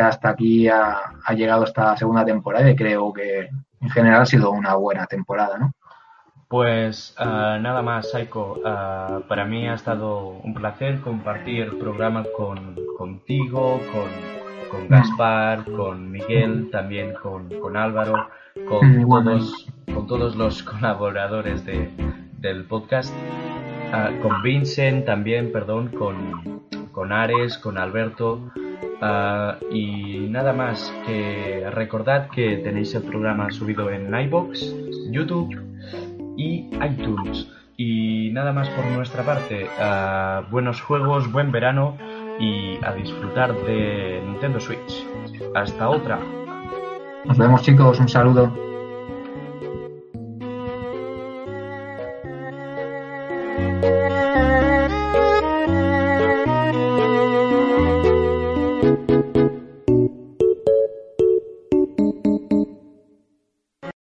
Speaker 2: hasta aquí ha, ha llegado esta segunda temporada y creo que en general ha sido una buena temporada, ¿no?
Speaker 1: Pues uh, nada más, Saiko. Uh, para mí ha estado un placer compartir programa con, contigo, con, con Gaspar, con Miguel, también con, con Álvaro, con todos, con todos los colaboradores de, del podcast, uh, con Vincent también, perdón, con, con Ares, con Alberto. y nada más que recordad que tenéis el programa subido en iBox, YouTube y iTunes. Y nada más por nuestra parte. buenos juegos, buen verano y a disfrutar de Nintendo Switch. Hasta otra.
Speaker 2: Nos vemos chicos, un saludo.